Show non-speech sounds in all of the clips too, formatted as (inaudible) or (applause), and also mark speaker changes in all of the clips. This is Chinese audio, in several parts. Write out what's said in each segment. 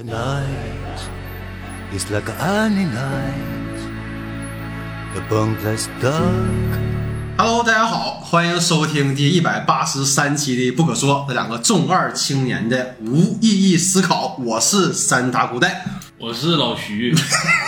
Speaker 1: Tonight is like any night. The bunker's dark.
Speaker 2: Hello，大家好，欢迎收听第一百八十三期的《不可说》，这两个中二青年的无意义思考。我是三大古代，
Speaker 3: 我是老徐，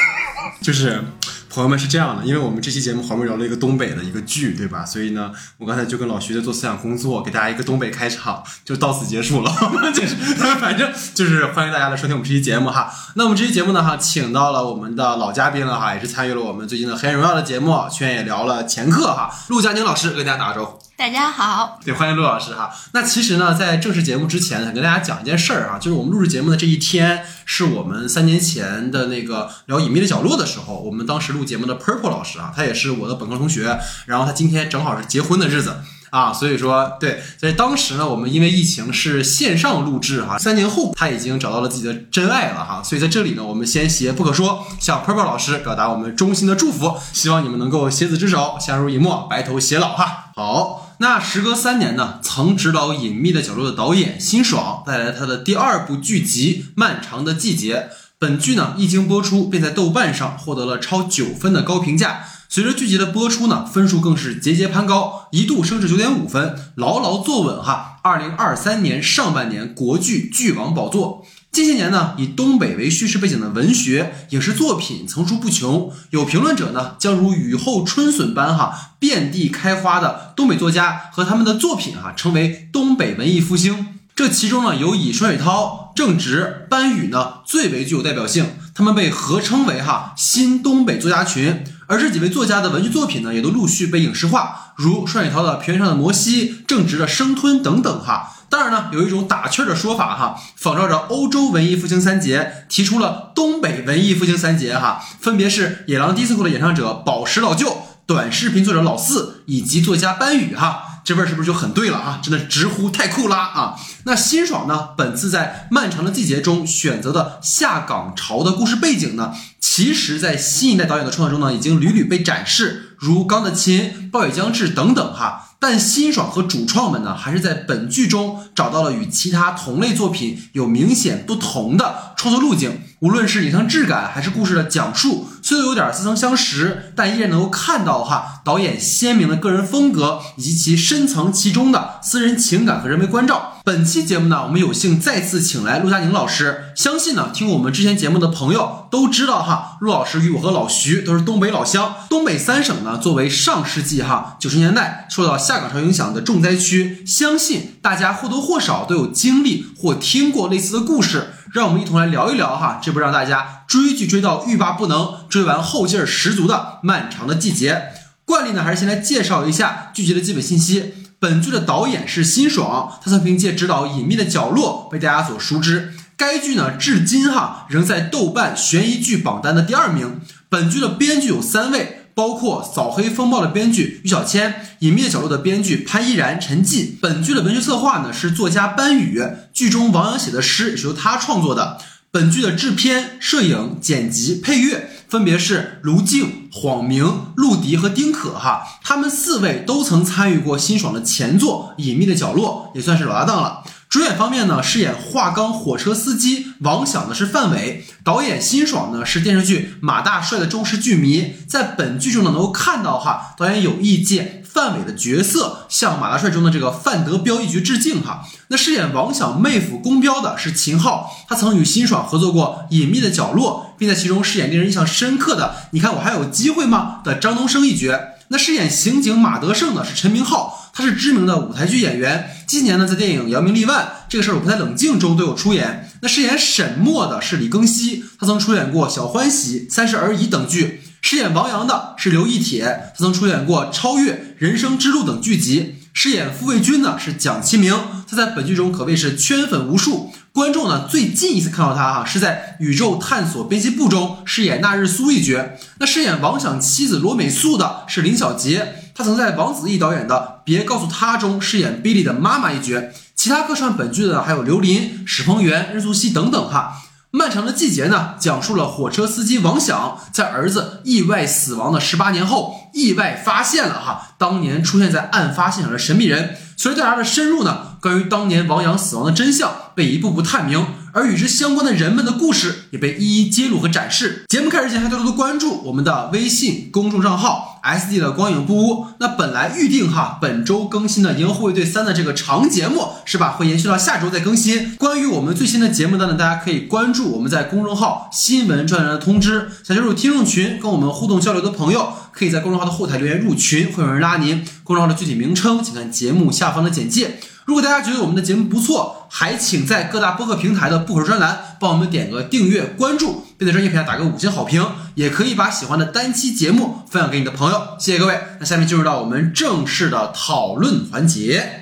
Speaker 3: (laughs)
Speaker 2: 就是朋友们是这样的，因为我们这期节目好不容易聊了一个东北的一个剧，对吧？所以呢，我刚才就跟老徐在做思想工作，给大家一个东北开场，就到此结束了。(laughs) 就是 (laughs) 反正就是欢迎大家来收听我们这期节目哈。那我们这期节目呢哈，请到了我们的老嘉宾了哈，也是参与了我们最近的《黑暗荣耀》的节目，圈也聊了前客哈，陆佳宁老师跟大家打个招呼。
Speaker 4: 大家好，
Speaker 2: 对，欢迎陆老师哈。那其实呢，在正式节目之前，想跟大家讲一件事儿啊，就是我们录制节目的这一天，是我们三年前的那个聊隐秘的角落的时候，我们当时录节目的 Purple 老师啊，他也是我的本科同学，然后他今天正好是结婚的日子。啊，所以说，对，在当时呢，我们因为疫情是线上录制哈，三年后他已经找到了自己的真爱了哈，所以在这里呢，我们先携不可说向 Purple 老师表达我们衷心的祝福，希望你们能够携子之手，相濡以沫，白头偕老哈。好，那时隔三年呢，曾执导《隐秘的角落》的导演辛爽带来他的第二部剧集《漫长的季节》，本剧呢一经播出，便在豆瓣上获得了超九分的高评价。随着剧集的播出呢，分数更是节节攀高，一度升至九点五分，牢牢坐稳哈二零二三年上半年国剧剧王宝座。近些年呢，以东北为叙事背景的文学影视作品层出不穷，有评论者呢将如雨后春笋般哈遍地开花的东北作家和他们的作品哈称为东北文艺复兴。这其中呢，有以双雪涛、郑执、班宇呢最为具有代表性，他们被合称为哈新东北作家群。而这几位作家的文学作品呢，也都陆续被影视化，如双雪涛的《平原上的摩西》，正直的《生吞》等等哈。当然呢，有一种打趣的说法哈，仿照着欧洲文艺复兴三杰，提出了东北文艺复兴三杰哈，分别是野狼 DISCO 的演唱者宝石老舅、短视频作者老四以及作家班宇哈。这味儿是不是就很对了啊？真的直呼太酷啦啊！那辛爽呢？本次在漫长的季节中选择的下岗潮的故事背景呢，其实，在新一代导演的创作中呢，已经屡屡被展示，如钢的琴、暴雨将至等等哈。但辛爽和主创们呢，还是在本剧中找到了与其他同类作品有明显不同的创作路径。无论是影像质感还是故事的讲述，虽有点似曾相识，但依然能够看到哈导演鲜明的个人风格以及其深层其中的私人情感和人为关照。本期节目呢，我们有幸再次请来陆佳宁老师。相信呢，听我们之前节目的朋友都知道哈，陆老师与我和老徐都是东北老乡。东北三省呢，作为上世纪哈九十年代受到下岗潮影响的重灾区，相信大家或多或少都有经历或听过类似的故事。让我们一同来聊一聊哈，这部让大家追剧追到欲罢不能、追完后劲儿十足的漫长的季节。惯例呢，还是先来介绍一下剧集的基本信息。本剧的导演是辛爽，他曾凭借执导《隐秘的角落》被大家所熟知。该剧呢，至今哈仍在豆瓣悬疑剧榜单的第二名。本剧的编剧有三位。包括《扫黑风暴》的编剧于小谦，《隐秘的角落》的编剧潘依然、陈记。本剧的文学策划呢是作家班宇，剧中王阳写的诗也是由他创作的。本剧的制片、摄影、剪辑、配乐分别是卢静、晃明、陆迪和丁可哈，他们四位都曾参与过辛爽的前作《隐秘的角落》，也算是老搭档了。主演方面呢，饰演华钢火车司机王响的是范伟，导演辛爽呢是电视剧马大帅的忠实剧迷，在本剧中呢能够看到哈，导演有意借范伟的角色向马大帅中的这个范德彪一角致敬哈。那饰演王响妹夫宫彪的是秦昊，他曾与辛爽合作过《隐秘的角落》，并在其中饰演令人印象深刻的“你看我还有机会吗”的张东升一角。那饰演刑警马德胜的是陈明昊，他是知名的舞台剧演员。今年呢，在电影《扬名立万》这个事儿我不太冷静中都有出演。那饰演沈墨的是李庚希，他曾出演过《小欢喜》《三十而已》等剧。饰演王阳的是刘亦铁，他曾出演过《超越》《人生之路》等剧集。饰演傅卫军的是蒋奇明，他在本剧中可谓是圈粉无数。观众呢最近一次看到他哈，是在《宇宙探索编辑部》中饰演纳日苏一角。那饰演王响妻子罗美素的是林小杰，他曾在王子异导演的《别告诉他》中饰演 Billy 的妈妈一角。其他客串本剧的还有刘琳、史鹏元、任素汐等等哈。漫长的季节呢，讲述了火车司机王响在儿子意外死亡的十八年后，意外发现了哈当年出现在案发现场的神秘人。随着调查的深入呢，关于当年王阳死亡的真相被一步步探明，而与之相关的人们的故事也被一一揭露和展示。节目开始前，还多多的关注我们的微信公众账号 “S D 的光影不污”。那本来预定哈本周更新的《银河护卫队三》的这个长节目是吧，会延续到下周再更新。关于我们最新的节目单呢，大家可以关注我们在公众号新闻专栏的通知。想加入听众群跟我们互动交流的朋友，可以在公众号的后台留言入群，会有人拉您。公众号的具体名称，请看节目下方的简介。如果大家觉得我们的节目不错，还请在各大播客平台的播客专栏帮我们点个订阅、关注，并在专业平台打个五星好评。也可以把喜欢的单期节目分享给你的朋友。谢谢各位。那下面进入到我们正式的讨论环节。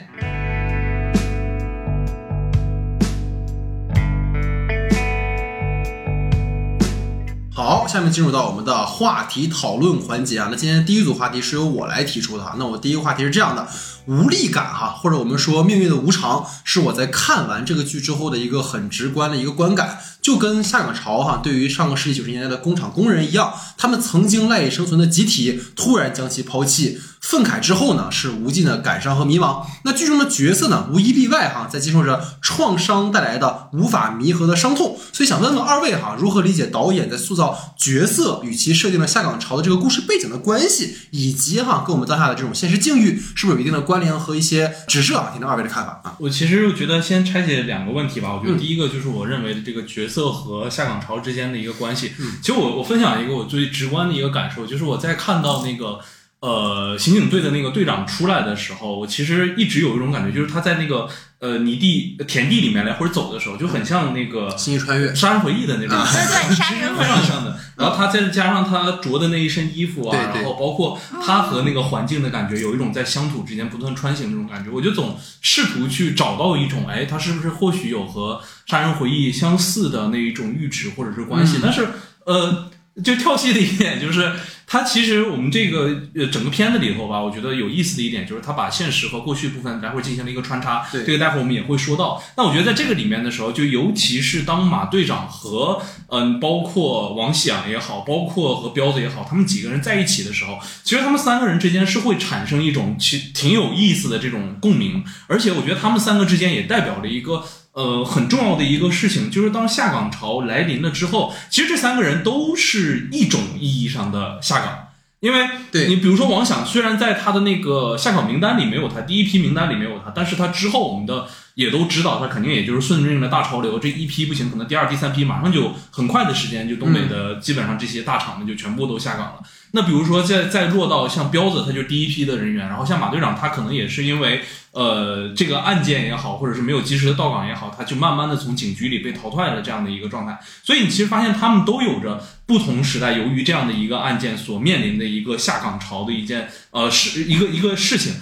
Speaker 2: 好，下面进入到我们的话题讨论环节啊。那今天第一组话题是由我来提出的哈。那我第一个话题是这样的。无力感哈，或者我们说命运的无常，是我在看完这个剧之后的一个很直观的一个观感，就跟下岗潮哈，对于上个世纪九十年代的工厂工人一样，他们曾经赖以生存的集体突然将其抛弃。愤慨之后呢，是无尽的感伤和迷茫。那剧中的角色呢，无一例外哈，在接受着创伤带来的无法弥合的伤痛。所以想问问二位哈，如何理解导演在塑造角色与其设定了下岗潮的这个故事背景的关系，以及哈跟我们当下的这种现实境遇是不是有一定的关联和一些指涉啊？听听二位的看法啊。
Speaker 3: 我其实觉得先拆解两个问题吧。我觉得第一个就是我认为的这个角色和下岗潮之间的一个关系。其实我我分享一个我最直观的一个感受，就是我在看到那个。呃，刑警队的那个队长出来的时候，我其实一直有一种感觉，就是他在那个呃泥地、田地里面来回走的时候，就很像那个《
Speaker 2: 星际穿越》《
Speaker 3: 杀人回忆》的那种，
Speaker 4: 对对，杀人
Speaker 3: 非常像的。然后他再加上他着的那一身衣服啊，然后包括他和那个环境的感觉，有一种在乡土之间不断穿行那种感觉。我就总试图去找到一种，哎，他是不是或许有和《杀人回忆》相似的那一种阈值或者是关系？但是，呃，就跳戏的一点就是。它其实我们这个呃整个片子里头吧，我觉得有意思的一点就是它把现实和过去部分来回进行了一个穿插。
Speaker 2: 对，
Speaker 3: 这个待会儿我们也会说到。那我觉得在这个里面的时候，就尤其是当马队长和嗯，包括王响也好，包括和彪子也好，他们几个人在一起的时候，其实他们三个人之间是会产生一种其挺有意思的这种共鸣，而且我觉得他们三个之间也代表了一个。呃，很重要的一个事情就是，当下岗潮来临了之后，其实这三个人都是一种意义上的下岗，因为你比如说王想，虽然在他的那个下岗名单里没有他，第一批名单里没有他，但是他之后我们的也都知道，他肯定也就是顺应了大潮流，这一批不行，可能第二、第三批马上就很快的时间，就东北的基本上这些大厂们就全部都下岗了。那比如说再再落到像彪子，他就是第一批的人员，然后像马队长，他可能也是因为。呃，这个案件也好，或者是没有及时的到岗也好，他就慢慢的从警局里被淘汰了这样的一个状态。所以你其实发现他们都有着不同时代，由于这样的一个案件所面临的一个下岗潮的一件呃是一个一个事情，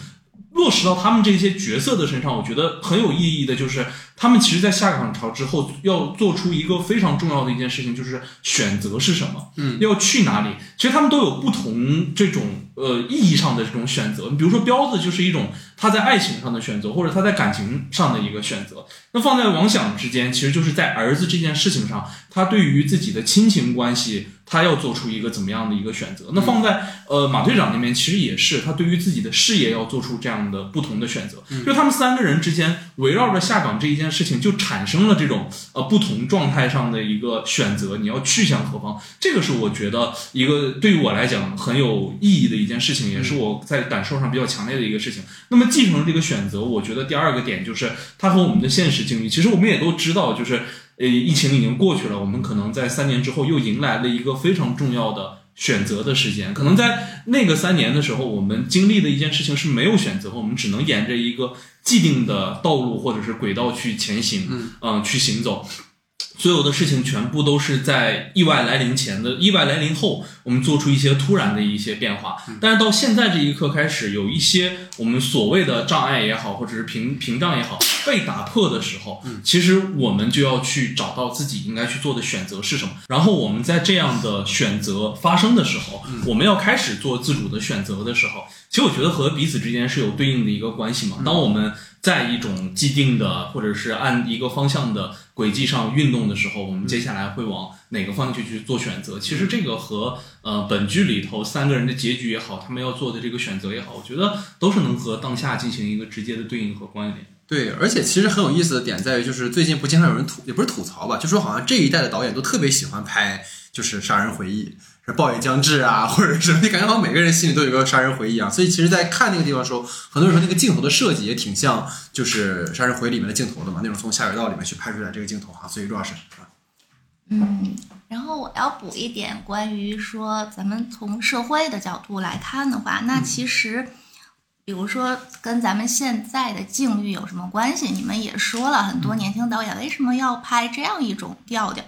Speaker 3: 落实到他们这些角色的身上，我觉得很有意义的就是。他们其实，在下岗潮之后，要做出一个非常重要的一件事情，就是选择是什么，
Speaker 2: 嗯，
Speaker 3: 要去哪里。其实他们都有不同这种呃意义上的这种选择。你比如说，彪子就是一种他在爱情上的选择，或者他在感情上的一个选择。那放在王想之间，其实就是在儿子这件事情上，他对于自己的亲情关系，他要做出一个怎么样的一个选择。那放在呃马队长那边，其实也是他对于自己的事业要做出这样的不同的选择。就他们三个人之间围绕着下岗这一件。事情就产生了这种呃不同状态上的一个选择，你要去向何方？这个是我觉得一个对于我来讲很有意义的一件事情，也是我在感受上比较强烈的一个事情。那么继承这个选择，我觉得第二个点就是它和我们的现实经历，其实我们也都知道，就是呃疫情已经过去了，我们可能在三年之后又迎来了一个非常重要的。选择的时间，可能在那个三年的时候，我们经历的一件事情是没有选择，我们只能沿着一个既定的道路或者是轨道去前行，嗯，去行走。所有的事情全部都是在意外来临前的意外来临后，我们做出一些突然的一些变化。但是到现在这一刻开始，有一些我们所谓的障碍也好，或者是屏屏障也好被打破的时候，其实我们就要去找到自己应该去做的选择是什么。然后我们在这样的选择发生的时候，我们要开始做自主的选择的时候，其实我觉得和彼此之间是有对应的一个关系嘛。当我们在一种既定的或者是按一个方向的轨迹上运动的时候，我们接下来会往哪个方向去去做选择？其实这个和呃本剧里头三个人的结局也好，他们要做的这个选择也好，我觉得都是能和当下进行一个直接的对应和关联。
Speaker 2: 对，而且其实很有意思的点在于，就是最近不经常有人吐，也不是吐槽吧，就说好像这一代的导演都特别喜欢拍就是杀人回忆，是暴雨将至啊，或者是你感觉好像每个人心里都有个杀人回忆啊。所以其实，在看那个地方的时候，很多人说那个镜头的设计也挺像就是杀人回忆里面的镜头的嘛，那种从下水道里面去拍出来这个镜头哈。所以陆老师是吧？
Speaker 4: 嗯，然后我要补一点关于说咱们从社会的角度来看的话，那其实。比如说，跟咱们现在的境遇有什么关系？你们也说了很多年轻导演为什么要拍这样一种调调，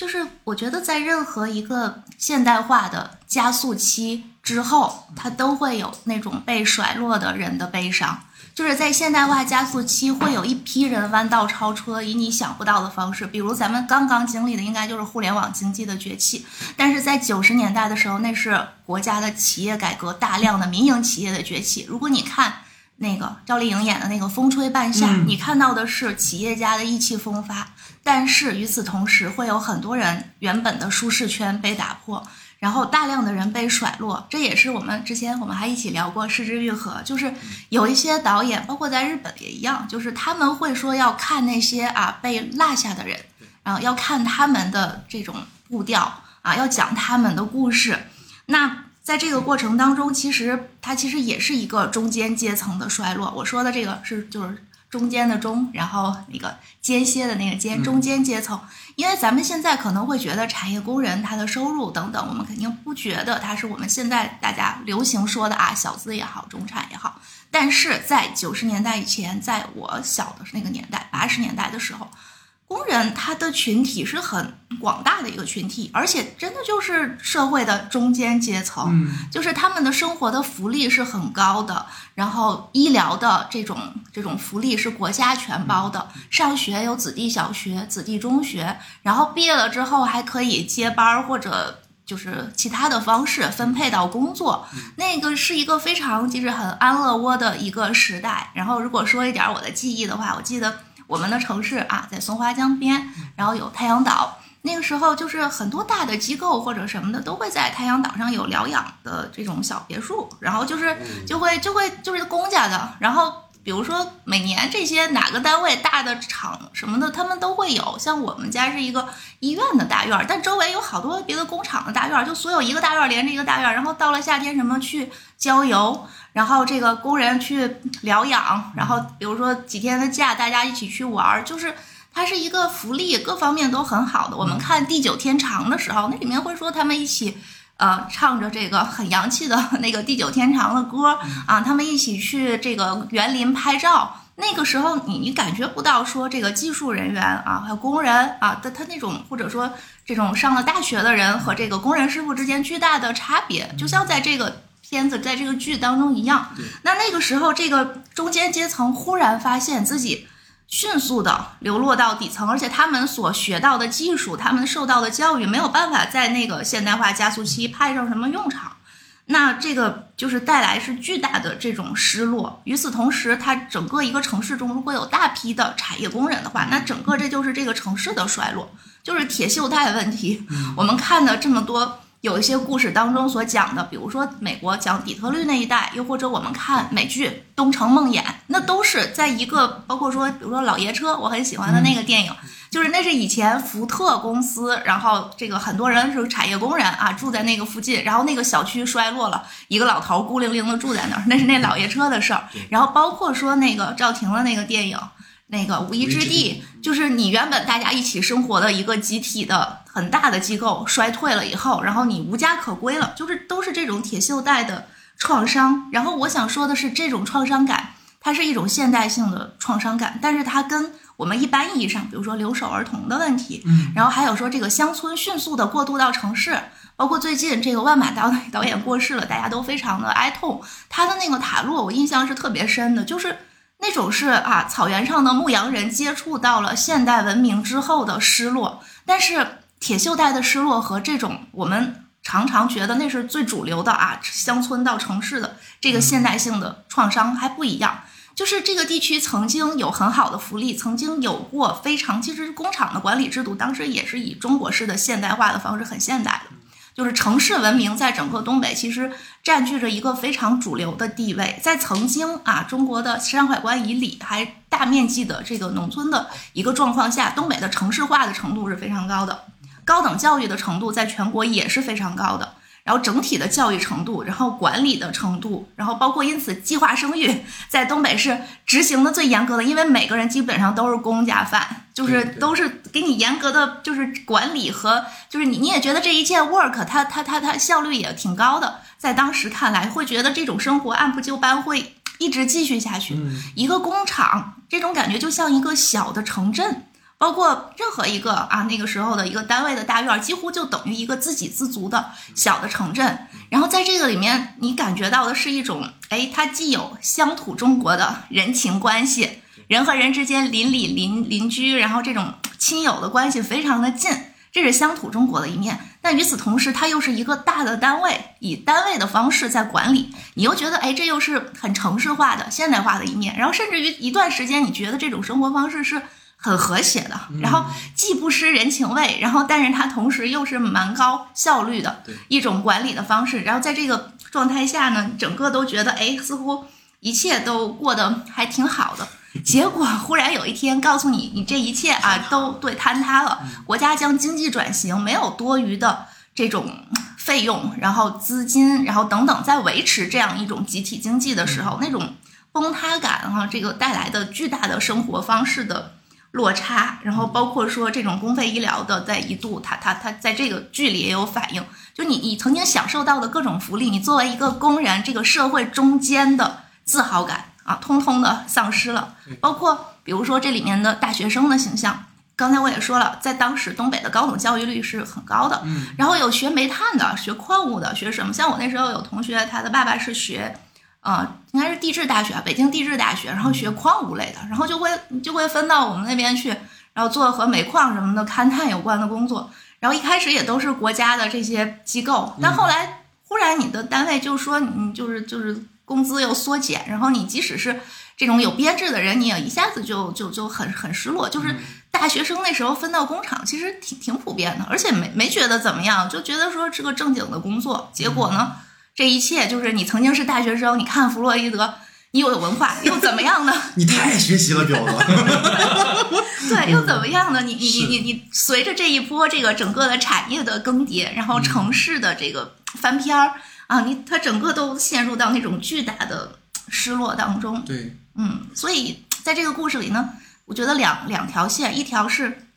Speaker 4: 就是我觉得在任何一个现代化的加速期之后，它都会有那种被甩落的人的悲伤。就是在现代化加速期，会有一批人弯道超车，以你想不到的方式。比如咱们刚刚经历的，应该就是互联网经济的崛起。但是在九十年代的时候，那是国家的企业改革，大量的民营企业的崛起。如果你看那个赵丽颖演的那个《风吹半夏》，你看到的是企业家的意气风发。但是与此同时，会有很多人原本的舒适圈被打破。然后大量的人被甩落，这也是我们之前我们还一起聊过《失之愈合》，就是有一些导演，包括在日本也一样，就是他们会说要看那些啊被落下的人，然后要看他们的这种步调啊，要讲他们的故事。那在这个过程当中，其实它其实也是一个中间阶层的衰落。我说的这个是就是。中间的中，然后那个间歇的那个间，中间阶层。因为咱们现在可能会觉得产业工人他的收入等等，我们肯定不觉得他是我们现在大家流行说的啊小资也好，中产也好。但是在九十年代以前，在我小的那个年代，八十年代的时候。工人他的群体是很广大的一个群体，而且真的就是社会的中间阶层，就是他们的生活的福利是很高的，然后医疗的这种这种福利是国家全包的，上学有子弟小学、子弟中学，然后毕业了之后还可以接班或者就是其他的方式分配到工作，那个是一个非常就是很安乐窝的一个时代。然后如果说一点我的记忆的话，我记得。我们的城市啊，在松花江边，然后有太阳岛。那个时候，就是很多大的机构或者什么的，都会在太阳岛上有疗养的这种小别墅。然后就是就会就会就是公家的。然后比如说每年这些哪个单位大的厂什么的，他们都会有。像我们家是一个医院的大院，但周围有好多别的工厂的大院，就所有一个大院连着一个大院。然后到了夏天，什么去郊游。然后这个工人去疗养，然后比如说几天的假，大家一起去玩儿，就是它是一个福利，各方面都很好的。我们看《地久天长》的时候，那里面会说他们一起，呃，唱着这个很洋气的 (laughs) 那个《地久天长》的歌啊，他们一起去这个园林拍照。那个时候你你感觉不到说这个技术人员啊，还有工人啊，他他那种或者说这种上了大学的人和这个工人师傅之间巨大的差别，就像在这个。片子在这个剧当中一样，那那个时候，这个中间阶层忽然发现自己迅速的流落到底层，而且他们所学到的技术，他们受到的教育没有办法在那个现代化加速期派上什么用场，那这个就是带来是巨大的这种失落。与此同时，它整个一个城市中如果有大批的产业工人的话，那整个这就是这个城市的衰落，就是铁锈带问题。我们看的这么多。有一些故事当中所讲的，比如说美国讲底特律那一带，又或者我们看美剧《东城梦魇》，那都是在一个包括说，比如说老爷车，我很喜欢的那个电影，就是那是以前福特公司，然后这个很多人是产业工人啊，住在那个附近，然后那个小区衰落了，一个老头孤零零的住在那儿，那是那老爷车的事儿。然后包括说那个赵婷的那个电影。那个无一之地，就是你原本大家一起生活的一个集体的很大的机构衰退了以后，然后你无家可归了，就是都是这种铁锈带的创伤。然后我想说的是，这种创伤感，它是一种现代性的创伤感，但是它跟我们一般意义上，比如说留守儿童的问题，嗯，然后还有说这个乡村迅速的过渡到城市，包括最近这个万马导导演过世了，大家都非常的哀痛。他的那个塔洛，我印象是特别深的，就是。那种是啊，草原上的牧羊人接触到了现代文明之后的失落，但是铁锈带的失落和这种我们常常觉得那是最主流的啊，乡村到城市的这个现代性的创伤还不一样。就是这个地区曾经有很好的福利，曾经有过非常，其实工厂的管理制度当时也是以中国式的现代化的方式很现代的。就是城市文明在整个东北其实占据着一个非常主流的地位。在曾经啊，中国的山海关以里还大面积的这个农村的一个状况下，东北的城市化的程度是非常高的，高等教育的程度在全国也是非常高的。然后整体的教育程度，然后管理的程度，然后包括因此计划生育在东北是执行的最严格的，因为每个人基本上都是公家饭，就是都是给你严格的就是管理和就是你你也觉得这一切 work 它它它它效率也挺高的，在当时看来会觉得这种生活按部就班会一直继续下去，一个工厂这种感觉就像一个小的城镇。包括任何一个啊，那个时候的一个单位的大院，几乎就等于一个自给自足的小的城镇。然后在这个里面，你感觉到的是一种，哎，它既有乡土中国的人情关系，人和人之间邻里邻邻居，然后这种亲友的关系非常的近，这是乡土中国的一面。但与此同时，它又是一个大的单位，以单位的方式在管理，你又觉得，哎，这又是很城市化的现代化的一面。然后甚至于一段时间，你觉得这种生活方式是。很和谐的，然后既不失人情味，然后但是它同时又是蛮高效率的一种管理的方式。然后在这个状态下呢，整个都觉得哎，似乎一切都过得还挺好的。(laughs) 结果忽然有一天告诉你，你这一切啊都对坍塌了。国家将经济转型，没有多余的这种费用，然后资金，然后等等，在维持这样一种集体经济的时候，那种崩塌感哈，这个带来的巨大的生活方式的。落差，然后包括说这种公费医疗的，在一度，它它它在这个剧里也有反映。就你你曾经享受到的各种福利，你作为一个工人，这个社会中间的自豪感啊，通通的丧失了。包括比如说这里面的大学生的形象，刚才我也说了，在当时东北的高等教育率是很高的，然后有学煤炭的，学矿物的，学什么？像我那时候有同学，他的爸爸是学。啊，应该是地质大学，北京地质大学，然后学矿物类的，然后就会就会分到我们那边去，然后做和煤矿什么的勘探有关的工作。然后一开始也都是国家的这些机构，但后来忽然你的单位就说你就是就是工资又缩减，然后你即使是这种有编制的人，你也一下子就就就很很失落。就是大学生那时候分到工厂，其实挺挺普遍的，而且没没觉得怎么样，就觉得说是个正经的工作。结果呢？这一切就是你曾经是大学生，你看弗洛伊德，你有文化又怎么样呢？(laughs)
Speaker 2: 你太学习了，彪子。(laughs)
Speaker 4: 对，又怎么样呢？你你你你你随着这一波这个整个的产业的更迭，然后城市的这个翻篇儿啊，你它整个都陷入到那种巨大的失落当中。
Speaker 2: 对，
Speaker 4: 嗯，所以在这个故事里呢，我觉得两两条线，一条是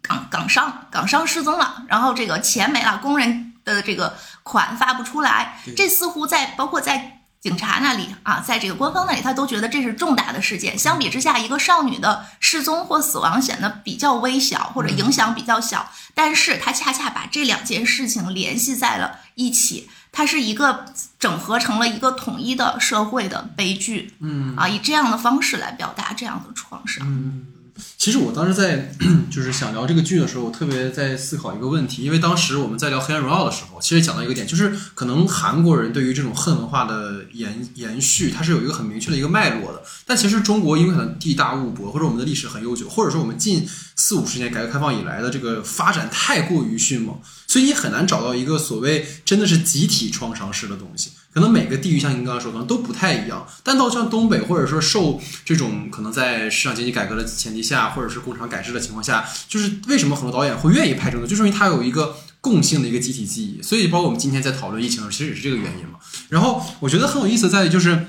Speaker 4: 港港商，港商失踪了，然后这个钱没了，工人。的这个款发不出来，这似乎在包括在警察那里啊，在这个官方那里，他都觉得这是重大的事件。相比之下，一个少女的失踪或死亡显得比较微小，或者影响比较小。但是，他恰恰把这两件事情联系在了一起，它是一个整合成了一个统一的社会的悲剧。
Speaker 2: 嗯
Speaker 4: 啊，以这样的方式来表达这样的创伤。
Speaker 2: 嗯。其实我当时在 (clears throat) 就是想聊这个剧的时候，我特别在思考一个问题，因为当时我们在聊《黑暗荣耀》的时候，其实讲到一个点，就是可能韩国人对于这种恨文化的延延续，它是有一个很明确的一个脉络的。但其实中国因为可能地大物博，或者我们的历史很悠久，或者说我们近四五十年改革开放以来的这个发展太过于迅猛，所以你很难找到一个所谓真的是集体创伤式的东西。可能每个地域像您刚刚说，可能都不太一样。但到像东北，或者说受这种可能在市场经济改革的前提下，或者是工厂改制的情况下，就是为什么很多导演会愿意拍这种，就是因为它有一个共性的一个集体记忆。所以，包括我们今天在讨论疫情的时候，其实也是这个原因嘛。然后，我觉得很有意思在于，就是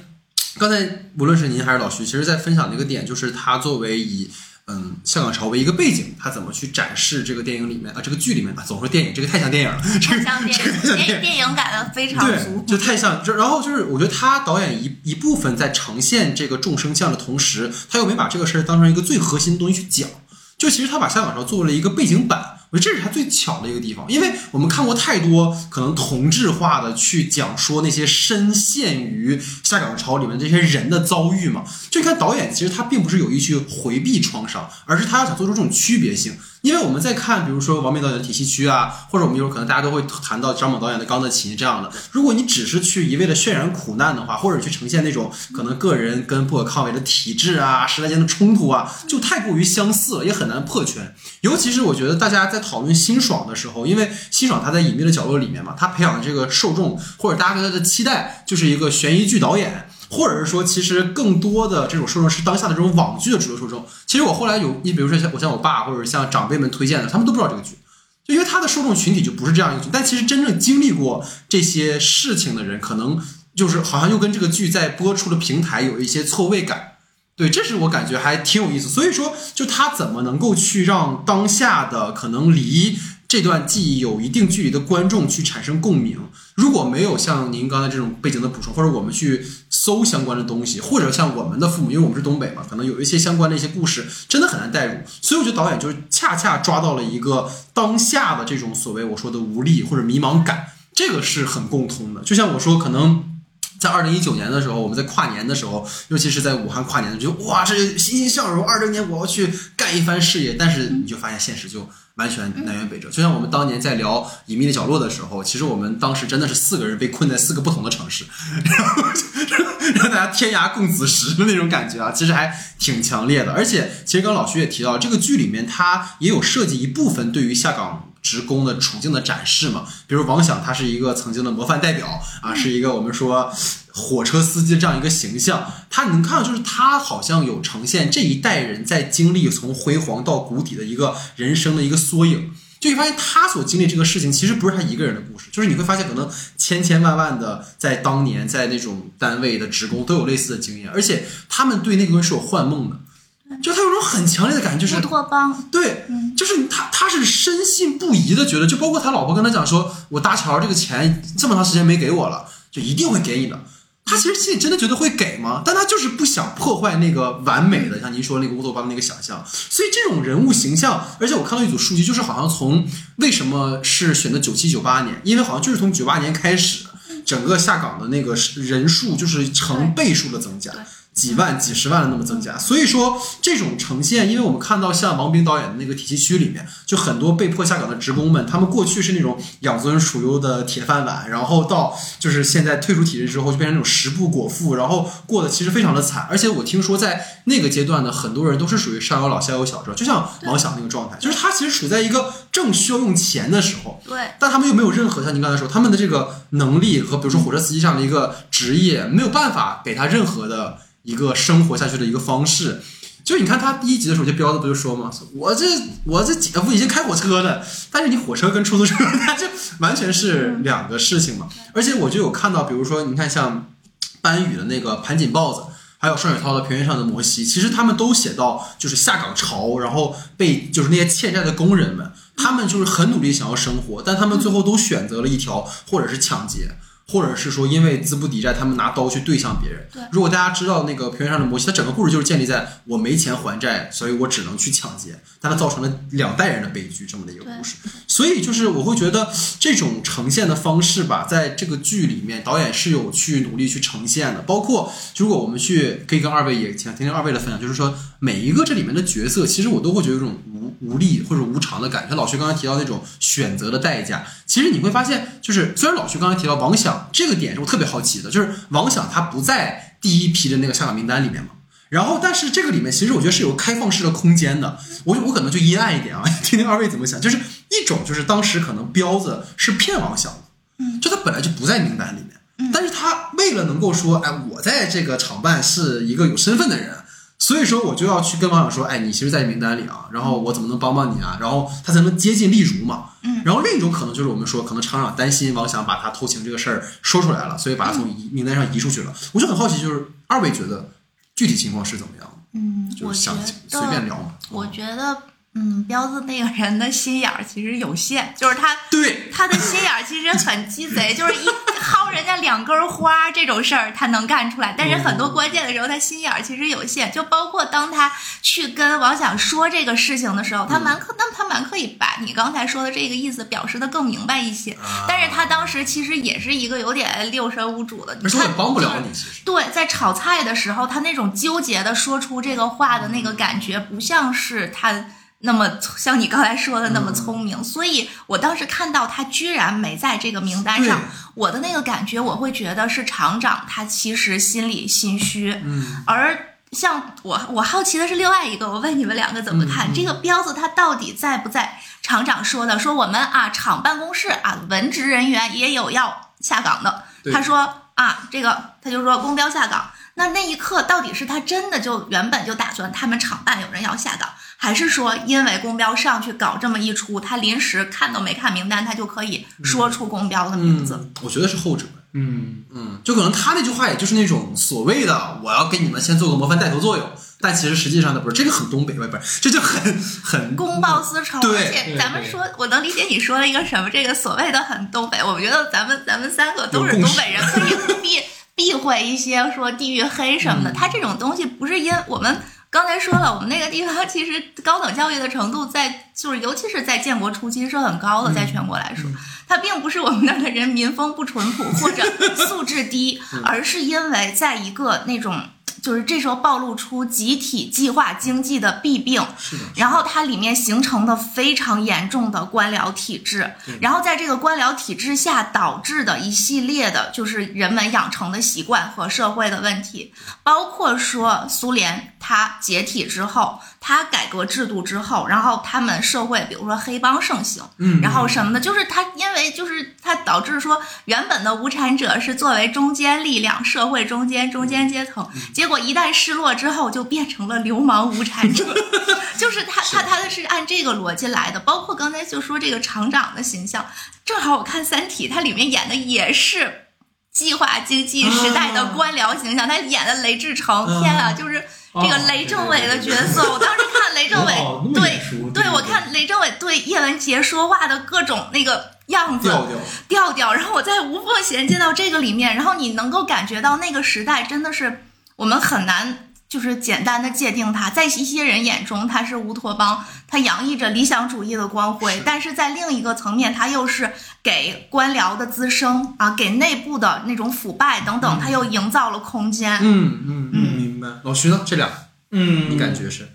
Speaker 2: 刚才无论是您还是老徐，其实在分享的一个点，就是他作为以。嗯，香港潮为一个背景，他怎么去展示这个电影里面啊？这个剧里面啊，总说电影，这个太像电影了，
Speaker 4: 太像电影，电电影感的非常足，
Speaker 2: 就太像。就然后就是，我觉得他导演一一部分在呈现这个众生相的同时，他又没把这个事儿当成一个最核心的东西去讲。就其实他把下岗潮做为了一个背景板。我觉得这是他最巧的一个地方，因为我们看过太多可能同质化的去讲说那些深陷于下岗潮里面这些人的遭遇嘛。就你看导演，其实他并不是有意去回避创伤，而是他要想做出这种区别性。因为我们在看，比如说王明导演的《体系区》啊，或者我们一会儿可能大家都会谈到张猛导演的《钢的琴》这样的。如果你只是去一味的渲染苦难的话，或者去呈现那种可能个人跟不可抗力的体制啊、时代间的冲突啊，就太过于相似了，也很难破圈。尤其是我觉得大家在讨论辛爽的时候，因为辛爽他在《隐秘的角落》里面嘛，他培养的这个受众或者大家对他的期待就是一个悬疑剧导演。或者是说，其实更多的这种受众是当下的这种网剧的主流受众。其实我后来有，你比如说像我像我爸或者像长辈们推荐的，他们都不知道这个剧，就因为他的受众群体就不是这样一个剧。但其实真正经历过这些事情的人，可能就是好像又跟这个剧在播出的平台有一些错位感。对，这是我感觉还挺有意思。所以说，就他怎么能够去让当下的可能离。这段记忆有一定距离的观众去产生共鸣，如果没有像您刚才这种背景的补充，或者我们去搜相关的东西，或者像我们的父母，因为我们是东北嘛，可能有一些相关的一些故事，真的很难代入。所以我觉得导演就是恰恰抓到了一个当下的这种所谓我说的无力或者迷茫感，这个是很共通的。就像我说，可能。在二零一九年的时候，我们在跨年的时候，尤其是在武汉跨年，就哇，这欣欣向荣，二零年我要去干一番事业。但是你就发现现实就完全南辕北辙。就像我们当年在聊《隐秘的角落》的时候，其实我们当时真的是四个人被困在四个不同的城市，(laughs) 然后让大家天涯共此时的那种感觉啊，其实还挺强烈的。而且，其实刚老徐也提到，这个剧里面它也有设计一部分对于下岗。职工的处境的展示嘛，比如王想，他是一个曾经的模范代表啊，是一个我们说火车司机这样一个形象。他能看到，就是他好像有呈现这一代人在经历从辉煌到谷底的一个人生的一个缩影。就你发现他所经历这个事情，其实不是他一个人的故事，就是你会发现，可能千千万万的在当年在那种单位的职工都有类似的经验，而且他们对那个东西是有幻梦的。就他有种很强烈的感觉，就是
Speaker 4: 乌托邦。
Speaker 2: 对，就是他，他是深信不疑的觉得，就包括他老婆跟他讲说，我搭桥这个钱这么长时间没给我了，就一定会给你的。他其实心里真的觉得会给吗？但他就是不想破坏那个完美的，像您说那个乌托邦的那个想象。所以这种人物形象，而且我看到一组数据，就是好像从为什么是选择九七九八年，因为好像就是从九八年开始，整个下岗的那个人数就是成倍数的增加。几万、几十万的那么增加，所以说这种呈现，因为我们看到像王冰导演的那个体系区里面，就很多被迫下岗的职工们，他们过去是那种养尊处优的铁饭碗，然后到就是现在退出体制之后，就变成那种食不果腹，然后过得其实非常的惨。而且我听说在那个阶段呢，很多人都是属于上有老下有小，知道就像王想那个状态，就是他其实处在一个正需要用钱的时候，
Speaker 4: 对，
Speaker 2: 但他们又没有任何像您刚才说，他们的这个能力和比如说火车司机这样的一个职业，没有办法给他任何的。一个生活下去的一个方式，就你看他第一集的时候，就标的不就说吗？我这我这姐夫已经开火车了，但是你火车跟出租车，他就完全是两个事情嘛。而且我就有看到，比如说你看像班宇的那个盘锦豹子，还有双雪涛的平原上的摩西，其实他们都写到就是下岗潮，然后被就是那些欠债的工人们，他们就是很努力想要生活，但他们最后都选择了一条或者是抢劫。或者是说，因为资不抵债，他们拿刀去对向别人。
Speaker 4: 对，
Speaker 2: 如果大家知道那个平原上的摩西，他整个故事就是建立在我没钱还债，所以我只能去抢劫，但它造成了两代人的悲剧这么的一个故事。所以就是我会觉得这种呈现的方式吧，在这个剧里面，导演是有去努力去呈现的。包括如果我们去可以跟二位也听听二位的分享，就是说每一个这里面的角色，其实我都会觉得有种无无力或者无常的感觉。老徐刚才提到那种选择的代价，其实你会发现，就是虽然老徐刚才提到王想。这个点是我特别好奇的，就是王想他不在第一批的那个下岗名单里面嘛？然后，但是这个里面其实我觉得是有开放式的空间的。我我可能就阴暗一点啊，(laughs) 听听二位怎么想。就是一种就是当时可能彪子是骗王想的，
Speaker 4: 嗯，
Speaker 2: 就他本来就不在名单里面，但是他为了能够说，哎，我在这个厂办是一个有身份的人。所以说，我就要去跟王想说，哎，你其实，在名单里啊，然后我怎么能帮帮你啊？然后他才能接近例如嘛。
Speaker 4: 嗯。
Speaker 2: 然后另一种可能就是我们说，可能厂长担心王翔把他偷情这个事儿说出来了，所以把他从名单上移出去了。我就很好奇，就是二位觉得具体情况是怎么样？
Speaker 4: 嗯，
Speaker 2: 就是想随便聊嘛。
Speaker 4: 我觉得。嗯，彪子那个人的心眼儿其实有限，就是他，
Speaker 2: 对
Speaker 4: 他的心眼儿其实很鸡贼，就是一薅人家两根花这种事儿他能干出来，但是很多关键的时候他心眼儿其实有限，就包括当他去跟王想说这个事情的时候，他蛮可，那他蛮可以把你刚才说的这个意思表示的更明白一些，但是他当时其实也是一个有点六神无主的，你看，
Speaker 2: 帮不了你，其实
Speaker 4: 对，在炒菜的时候，他那种纠结的说出这个话的那个感觉，不像是他。那么像你刚才说的那么聪明，所以我当时看到他居然没在这个名单上，我的那个感觉，我会觉得是厂长他其实心里心虚，
Speaker 2: 嗯，
Speaker 4: 而像我我好奇的是另外一个，我问你们两个怎么看、这个彪子他到底在不在？厂长说的，说我们啊厂办公室啊文职人员也有要下岗的，他说啊这个他就说公标下岗。那那一刻到底是他真的就原本就打算他们厂办有人要下岗，还是说因为公标上去搞这么一出，他临时看都没看名单，他就可以说出公标的名字？
Speaker 2: 嗯，我觉得是后者。
Speaker 3: 嗯，
Speaker 2: 嗯，就可能他那句话也就是那种所谓的我要给你们先做个模范带头作用，但其实实际上呢不是这个很东北，不是这就很很
Speaker 4: 公报私仇，
Speaker 2: 对
Speaker 4: 咱们说，我能理解你说的一个什么，这个所谓的很东北，我觉得咱们咱们三个都是东北人，可以 (laughs) 避避讳一些说地域黑什么的。
Speaker 2: 嗯
Speaker 4: 他这种东西不是因我们刚才说了，我们那个地方其实高等教育的程度在，就是尤其是在建国初期是很高的，在全国来说，它并不是我们那儿的人民风不淳朴或者素质低，而是因为在一个那种。就是这时候暴露出集体计划经济的弊病，
Speaker 2: 是的，
Speaker 4: 然后它里面形成的非常严重的官僚体制，然后在这个官僚体制下导致的一系列的，就是人们养成的习惯和社会的问题，包括说苏联它解体之后，它改革制度之后，然后他们社会比如说黑帮盛行，
Speaker 2: 嗯，
Speaker 4: 然后什么的，就是他因为就是他导致说原本的无产者是作为中间力量，社会中间中间阶层，结果一旦失落之后就变成了流氓无产者，(laughs) 就是他他他的是按这个逻辑来的。包括刚才就说这个厂长的形象，正好我看《三体》，它里面演的也是。计划经济时代的官僚形象，他演的雷志成，
Speaker 2: 嗯
Speaker 4: 天啊，就是这个雷政委的角色。我当时看雷政委对对，我看雷政委对叶文洁说话的各种那个样子
Speaker 2: 调调，
Speaker 4: 调调，然后我在无缝衔接到这个里面，然后你能够感觉到那个时代真的是我们很难。就是简单的界定它，在一些人眼中，它是乌托邦，它洋溢着理想主义的光辉；但是在另一个层面，它又是给官僚的滋生啊，给内部的那种腐败等等，它又营造了空间。
Speaker 2: 嗯嗯嗯，明白。老徐呢？这俩
Speaker 3: 嗯，
Speaker 2: 你感觉是？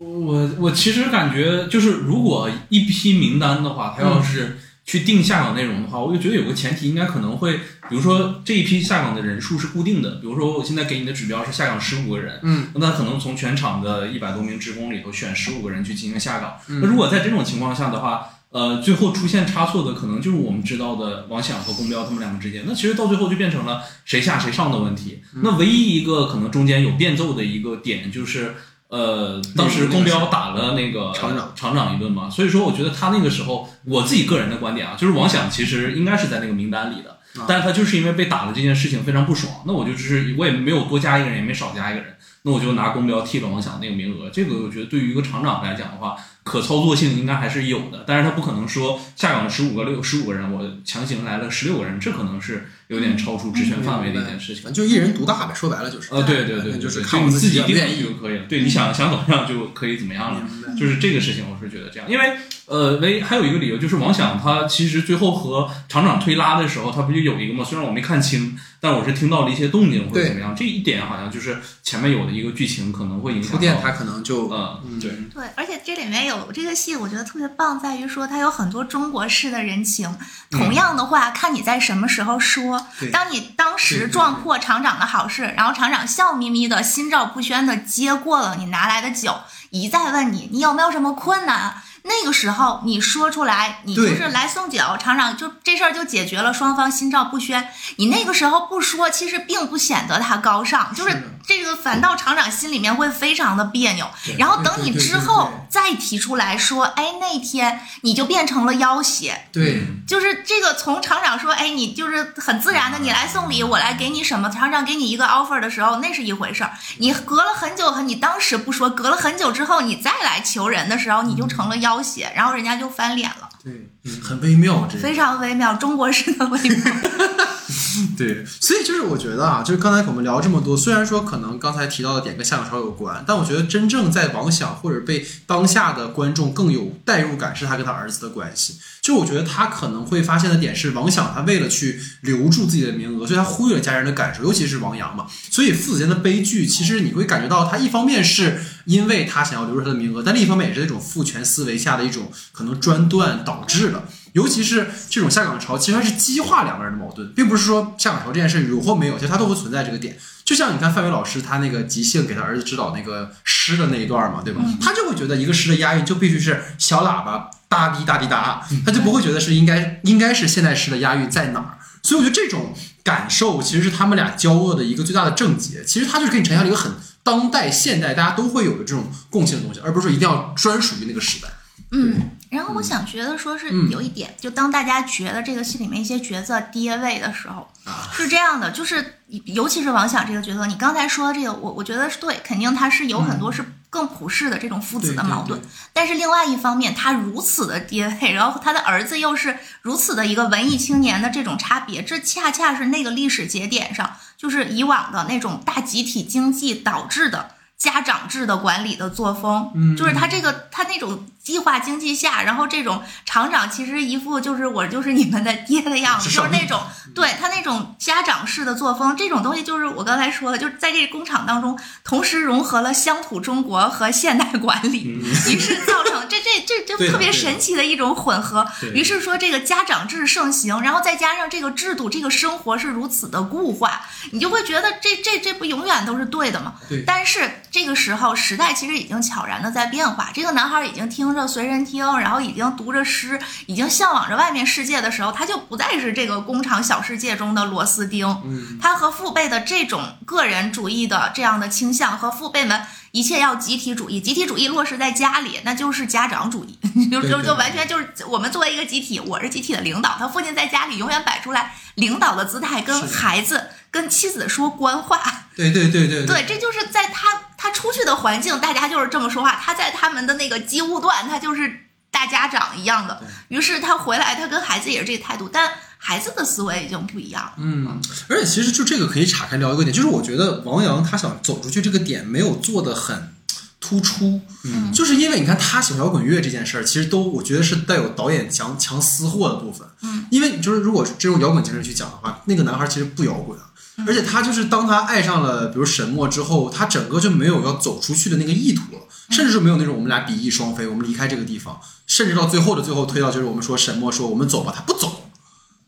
Speaker 3: 我我其实感觉就是，如果一批名单的话，他要是去定下岗内容的话，我就觉得有个前提，应该可能会，比如说这一批下岗的人数是固定的，比如说我现在给你的指标是下岗十五个人，
Speaker 2: 嗯，
Speaker 3: 那可能从全场的一百多名职工里头选十五个人去进行下岗。
Speaker 2: 嗯
Speaker 3: 那如果在这种情况下的话，呃，最后出现差错的可能就是我们知道的王响和宫彪他们两个之间，那其实到最后就变成了谁下谁上的问题。
Speaker 2: 嗯
Speaker 3: 那唯一一个可能中间有变奏的一个点就是。呃，当时公标打了那个
Speaker 2: 厂长
Speaker 3: 厂长一顿嘛，所以说我觉得他那个时候，我自己个人的观点啊，就是王响其实应该是在那个名单里的，
Speaker 2: 啊
Speaker 3: 但是他就是因为被打了这件事情非常不爽，那我就只是我也没有多加一个人，也没少加一个人，那我就拿公标替了王响那个名额。这个我觉得对于一个厂长来讲的话，可操作性应该还是有的，但是他不可能说下岗了十五个六十五个人，我强行来了十六个人，这可能是有点超出职权范围的一件事情。
Speaker 2: 反正就一人独大呗，说白了就是。
Speaker 3: 呃，对对对，
Speaker 2: 就是
Speaker 3: 对
Speaker 2: 看我
Speaker 3: 自己定
Speaker 2: 愿意。
Speaker 3: 就可以了。对，你想想怎么样就可以怎么样了。就是这个事情，我是觉得这样，因为呃，为还有一个理由就是王响他其实最后和厂长推拉的时候，他不就有一个吗？虽然我没看清，但我是听到了一些动静或者怎么样。这一点好像就是前面有的一个剧情可能会影响到。
Speaker 2: 铺垫他可能就
Speaker 3: 嗯，对，
Speaker 4: 对，而且这里面有这个戏，我觉得特别棒，在于说它有很多中国式的人情。同样的话，看你在什么时候说。当你当时
Speaker 2: 对
Speaker 4: 撞破厂长的好事，然后厂长笑眯眯的、心照不宣的接过了你拿来的酒，一再问你你有没有什么困难啊？那个时候你说出来，你就是来送酒，厂长就这事儿就解决了，双方心照不宣。你那个时候不说，其实并不显得他高尚，就是这个反倒厂长心里面会非常的别扭。然后等你之后再提出来说，哎，那天你就变成了要挟，
Speaker 2: 对，
Speaker 4: 就是这个从厂长说，哎，你就是很自然的，你来送礼，我来给你什么，厂长给你一个 offer 的时候，那是一回事儿。你隔了很久，你当时不说，隔了很久之后，你再来求人的时候，你就成了要挟，然后人家就翻脸了，
Speaker 2: 对，很微妙，这
Speaker 4: 非常微妙，中国式的微妙。(laughs) (laughs)
Speaker 2: 对，所以就是我觉得啊，就是刚才我们聊这么多，虽然说可能刚才提到的点跟夏小超有关，但我觉得真正在王想或者被当下的观众更有代入感，是他跟他儿子的关系。就我觉得他可能会发现的点是，王想他为了去留住自己的名额，所以他忽略了家人的感受，尤其是王阳嘛。所以父子间的悲剧，其实你会感觉到他一方面是因为他想要留住他的名额，但另一方面也是那种父权思维下的一种可能专断导致的。尤其是这种下岗潮，其实它是激化两个人的矛盾，并不是说下岗潮这件事有或没有，其实它都会存在这个点。就像你看范伟老师他那个即兴给他儿子指导那个诗的那一段嘛，对吧？他就会觉得一个诗的押韵就必须是小喇叭哒滴哒滴哒，他就不会觉得是应该应该是现代诗的押韵在哪儿。所以我觉得这种感受其实是他们俩交恶的一个最大的症结。其实他就是给你呈现了一个很当代现代大家都会有的这种共性的东西，而不是说一定要专属于那个时代。
Speaker 4: 嗯，然后我想觉得说是有一点，就当大家觉得这个戏里面一些角色跌位的时候，是这样的，就是尤其是王想这个角色，你刚才说这个，我我觉得是对，肯定他是有很多是更普世的这种父子的矛盾，但是另外一方面，他如此的跌位，然后他的儿子又是如此的一个文艺青年的这种差别，这恰恰是那个历史节点上，就是以往的那种大集体经济导致的。家长制的管理的作风，嗯，就是他这个他那种计划经济下，然后这种厂长其实一副就是我就是你们的爹的样子，就是那种对他那种家长式的作风，这种东西就是我刚才说的，就是在这个工厂当中同时融合了乡土中国和现代管理，于是造成 (laughs) 这这这就特别神奇的一种混合。于是说这个家长制盛行，然后再加上这个制度，这个生活是如此的固化，你就会觉得这这这不永远都是对的吗？
Speaker 2: 对，
Speaker 4: 但是。这个时候，时代其实已经悄然的在变化。这个男孩已经听着随身听，然后已经读着诗，已经向往着外面世界的时候，他就不再是这个工厂小世界中的螺丝钉。嗯，他和父辈的这种个人主义的这样的倾向，和父辈们一切要集体主义，集体主义落实在家里，那就是家长主义，(laughs) 就就就完全就是我们作为一个集体，我是集体的领导。他父亲在家里永远摆出来领导的姿态，跟孩子、跟妻子说官话。
Speaker 2: 对对对对
Speaker 4: 对，这就是在他。他出去的环境，大家就是这么说话。他在他们的那个机务段，他就是大家长一样的。于是他回来，他跟孩子也是这个态度，但孩子的思维已经不一样了。
Speaker 2: 嗯，而且其实就这个可以岔开聊一个点，就是我觉得王阳他想走出去这个点没有做的很突出，嗯，就是因为你看他喜欢摇滚乐这件事儿，其实都我觉得是带有导演强强私货的部分。嗯，因为就是如果这种摇滚精神去讲的话，那个男孩其实不摇滚啊。而且他就是当他爱上了，比如沈墨之后，他整个就没有要走出去的那个意图了，甚至是没有那种我们俩比翼双飞，我们离开这个地方，甚至到最后的最后推到就是我们说沈墨说我们走吧，他不走。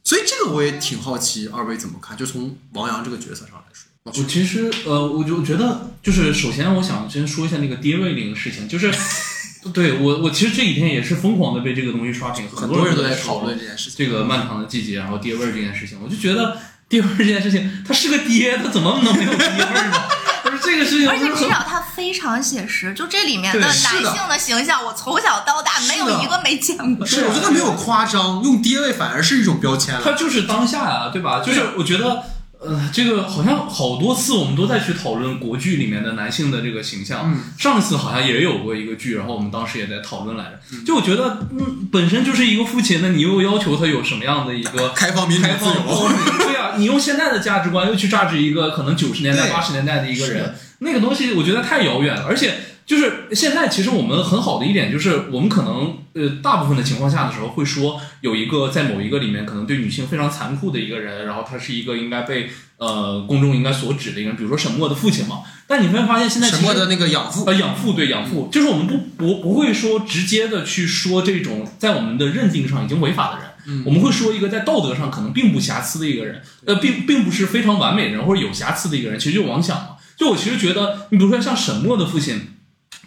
Speaker 2: 所以这个我也挺好奇，二位怎么看？就从王阳这个角色上来说，
Speaker 3: 我其实呃，我就觉得就是首先我想先说一下那个爹位那个事情，就是 (laughs) 对我我其实这几天也是疯狂的被这个东西刷屏，
Speaker 2: 很
Speaker 3: 多
Speaker 2: 人都在讨论这件事情，
Speaker 3: 这个漫长的季节，然后爹味这件事情，我就觉得。爹味这件事情，他是个爹，他怎么能没有爹味呢？不是这个事情，
Speaker 4: 而且至少他非常写实，就这里面的男性的形象，我从小到大没有一个没见过。
Speaker 2: 是，我觉得没有夸张，用爹味反而是一种标签了。
Speaker 3: 他就是当下呀，对吧？就是我觉得。呃，这个好像好多次我们都在去讨论国剧里面的男性的这个形象。上一次好像也有过一个剧，然后我们当时也在讨论来着。就我觉得，嗯，本身就是一个父亲，那你又要求他有什么样的一个
Speaker 2: 开放、民主、自由？
Speaker 3: 对啊，你用现在的价值观又去榨汁一个可能九十年代、八十年代的一个人，那个东西我觉得太遥远了，而且。就是现在，其实我们很好的一点就是，我们可能呃，大部分的情况下的时候会说，有一个在某一个里面可能对女性非常残酷的一个人，然后他是一个应该被呃公众应该所指的一个人，比如说沈墨的父亲嘛。但你会发现，现在
Speaker 2: 沈墨的那个养父
Speaker 3: 呃养父对养父，就是我们不不不会说直接的去说这种在我们的认定上已经违法的人，我们会说一个在道德上可能并不瑕疵的一个人，呃，并并不是非常完美的人或者有瑕疵的一个人，其实就王想嘛。就我其实觉得，你比如说像沈墨的父亲。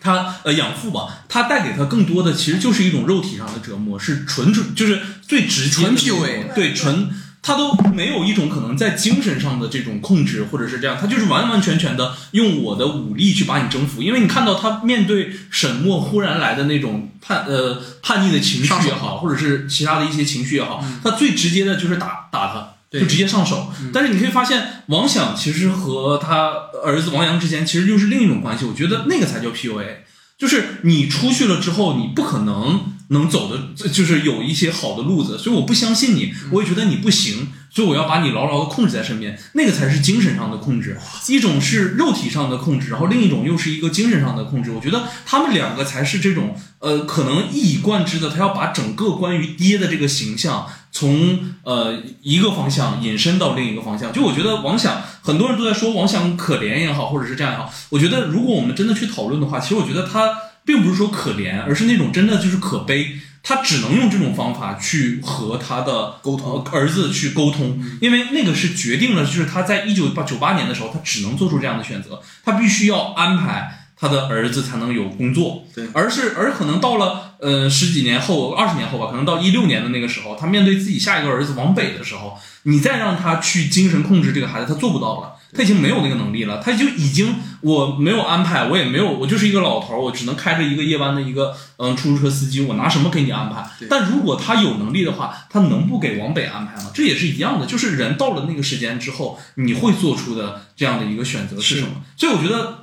Speaker 3: 他呃养父吧，他带给他更多的其实就是一种肉体上的折磨，是纯纯就是最直接的
Speaker 2: PUA，
Speaker 3: 对纯他都没有一种可能在精神上的这种控制或者是这样，他就是完完全全的用我的武力去把你征服。因为你看到他面对沈墨忽然来的那种叛呃叛逆的情绪也好，或者是其他的一些情绪也好，他最直接的就是打打他。就直接上手，但是你可以发现，王想其实和他儿子王阳之间其实又是另一种关系。我觉得那个才叫 PUA，就是你出去了之后，你不可能能走的，就是有一些好的路子，所以我不相信你，我也觉得你不行，所以我要把你牢牢的控制在身边，那个才是精神上的控制，一种是肉体上的控制，然后另一种又是一个精神上的控制。我觉得他们两个才是这种呃，可能一以贯之的，他要把整个关于爹的这个形象从呃一个方向引申到另一个方向。就我觉得王想，很多人都在说王想可怜也好，或者是这样也好，我觉得如果我们真的去讨论的话，其实我觉得他。并不是说可怜，而是那种真的就是可悲。他只能用这种方法去和他的
Speaker 2: 沟通
Speaker 3: 儿子去沟通，因为那个是决定了，就是他在一九八九八年的时候，他只能做出这样的选择，他必须要安排他的儿子才能有工作。
Speaker 2: 对，
Speaker 3: 而是而可能到了呃十几年后、二十年后吧，可能到一六年的那个时候，他面对自己下一个儿子往北的时候，你再让他去精神控制这个孩子，他做不到了。他已经没有那个能力了，他就已经我没有安排，我也没有，我就是一个老头，我只能开着一个夜班的一个嗯出租车司机，我拿什么给你安排？但如果他有能力的话，他能不给往北安排吗？这也是一样的，就是人到了那个时间之后，你会做出的这样的一个选择是什么？所以我觉得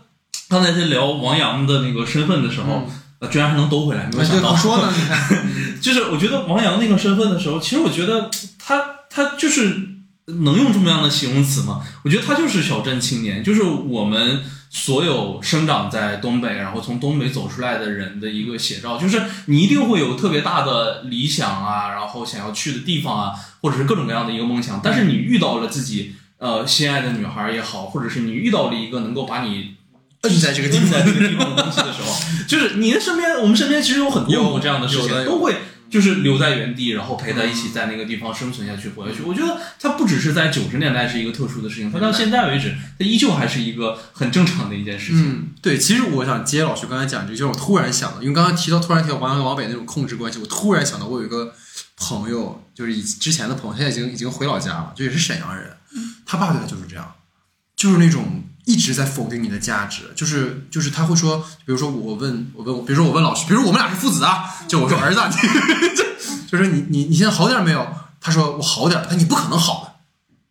Speaker 3: 刚才在聊王阳的那个身份的时候，呃，居然还能兜回来，没有想到。
Speaker 2: 说呢？你看，(laughs)
Speaker 3: 就是我觉得王阳那个身份的时候，其实我觉得他他就是。能用这么样的形容词吗？我觉得他就是小镇青年，就是我们所有生长在东北，然后从东北走出来的人的一个写照。就是你一定会有特别大的理想啊，然后想要去的地方啊，或者是各种各样的一个梦想。但是你遇到了自己呃心爱的女孩也好，或者是你遇到了一个能够把你
Speaker 2: 摁在这个地方
Speaker 3: 这个地方的东西的时候，(laughs) 就是你的身边，我们身边其实有很多有这样的事情，都会。就是留在原地，然后陪他一起在那个地方生存下去、活下去。我觉得它不只是在九十年代是一个特殊的事情，它到现在为止，它依旧还是一个很正常的一件事情。
Speaker 2: 嗯，对。其实我想接老徐刚才讲这个，就是我突然想到，因为刚刚提到突然提到王阳跟王北那种控制关系，我突然想到我有一个朋友，就是以之前的朋友，现在已经已经回老家了，就也是沈阳人。他爸对他就是这样，就是那种。一直在否定你的价值，就是就是他会说，比如说我问我问，比如说我问老师，比如我们俩是父子啊，就我说儿子，(laughs) 就就是你你你现在好点没有？他说我好点，他你不可能好的，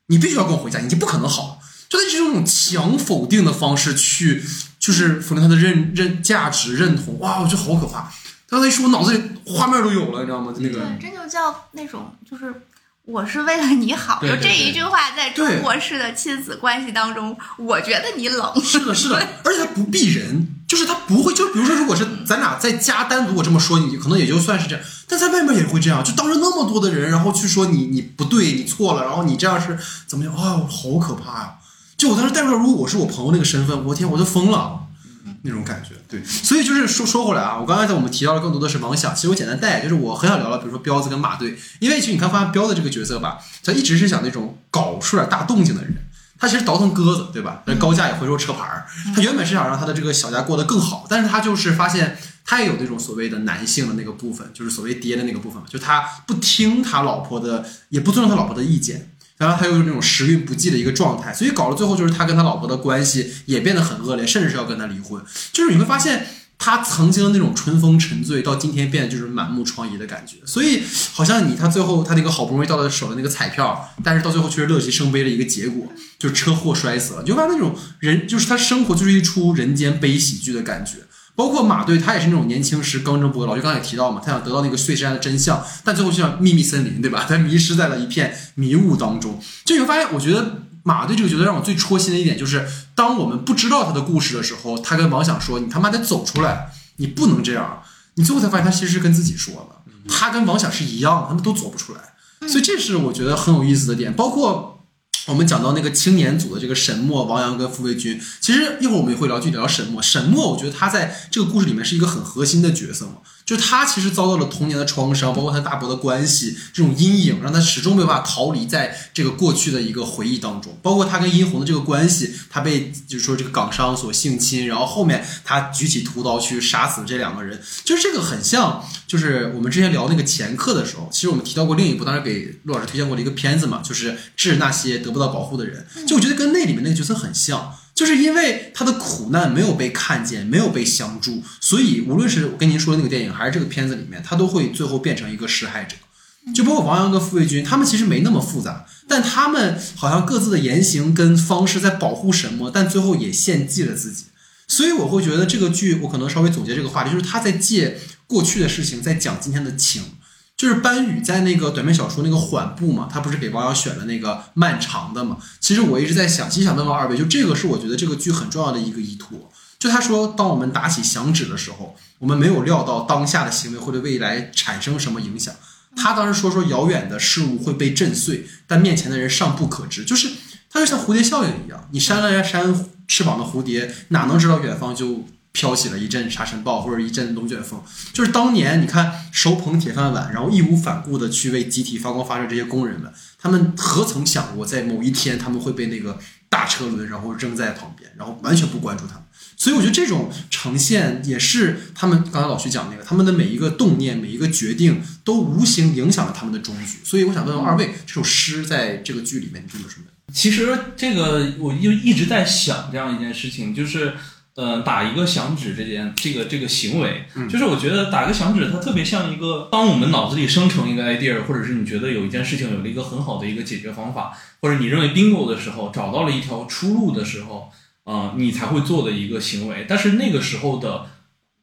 Speaker 2: 你必须要跟我回家，你就不可能好，就他用这种强否定的方式去，就是否定他的认认价值认同，哇，我觉得好可怕。刚才一说，我脑子里画面都有了，你知道吗？那个
Speaker 4: 对，这就叫那种就是。我是为了你好，就这一句话，在中国式的亲子关系当中，我觉得你冷。
Speaker 2: 是的，是的，而且他不避人，就是他不会，就比如说，如果是咱俩在家单独我这么说你，可能也就算是这样，但在外面也会这样，就当着那么多的人，然后去说你，你不对，你错了，然后你这样是怎么样？啊，好可怕呀！就我当时代入到，如果我是我朋友那个身份，我天，我就疯了。那种感觉，对，所以就是说说回来啊，我刚才在我们提到了更多的是王想，其实我简单带，就是我很想聊聊，比如说彪子跟马队，因为其实你看发现彪子这个角色吧，他一直是想那种搞出点大动静的人，他其实倒腾鸽子，对吧？那高价也回收车牌儿，他原本是想让他的这个小家过得更好，但是他就是发现他也有那种所谓的男性的那个部分，就是所谓爹的那个部分嘛，就他不听他老婆的，也不尊重他老婆的意见。然后他又是那种时运不济的一个状态，所以搞到最后就是他跟他老婆的关系也变得很恶劣，甚至是要跟他离婚。就是你会发现他曾经的那种春风沉醉，到今天变得就是满目疮痍的感觉。所以好像你他最后他那个好不容易到他手的那个彩票，但是到最后却是乐极生悲的一个结果，就是车祸摔死了。就发现那种人，就是他生活就是一出人间悲喜剧的感觉。包括马队，他也是那种年轻时刚正不阿。老徐刚才也提到嘛，他想得到那个碎尸案的真相，但最后就像秘密森林，对吧？(laughs) 他迷失在了一片迷雾当中。就你会发现，我觉得马队这个角色让我最戳心的一点，就是当我们不知道他的故事的时候，他跟王想说：“你他妈得走出来，你不能这样。”你最后才发现，他其实是跟自己说的。他跟王想是一样，他们都走不出来。所以这是我觉得很有意思的点，包括。我们讲到那个青年组的这个沈墨、王阳跟傅卫军，其实一会儿我们也会聊具体聊沈墨。沈墨，我觉得他在这个故事里面是一个很核心的角色嘛。就他其实遭到了童年的创伤，包括他大伯的关系这种阴影，让他始终没有办法逃离在这个过去的一个回忆当中。包括他跟殷红的这个关系，他被就是说这个港商所性侵，然后后面他举起屠刀去杀死这两个人，就是这个很像，就是我们之前聊那个前客的时候，其实我们提到过另一部，当时给陆老师推荐过的一个片子嘛，就是致那些得不到保护的人，就我觉得跟那里面那个角色很像。就是因为他的苦难没有被看见，没有被相助，所以无论是我跟您说的那个电影，还是这个片子里面，他都会最后变成一个施害者。就包括王阳跟傅卫军，他们其实没那么复杂，但他们好像各自的言行跟方式在保护什么，但最后也献祭了自己。所以我会觉得这个剧，我可能稍微总结这个话题，就是他在借过去的事情在讲今天的情。就是班宇在那个短篇小说那个缓步嘛，他不是给王瑶选了那个漫长的嘛？其实我一直在想，其实想问问二位，就这个是我觉得这个剧很重要的一个依托。就他说，当我们打起响指的时候，我们没有料到当下的行为会对未来产生什么影响。他当时说说遥远的事物会被震碎，但面前的人尚不可知。就是它就像蝴蝶效应一样，你扇了扇翅膀的蝴蝶，哪能知道远方就？飘起了一阵沙尘暴或者一阵龙卷风，就是当年你看手捧铁饭碗，然后义无反顾的去为集体发光发热这些工人们，他们何曾想过在某一天他们会被那个大车轮然后扔在旁边，然后完全不关注他们。所以我觉得这种呈现也是他们刚才老徐讲那个，他们的每一个动念、每一个决定都无形影响了他们的终局。所以我想问问二位，这首诗在这个剧里面你有什么？
Speaker 3: 其实这个我就一直在想这样一件事情，就是。嗯，打一个响指这件这个这个行为，就是我觉得打个响指，它特别像一个，当我们脑子里生成一个 idea，或者是你觉得有一件事情有了一个很好的一个解决方法，或者你认为 bingo 的时候，找到了一条出路的时候，啊，你才会做的一个行为。但是那个时候的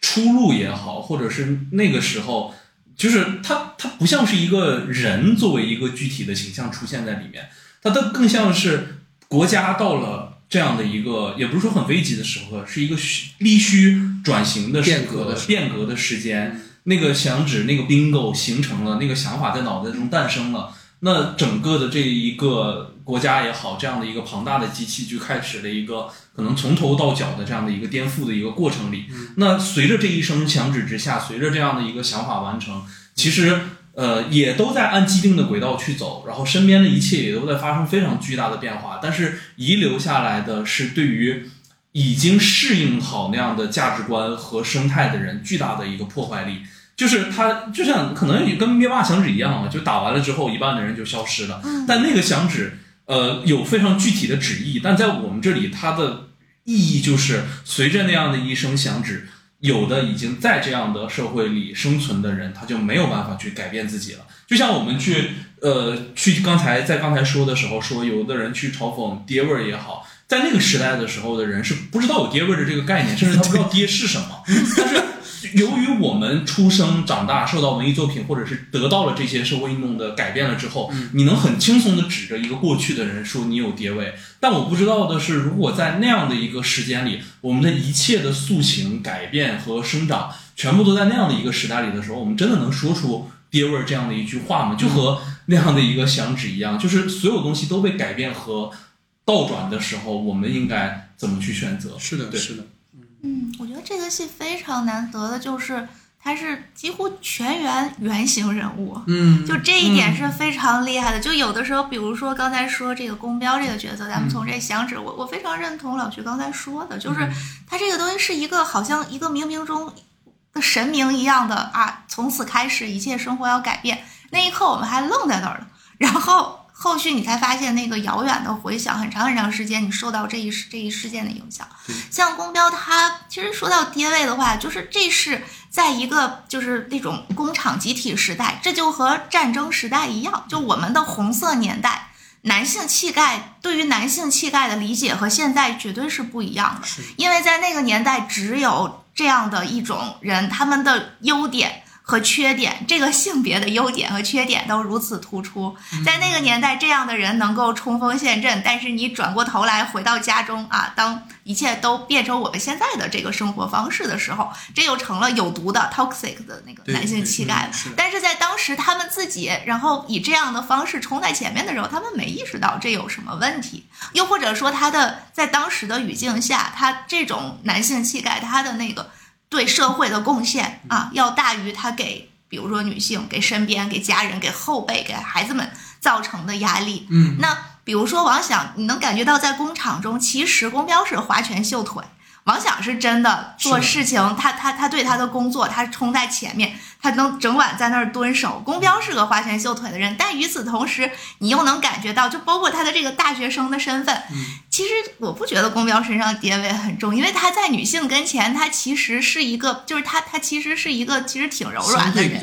Speaker 3: 出路也好，或者是那个时候，就是它它不像是一个人作为一个具体的形象出现在里面，它都更像是国家到了。这样的一个，也不是说很危急的时刻，是一个需必须转型的时刻，变革的时间。那个响指，那个 bingo 形成了，那个想法在脑袋中诞生了。那整个的这一个国家也好，这样的一个庞大的机器就开始了一个可能从头到脚的这样的一个颠覆的一个过程里。那随着这一声响指之下，随着这样的一个想法完成，其实。呃，也都在按既定的轨道去走，然后身边的一切也都在发生非常巨大的变化，但是遗留下来的是对于已经适应好那样的价值观和生态的人巨大的一个破坏力。就是他就像可能也跟灭霸响指一样啊，就打完了之后一半的人就消失了。但那个响指，呃，有非常具体的旨意，但在我们这里，它的意义就是随着那样的一声响指。有的已经在这样的社会里生存的人，他就没有办法去改变自己了。就像我们去，呃，去刚才在刚才说的时候说，有的人去嘲讽爹味儿也好，在那个时代的时候的人是不知道有爹味儿的这个概念，甚至他不知道爹是什么，(laughs) 但是。由于我们出生长大，受到文艺作品，或者是得到了这些社会运动的改变了之后，你能很轻松的指着一个过去的人说你有爹味。但我不知道的是，如果在那样的一个时间里，我们的一切的塑形、改变和生长，全部都在那样的一个时代里的时候，我们真的能说出爹味这样的一句话吗？就和那样的一个响指一样，就是所有东西都被改变和倒转的时候，我们应该怎么去选择？
Speaker 2: 是的，是的。
Speaker 4: 嗯，我觉得这个戏非常难得的就是它是几乎全员原型人物，
Speaker 2: 嗯，
Speaker 4: 就这一点是非常厉害的。就有的时候，比如说刚才说这个宫标这个角色，咱们从这响指，我我非常认同老徐刚才说的，就是他这个东西是一个好像一个冥冥中的神明一样的啊，从此开始一切生活要改变，那一刻我们还愣在那儿了，然后。后续你才发现那个遥远的回响，很长很长时间你受到这一事这一事件的影响。像宫彪他其实说到跌位的话，就是这是在一个就是那种工厂集体时代，这就和战争时代一样，就我们的红色年代，男性气概对于男性气概的理解和现在绝对是不一样的，因为在那个年代只有这样的一种人，他们的优点。和缺点，这个性别的优点和缺点都如此突出，在那个年代，这样的人能够冲锋陷阵。但是你转过头来回到家中啊，当一切都变成我们现在的这个生活方式的时候，这又成了有毒的 toxic 的那个男性气概了。但是在当时，他们自己然后以这样的方式冲在前面的时候，他们没意识到这有什么问题，又或者说他的在当时的语境下，他这种男性气概，他的那个。对社会的贡献啊，要大于他给，比如说女性、给身边、给家人、给后辈、给孩子们造成的压力。
Speaker 2: 嗯，
Speaker 4: 那比如说王想，你能感觉到在工厂中，其实工标是划拳秀腿。王想是真的做事情，他他他对他的工作，他冲在前面，他能整晚在那儿蹲守。宫彪是个花拳绣腿的人，但与此同时，你又能感觉到，就包括他的这个大学生的身份，其实我不觉得宫彪身上爹味很重，因为他在女性跟前，他其实是一个，就是他他其实是一个其实挺柔软的人，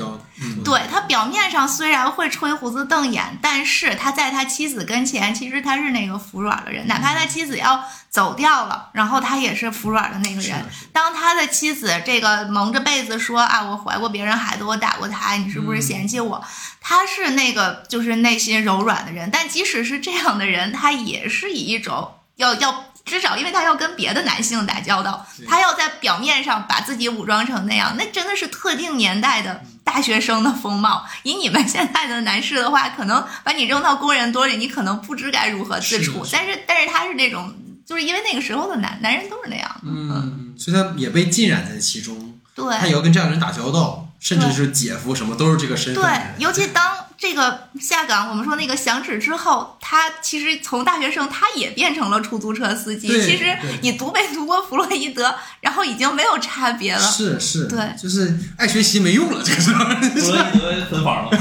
Speaker 4: 对他表面上虽然会吹胡子瞪眼，但是他在他妻子跟前，其实他是那个服软的人，哪怕他妻子要走掉了，然后他也是服软的那个人。当他的妻子这个蒙着被子说啊，我怀过别人孩子，我打过他，你是不是嫌弃我？他是那个就是内心柔软的人，但即使是这样的人，他也是以一种要要。至少，因为他要跟别的男性打交道，他要在表面上把自己武装成那样，那真的是特定年代的大学生的风貌。以你们现在的男士的话，可能把你扔到工人堆里，你可能不知该如何自处。但是，但是他是那种，就是因为那个时候的男男人都是那样，
Speaker 2: 嗯，所以他也被浸染在其中，
Speaker 4: 对，
Speaker 2: 他也要跟这样的人打交道，甚至是姐夫什么都是这个身份。
Speaker 4: 对，尤其当。这个下岗，我们说那个响指之后，他其实从大学生，他也变成了出租车司机。其实你读没读过弗洛伊德，然后已经没有差别了。
Speaker 2: 是是，
Speaker 4: 对，
Speaker 2: 就是爱学习没用了，这个是。
Speaker 3: 弗洛伊德分房了。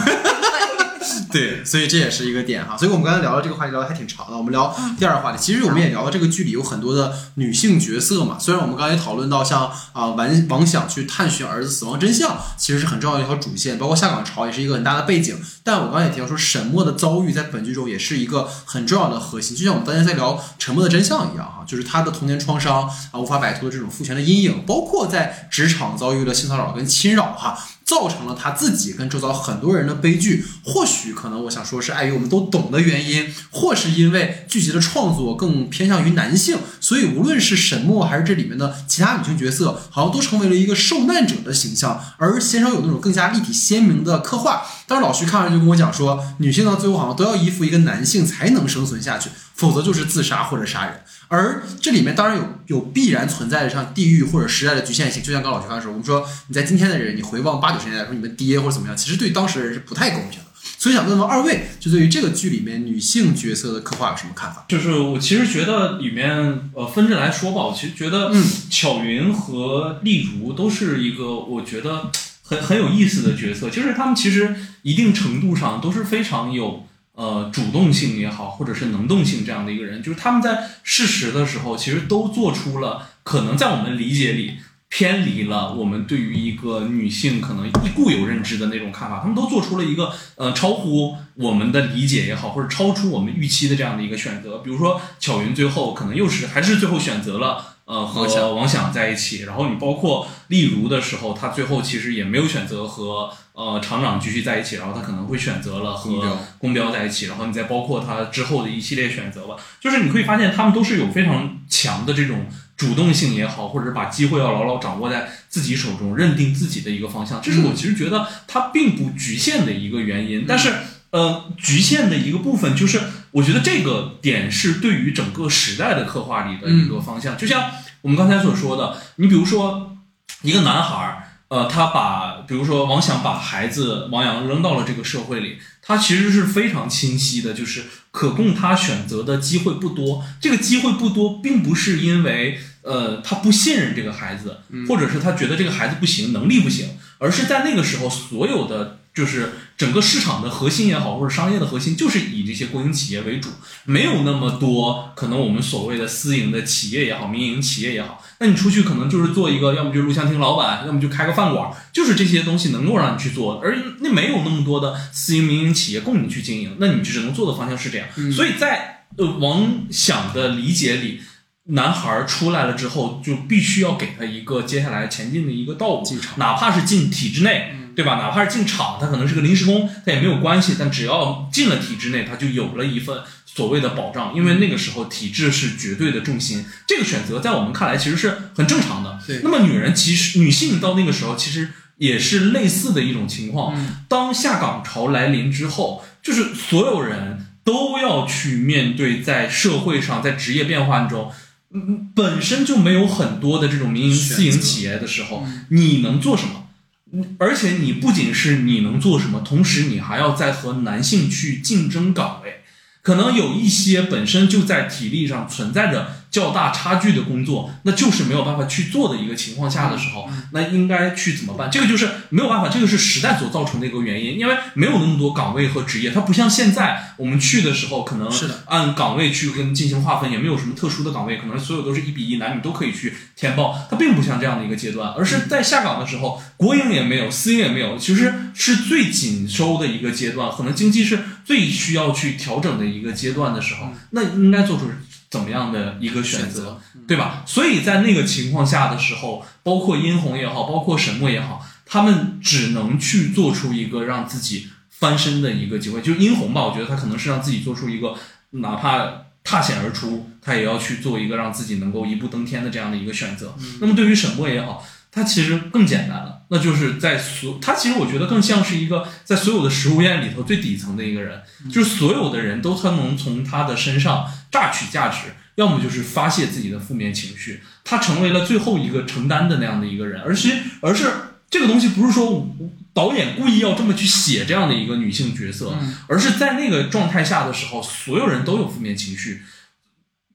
Speaker 3: (laughs)
Speaker 2: 对，所以这也是一个点哈。所以我们刚才聊的这个话题聊的还挺长的。我们聊第二个话题，其实我们也聊到这个剧里有很多的女性角色嘛。虽然我们刚才讨论到像啊王王想去探寻儿子死亡真相，其实是很重要的一条主线，包括下岗潮也是一个很大的背景。但我刚才也提到说，沈墨的遭遇在本剧中也是一个很重要的核心，就像我们当年在聊《沉默的真相》一样哈，就是他的童年创伤啊，无法摆脱的这种父权的阴影，包括在职场遭遇了性骚扰跟侵扰哈。造成了他自己跟周遭很多人的悲剧，或许可能我想说是碍于我们都懂的原因，或是因为剧集的创作更偏向于男性，所以无论是沈墨还是这里面的其他女性角色，好像都成为了一个受难者的形象，而鲜少有那种更加立体鲜明的刻画。当时老徐看完就跟我讲说，女性到最后好像都要依附一个男性才能生存下去，否则就是自杀或者杀人。而这里面当然有有必然存在的像地域或者时代的局限性，就像刚老徐刚才说，我们说你在今天的人，你回望八九十年代说你们爹或者怎么样，其实对当时的人是不太公平的。所以想问问二位，就对于这个剧里面女性角色的刻画有什么看法？
Speaker 3: 就是我其实觉得里面呃分着来说吧，我其实觉得
Speaker 2: 嗯，
Speaker 3: 巧云和丽茹都是一个我觉得很很有意思的角色，就是他们其实一定程度上都是非常有。呃，主动性也好，或者是能动性这样的一个人，就是他们在事实的时候，其实都做出了可能在我们理解里偏离了我们对于一个女性可能固有认知的那种看法。他们都做出了一个呃超乎我们的理解也好，或者超出我们预期的这样的一个选择。比如说巧云最后可能又是还是最后选择了呃和王想在一起，然后你包括例如的时候，他最后其实也没有选择和。呃，厂长继续在一起，然后他可能会选择了和公标在一起，然后你再包括他之后的一系列选择吧，就是你可以发现他们都是有非常强的这种主动性也好，或者是把机会要牢牢掌握在自己手中，认定自己的一个方向，这是我其实觉得它并不局限的一个原因。但是，呃，局限的一个部分就是，我觉得这个点是对于整个时代的刻画里的一个方向。就像我们刚才所说的，你比如说一个男孩儿。呃，他把，比如说王想把孩子王阳扔到了这个社会里，他其实是非常清晰的，就是可供他选择的机会不多。这个机会不多，并不是因为呃他不信任这个孩子，或者是他觉得这个孩子不行，能力不行，而是在那个时候，所有的就是整个市场的核心也好，或者商业的核心，就是以这些国营企业为主，没有那么多可能我们所谓的私营的企业也好，民营企业也好。那你出去可能就是做一个，要么就是录像厅老板，要么就开个饭馆，就是这些东西能够让你去做，而那没有那么多的私营民营企业供你去经营，那你就只能做的方向是这样。所以在呃王想的理解里，男孩出来了之后，就必须要给他一个接下来前进的一个道路，哪怕是进体制内，对吧？哪怕是进厂，他可能是个临时工，他也没有关系，但只要进了体制内，他就有了一份。所谓的保障，因为那个时候体制是绝对的重心，这个选择在我们看来其实是很正常的。
Speaker 2: 对，
Speaker 3: 那么女人其实女性到那个时候其实也是类似的一种情况。当下岗潮来临之后，就是所有人都要去面对在社会上在职业变换中，嗯，本身就没有很多的这种民营私营企业的时候，你能做什么？而且你不仅是你能做什么，同时你还要在和男性去竞争岗位。可能有一些本身就在体力上存在着较大差距的工作，那就是没有办法去做的一个情况下的时候，那应该去怎么办？这个就是没有办法，这个是时代所造成的一个原因，因为没有那么多岗位和职业，它不像现在我们去的时候，可能
Speaker 2: 是的
Speaker 3: 按岗位去跟进行划分，也没有什么特殊的岗位，可能所有都是一比一，男女都可以去填报，它并不像这样的一个阶段，而是在下岗的时候，国营也没有，私营也没有，其实是最紧收的一个阶段，可能经济是最需要去调整的一个阶段的时候，那应该做出怎么样的一个选择对吧？所以在那个情况下的时候，包括殷红也好，包括沈墨也好，他们只能去做出一个让自己翻身的一个机会。就殷红吧，我觉得他可能是让自己做出一个，哪怕踏险而出，他也要去做一个让自己能够一步登天的这样的一个选择。那么对于沈墨也好，他其实更简单了，那就是在所他其实我觉得更像是一个在所有的食物链里头最底层的一个人，就是所有的人都他能从他的身上榨取价值，要么就是发泄自己的负面情绪，他成为了最后一个承担的那样的一个人，而是而是这个东西不是说导演故意要这么去写这样的一个女性角色，而是在那个状态下的时候，所有人都有负面情绪。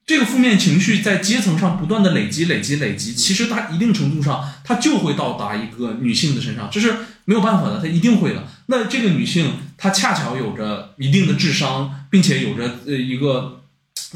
Speaker 3: 这个负面情绪在阶层上不断的累积、累积、累积，其实它一定程度上，它就会到达一个女性的身上，这是没有办法的，它一定会的。那这个女性，她恰巧有着一定的智商，并且有着呃一个，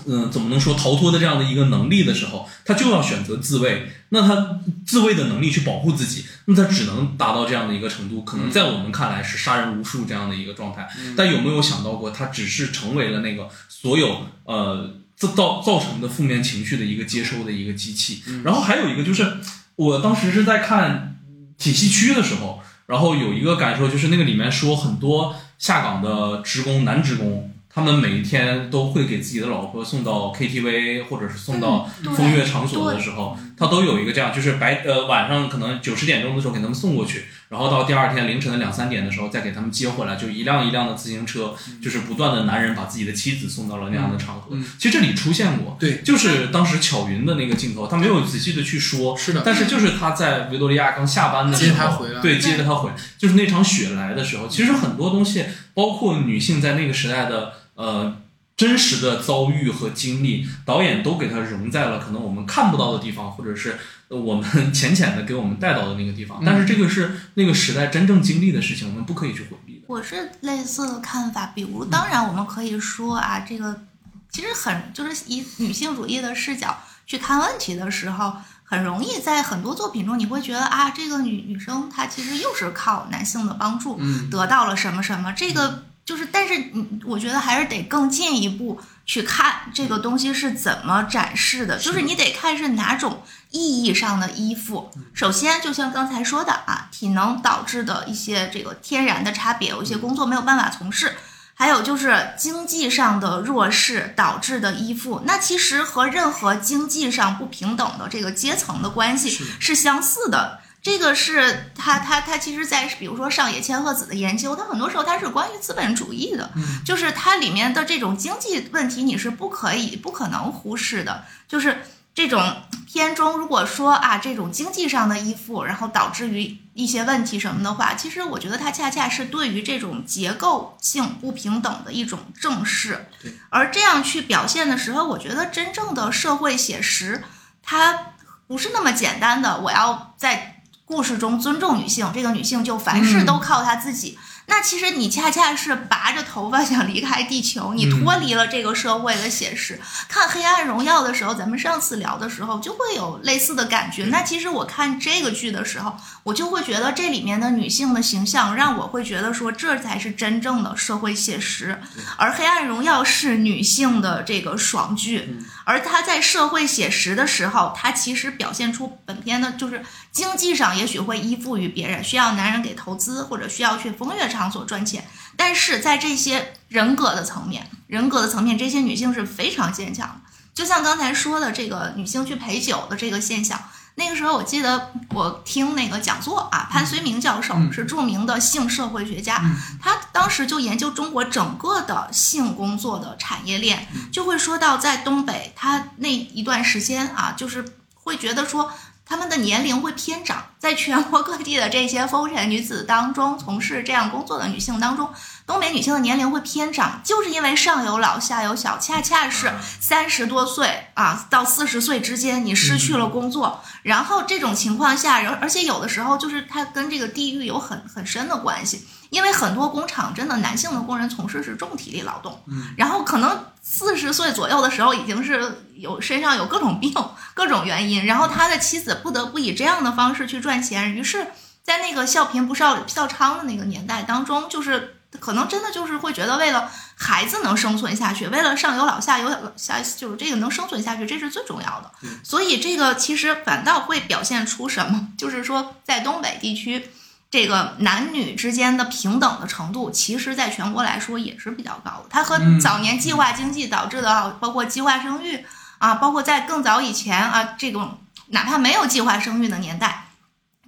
Speaker 3: 嗯、怎么能说逃脱的这样的一个能力的时候，他就要选择自卫。那他自卫的能力去保护自己，那他只能达到这样的一个程度，可能在我们看来是杀人无数这样的一个状态。但有没有想到过，他只是成为了那个所有呃。造造造成的负面情绪的一个接收的一个机器。然后还有一个就是，我当时是在看体系区的时候，然后有一个感受就是那个里面说很多下岗的职工男职工，他们每一天都会给自己的老婆送到 KTV 或者是送到
Speaker 4: 嗯
Speaker 3: 风月场所的时候，他都有一个这样，就是白呃晚上可能九十点钟的时候给他们送过去，然后到第二天凌晨的两三点的时候再给他们接回来，就一辆一辆的自行车，就是不断的男人把自己的妻子送到了那样的场合。
Speaker 2: 嗯。
Speaker 3: 其实这里出现过，
Speaker 2: 对，
Speaker 3: 就是当时巧云的那个镜头，他没有仔细的去说，
Speaker 2: 是的。
Speaker 3: 但是就是他在维多利亚刚下班的时候，
Speaker 2: 接他回来。
Speaker 3: 对，接着他回，就是那场雪来的时候，其实很多东西，包括女性在那个时代的呃真实的遭遇和经历，导演都给他融在了可能我们看不到的地方，或者是呃我们浅浅的给我们带到的那个地方。但是这个是那个时代真正经历的事情，我们不可以去回避的。
Speaker 4: 我是类似的看法，比如，当然我们可以说啊，这个其实很就是以女性主义的视角去看问题的时候，很容易在很多作品中你会觉得啊，这个女女生她其实又是靠男性的帮助
Speaker 2: 嗯
Speaker 4: 得到了什么什么，这个就是，但是你，我觉得还是得更进一步去看这个东西是怎么展示的，就是你得看是哪种意义上的依附。首先，就像刚才说的啊，体能导致的一些这个天然的差别，有一些工作没有办法从事。还有就是经济上的弱势导致的依附，那其实和任何经济上不平等的这个阶层的关系
Speaker 2: 是
Speaker 4: 是相似的。这个是他他他其实在比如说上野千鹤子的研究，他很多时候他是关于资本主义的，就是它里面的这种经济问题你是不可以不可能忽视的，就是这种片中如果说啊这种经济上的依附，然后导致于一些问题什么的话，其实我觉得它恰恰是对于这种结构性不平等的一种正视
Speaker 2: 对。
Speaker 4: 而这样去表现的时候，我觉得真正的社会写实，它不是那么简单的，我要在故事中尊重女性，这个女性就凡事都靠她自己。那其实你恰恰是拔着头发 (laughs) 想离开地球，你脱离了这个社会的写实。看《黑暗荣耀》的时候，咱们上次聊的时候就会有类似的感觉。那其实我看这个剧的时候，我就会觉得这里面的女性的形象让我会觉得说这才是真正的社会写实。而《黑暗荣耀》是女性的这个爽剧，而她在社会写实的时候，她其实表现出本片的就是经济上也许会依附于别人，需要男人给投资或者需要去风月场所赚钱，但是在这些人格的层面，人格的层面，这些女性是非常坚强的。就像刚才说的这个女性去陪酒的这个现象，那个时候我记得我听那个讲座啊，潘绥铭教授是著名的性社会学家，他当时就研究中国整个的性工作的产业链，就会说到在东北，他那一段时间啊，就是会觉得说他们的年龄会偏长，在全国各地的这些风尘女子当中，从事这样工作的女性当中，东北女性的年龄会偏长，就是因为上有老下有小，恰恰是三十多岁啊到四十岁之间，你失去了工作，然后这种情况下，而而且有的时候就是它跟这个地域有很很深的关系，因为很多工厂真的男性的工人从事是重体力劳动，然后可能四十岁左右的时候已经是有身上有各种病、各种原因，然后他的妻子不得不以这样的方式去赚钱，于是，在那个笑贫不笑笑娼的那个年代当中，就是可能真的就是会觉得为了孩子能生存下去，为了上有老下有老下，就是这个能生存下去，这是最重要的。所以这个其实反倒会表现出什么，就是说在东北地区。这个男女之间的平等的程度，其实在全国来说也是比较高的。它和早年计划经济导致的，包括计划生育啊，包括在更早以前啊，这种哪怕没有计划生育的年代，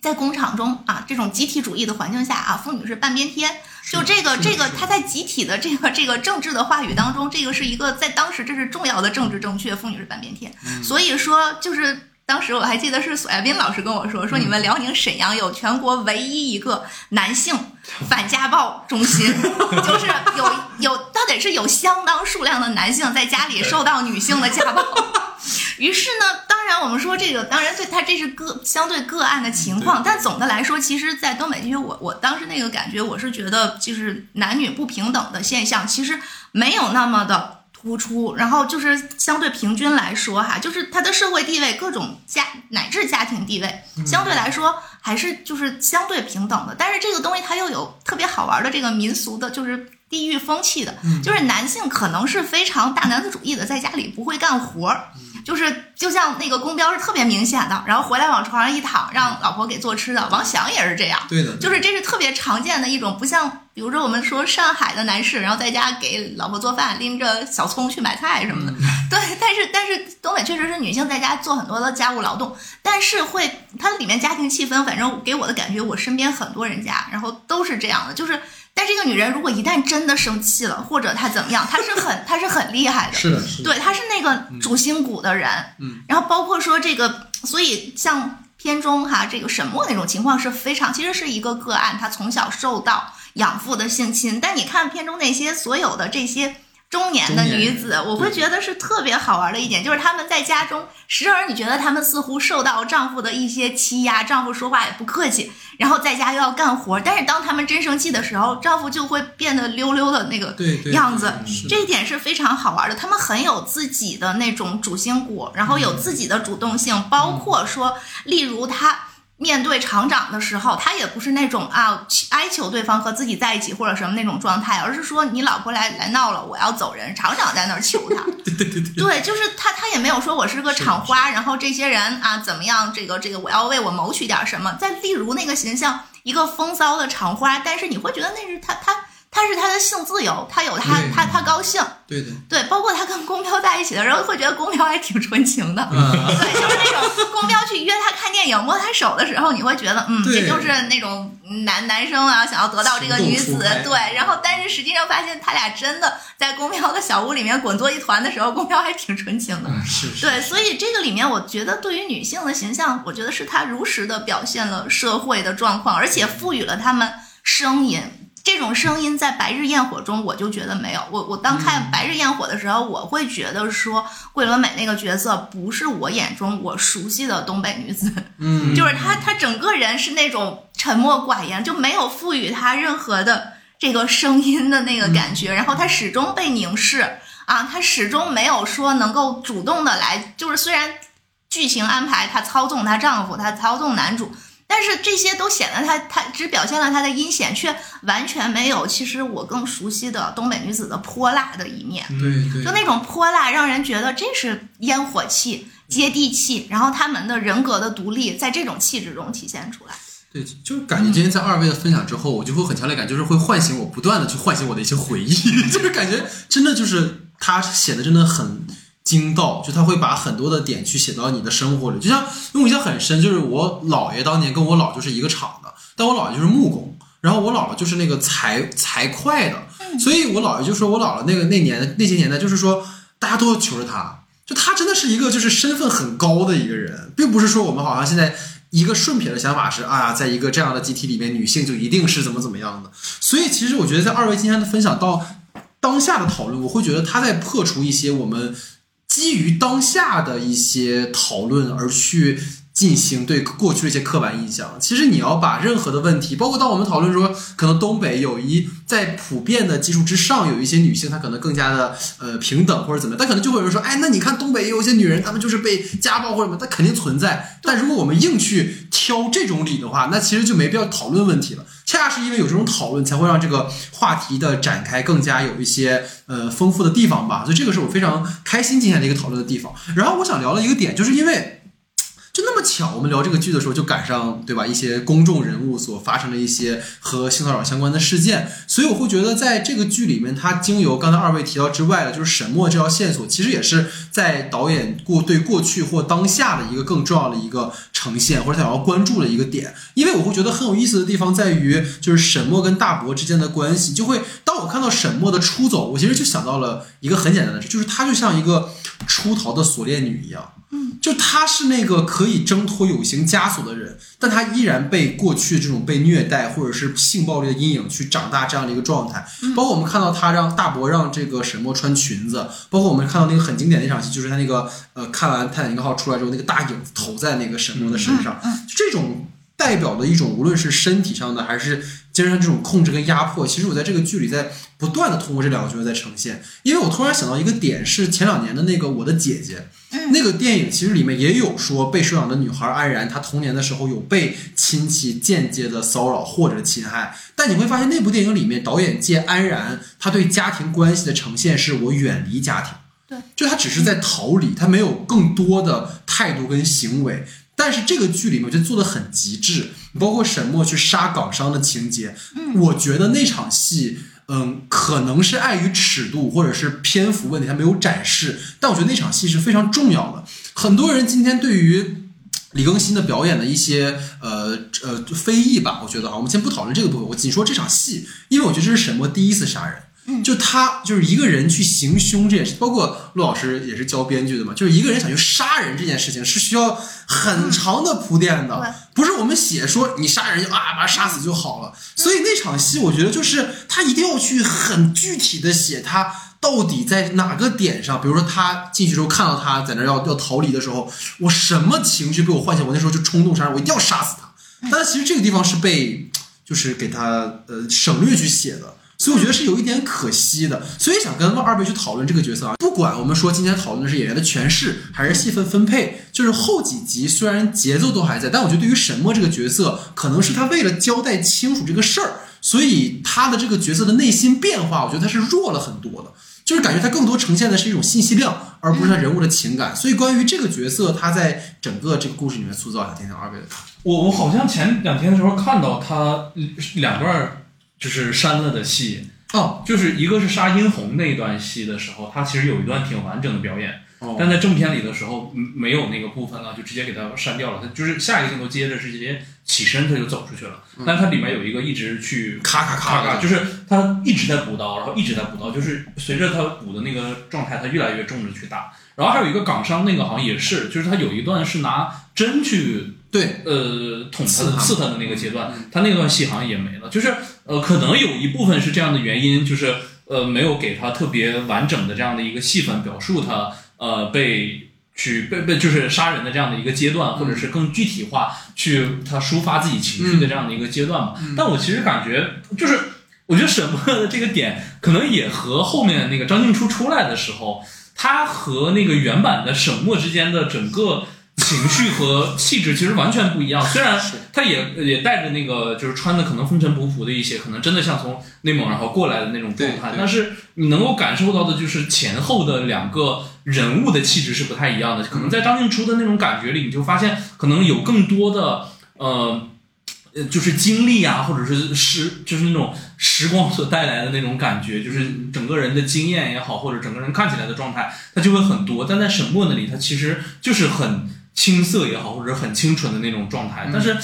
Speaker 4: 在工厂中啊，这种集体主义的环境下啊，妇女是半边天。就这个这个，它在集体的这个这个政治的话语当中，这个是一个在当时这是重要的政治正确，妇女是半边天。所以说就是。当时我还记得是索亚斌老师跟我说，说你们辽宁沈阳有全国唯一一个男性反家暴中心，(laughs) 就是有有，他得是有相当数量的男性在家里受到女性的家暴。(laughs) 于是呢，当然我们说这个，当然对他这是个相对个案的情况，但总的来说，其实，在东北地区，我我当时那个感觉，我是觉得就是男女不平等的现象，其实没有那么的。突出，然后就是相对平均来说哈，就是他的社会地位、各种家乃至家庭地位，相对来说还是就是相对平等的。但是这个东西它又有特别好玩的这个民俗的，就是地域风气的，就是男性可能是非常大男子主义的，在家里不会干活儿。就是就像那个公标是特别明显的，然后回来往床上一躺，让老婆给做吃的。王翔也是这样，
Speaker 2: 对的，
Speaker 4: 就是这是特别常见的一种，不像比如说我们说上海的男士，然后在家给老婆做饭，拎着小葱去买菜什么的。(laughs) 对，但是但是东北确实是女性在家做很多的家务劳动，但是会它里面家庭气氛，反正给我的感觉，我身边很多人家，然后都是这样的，就是。但这个女人如果一旦真的生气了，或者她怎么样，她是很她是很厉害的，
Speaker 2: 是的，
Speaker 4: 对，她是那个主心骨的人，
Speaker 2: 嗯，
Speaker 4: 然后包括说这个，所以像片中哈这个沈墨那种情况是非常，其实是一个个案，她从小受到养父的性侵，但你看片中那些所有的这些。中年的女子，我会觉得是特别好玩的一点，就是她们在家中，时而你觉得她们似乎受到丈夫的一些欺压，丈夫说话也不客气，然后在家又要干活，但是当她们真生气的时候，丈夫就会变得溜溜的那个样子，这一点是非常好玩的。她们很有自己的那种主心骨，然后有自己的主动性，包括说，例如她。面对厂长的时候，他也不是那种啊哀求对方和自己在一起或者什么那种状态，而是说你老婆来来闹了，我要走人。厂长在那儿求他，(laughs)
Speaker 2: 对对对对，
Speaker 4: 对，就是他他也没有说我是个厂花，然后这些人啊怎么样，这个这个我要为我谋取点什么。再例如那个形象，一个风骚的厂花，但是你会觉得那是他他。他是他的性自由，他有他他他高兴，
Speaker 2: 对对
Speaker 4: 对，包括他跟公标在一起的时候，会觉得公标还挺纯情的，对，就是那种公标去约他看电影摸他手的时候，你会觉得嗯，这就是那种男男生啊想要得到这个女子，对，然后但是实际上发现他俩真的在公标的小屋里面滚作一团的时候，公标还挺纯情的，
Speaker 2: 是，
Speaker 4: 对，所以这个里面我觉得对于女性的形象，我觉得是他如实的表现了社会的状况，而且赋予了他们声音。这种声音在《白日焰火》中，我就觉得没有。我我当看《白日焰火》的时候，我会觉得说桂纶镁那个角色不是我眼中我熟悉的东北女子。
Speaker 2: 嗯，(laughs)
Speaker 4: 就是她，她整个人是那种沉默寡言，就没有赋予她任何的这个声音的那个感觉。然后她始终被凝视啊，她始终没有说能够主动的来，就是虽然剧情安排她操纵她丈夫，她操纵男主。但是这些都显得她，她只表现了她的阴险，却完全没有其实我更熟悉的东北女子的泼辣的一面。
Speaker 2: 对对，
Speaker 4: 就那种泼辣，让人觉得这是烟火气、接地气，然后他们的人格的独立，在这种气质中体现出来。
Speaker 2: 对，就是感觉今天在二位的分享之后，我就会很强烈感，就是会唤醒我，不断的去唤醒我的一些回忆，(laughs) 就是感觉真的就是他写的真的很。精到，就他会把很多的点去写到你的生活里，就像我印象很深，就是我姥爷当年跟我姥就是一个厂的，但我姥爷就是木工，然后我姥姥就是那个财财会的，所以我姥爷就说我姥姥那个那年那些年代，就是说大家都要求着他，就他真的是一个就是身份很高的一个人，并不是说我们好像现在一个顺撇的想法是啊，在一个这样的集体里面，女性就一定是怎么怎么样的。所以其实我觉得在二位今天的分享到当下的讨论，我会觉得他在破除一些我们基于当下的一些讨论而去。进行对过去的一些刻板印象。其实你要把任何的问题，包括当我们讨论说，可能东北有一在普遍的基础之上，有一些女性她可能更加的呃平等或者怎么样，但可能就会有人说，哎，那你看东北也有一些女人，她们就是被家暴或者什么，她肯定存在。但如果我们硬去挑这种理的话，那其实就没必要讨论问题了。恰恰是因为有这种讨论，才会让这个话题的展开更加有一些呃丰富的地方吧。所以这个是我非常开心今天的一个讨论的地方。然后我想聊的一个点，就是因为。就那么巧，我们聊这个剧的时候就赶上，对吧？一些公众人物所发生的一些和性骚扰相关的事件，所以我会觉得，在这个剧里面，它经由刚才二位提到之外的，就是沈墨这条线索，其实也是在导演过对过去或当下的一个更重要的一个呈现，或者想要关注的一个点。因为我会觉得很有意思的地方在于，就是沈墨跟大伯之间的关系，就会当我看到沈墨的出走，我其实就想到了一个很简单的事，就是他就像一个出逃的锁链女一样。就他是那个可以挣脱有形枷锁的人，但他依然被过去这种被虐待或者是性暴力的阴影去长大这样的一个状态。包括我们看到他让大伯让这个沈墨穿裙子，包括我们看到那个很经典的一场戏，就是他那个呃看完泰坦尼克号出来之后，那个大影子投在那个沈墨的身上，就这种代表的一种无论是身体上的还是精神上这种控制跟压迫，其实我在这个剧里在不断的通过这两个角色在呈现。因为我突然想到一个点，是前两年的那个我的姐姐。那个电影其实里面也有说，被收养的女孩安然，她童年的时候有被亲戚间接的骚扰或者侵害。但你会发现，那部电影里面导演借安然，他对家庭关系的呈现是我远离家庭，
Speaker 4: 对，
Speaker 2: 就他只是在逃离，他没有更多的态度跟行为。但是这个剧里面我觉得做的很极致，包括沈墨去杀港商的情节，嗯我觉得那场戏。嗯，可能是碍于尺度或者是篇幅问题，他没有展示。但我觉得那场戏是非常重要的。很多人今天对于李更新的表演的一些呃呃非议吧，我觉得啊，我们先不讨论这个部分，我仅说这场戏，因为我觉得这是沈墨第一次杀人。就他就是一个人去行凶这件事，包括陆老师也是教编剧的嘛，就是一个人想去杀人这件事情是需要很长的铺垫的，不是我们写说你杀人就啊把他杀死就好了。所以那场戏我觉得就是他一定要去很具体的写他到底在哪个点上，比如说他进去之后看到他在那要要逃离的时候，我什么情绪被我唤醒，我那时候就冲动杀人，我一定要杀死他。但是其实这个地方是被就是给他呃省略去写的。所以我觉得是有一点可惜的，所以想跟二位去讨论这个角色啊。不管我们说今天讨论的是演员的诠释还是戏份分配，就是后几集虽然节奏都还在，但我觉得对于沈墨这个角色，可能是他为了交代清楚这个事儿，所以他的这个角色的内心变化，我觉得他是弱了很多的，就是感觉他更多呈现的是一种信息量，而不是他人物的情感。所以关于这个角色，他在整个这个故事里面塑造，想听听二位的。
Speaker 3: 我我好像前两天的时候看到他两段。就是删了的戏
Speaker 2: 哦，
Speaker 3: 就是一个是杀殷红那一段戏的时候，他其实有一段挺完整的表演，但在正片里的时候没有那个部分了，就直接给他删掉了。他就是下一个镜头接着是直接起身他就走出去了，但他里面有一个一直去
Speaker 2: 咔咔咔
Speaker 3: 咔，就是他一直在补刀，然后一直在补刀，就是随着他补的那个状态，他越来越重着去打。然后还有一个港商那个好像也是，就是他有一段是拿针去。
Speaker 2: 对，
Speaker 3: 呃，捅他、刺他的那个阶段，他那段戏好像也没了。就是，呃，可能有一部分是这样的原因，就是，呃，没有给他特别完整的这样的一个戏份表述他，呃，被去被被就是杀人的这样的一个阶段，或者是更具体化去他抒发自己情绪的这样的一个阶段嘛。但我其实感觉，就是我觉得沈墨的这个点，可能也和后面那个张静初出来的时候，他和那个原版的沈墨之间的整个。情绪和气质其实完全不一样，虽然他也也带着那个就是穿的可能风尘仆仆的一些，可能真的像从内蒙然后过来的那种状态，但是你能够感受到的就是前后的两个人物的气质是不太一样的。可能在张静初的那种感觉里，你就发现可能有更多的呃呃就是经历啊，或者是时就是那种时光所带来的那种感觉，就是整个人的经验也好，或者整个人看起来的状态，它就会很多。但在沈墨那里，他其实就是很。青涩也好，或者很清纯的那种状态，但是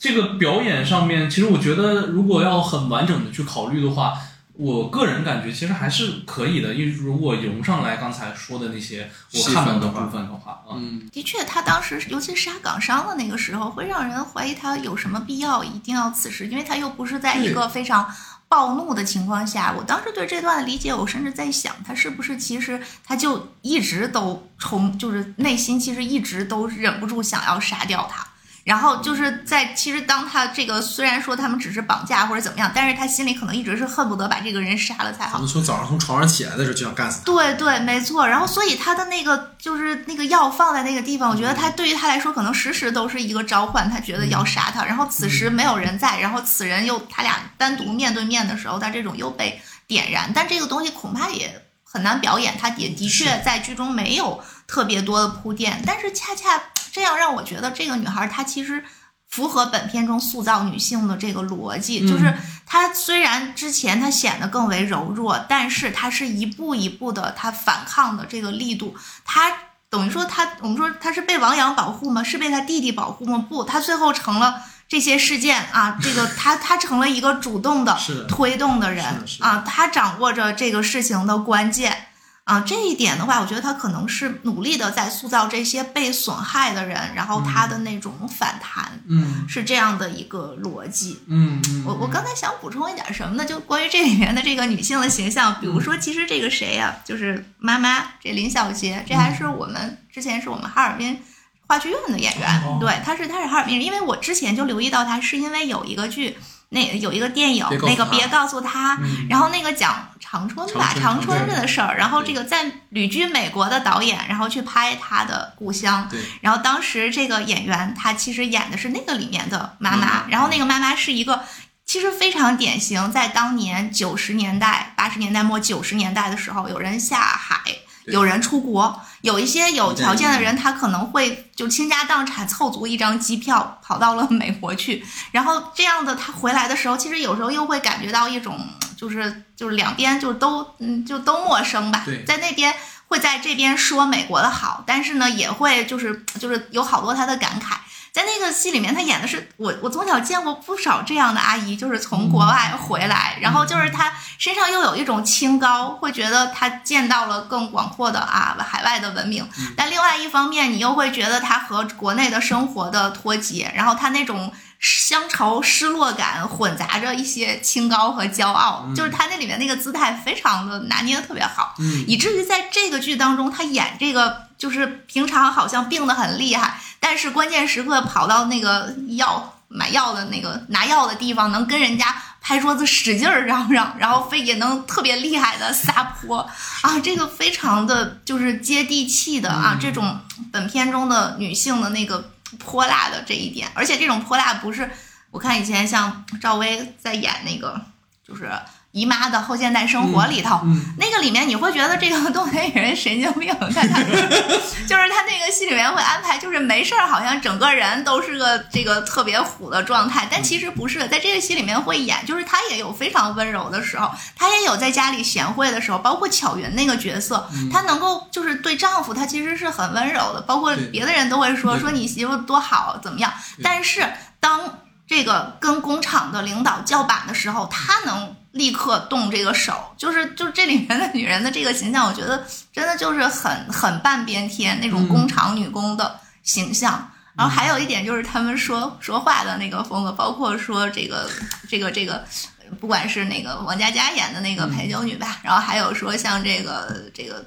Speaker 3: 这个表演上面，其实我觉得，如果要很完整的去考虑的话，我个人感觉其实还是可以的，因为如果融上来刚才说的那些我看到的部分的话，啊，
Speaker 2: 嗯，
Speaker 4: 的确，他当时尤其杀港商的那个时候，会让人怀疑他有什么必要一定要此时，因为他又不是在一个非常暴怒的情况下。我当时对这段的理解，我甚至在想，他是不是其实他就一直都冲，就是内心其实一直都忍不住想要杀掉他。然后就是在其实当他这个虽然说他们只是绑架或者怎么样，但是他心里可能一直是恨不得把这个人杀了才好
Speaker 2: 可。能从早上从床上起来的时候就想干死他。
Speaker 4: 对对，没错。然后，所以他的那个就是那个药放在那个地方，我觉得他对于他来说，可能时时都是一个召唤，他觉得要杀他。然后此时没有人在，然后此人又他俩单独面对面的时候，他这种又被点燃。但这个东西恐怕也很难表演，他也的确在剧中没有特别多的铺垫，但是恰恰这样让我觉得这个女孩她其实。符合本片中塑造女性的这个逻辑，就是她虽然之前她显得更为柔弱，但是她是一步一步的，她反抗的这个力度，她等于说她，我们说她是被王阳保护吗？是被她弟弟保护吗？不，她最后成了这些事件啊，这个 (laughs) 他他成了一个主动的推动的人啊，他掌握着这个事情的关键。啊，这一点的话，我觉得他可能是努力的在塑造这些被损害的人，然后他的那种反弹，
Speaker 2: 嗯
Speaker 4: 是这样的一个逻辑。
Speaker 2: 嗯嗯，
Speaker 4: 我我刚才想补充一点什么呢？就关于这里面的这个女性的形象，比如说，其实这个谁呀、就是妈妈，这林小杰，这还是我们之前是我们哈尔滨话剧院的演员，
Speaker 3: 哦。
Speaker 4: 对，他是他是哈尔滨人，因为我之前就留意到他，是因为有一个剧。那有一个电影那个别告诉他，
Speaker 2: 嗯。
Speaker 4: 然后那个讲长春吧，
Speaker 2: 长春
Speaker 4: 长春的事儿，然后这个在旅居美国的导演，然后去拍他的故乡，
Speaker 2: 对，
Speaker 4: 然后当时这个演员他其实演的是那个里面的妈妈，然后那个妈妈是一个其实非常典型，在当年九十年代、八十年代末、九十年代的时候，有人下海，
Speaker 2: 对
Speaker 4: 有人出国，有一些有条件的人，他可能会就倾家荡产凑足一张机票跑到了美国去，然后这样的他回来的时候，其实有时候又会感觉到一种就是就是两边就都嗯就都陌生吧，在那边。会在这边说美国的好，但是呢，也会就是就是有好多他的感慨。在那个戏里面，她演的是我，我从小见过不少这样的阿姨，就是从国外回来，然后就是她身上又有一种清高，会觉得她见到了更广阔的啊海外的文明。但另外一方面，你又会觉得她和国内的生活的脱节，然后她那种乡愁、失落感混杂着一些清高和骄傲，就是她那里面那个姿态非常的拿捏的特别好。
Speaker 2: 嗯
Speaker 4: 以至于在这个剧当中，她演这个就是平常好像病得很厉害，但是关键时刻跑到那个药买药的那个拿药的地方，能跟人家拍桌子使劲儿嚷嚷，然后非也能特别厉害的撒泼啊，这个非常的就是接地气的啊，这种本片中的女性的那个泼辣的这一点，而且这种泼辣不是我看以前像赵薇在演那个就是。姨妈的后现代生活里头，
Speaker 2: 嗯
Speaker 4: 那个里面你会觉得这个东北女人神经病，(laughs) 就是他那个戏里面会安排，就是没事儿，好像整个人都是个这个特别虎的状态，但其实不是，在这个戏里面会演，就是她也有非常温柔的时候，她也有在家里贤惠的时候，包括巧云那个角色，她能够就是对丈夫，她其实是很温柔的，包括别的人都会说说你媳妇多好怎么样，但是当这个跟工厂的领导叫板的时候，她能立刻动这个手，就是就这里面的女人的这个形象，我觉得真的就是很很半边天那种
Speaker 2: 嗯。
Speaker 4: 工厂女工的形象。然后还有一点就是他们说说话的那个风格，包括说这个这个这个，不管是那个王佳佳演的那个陪酒女吧，然后还有说像这个这个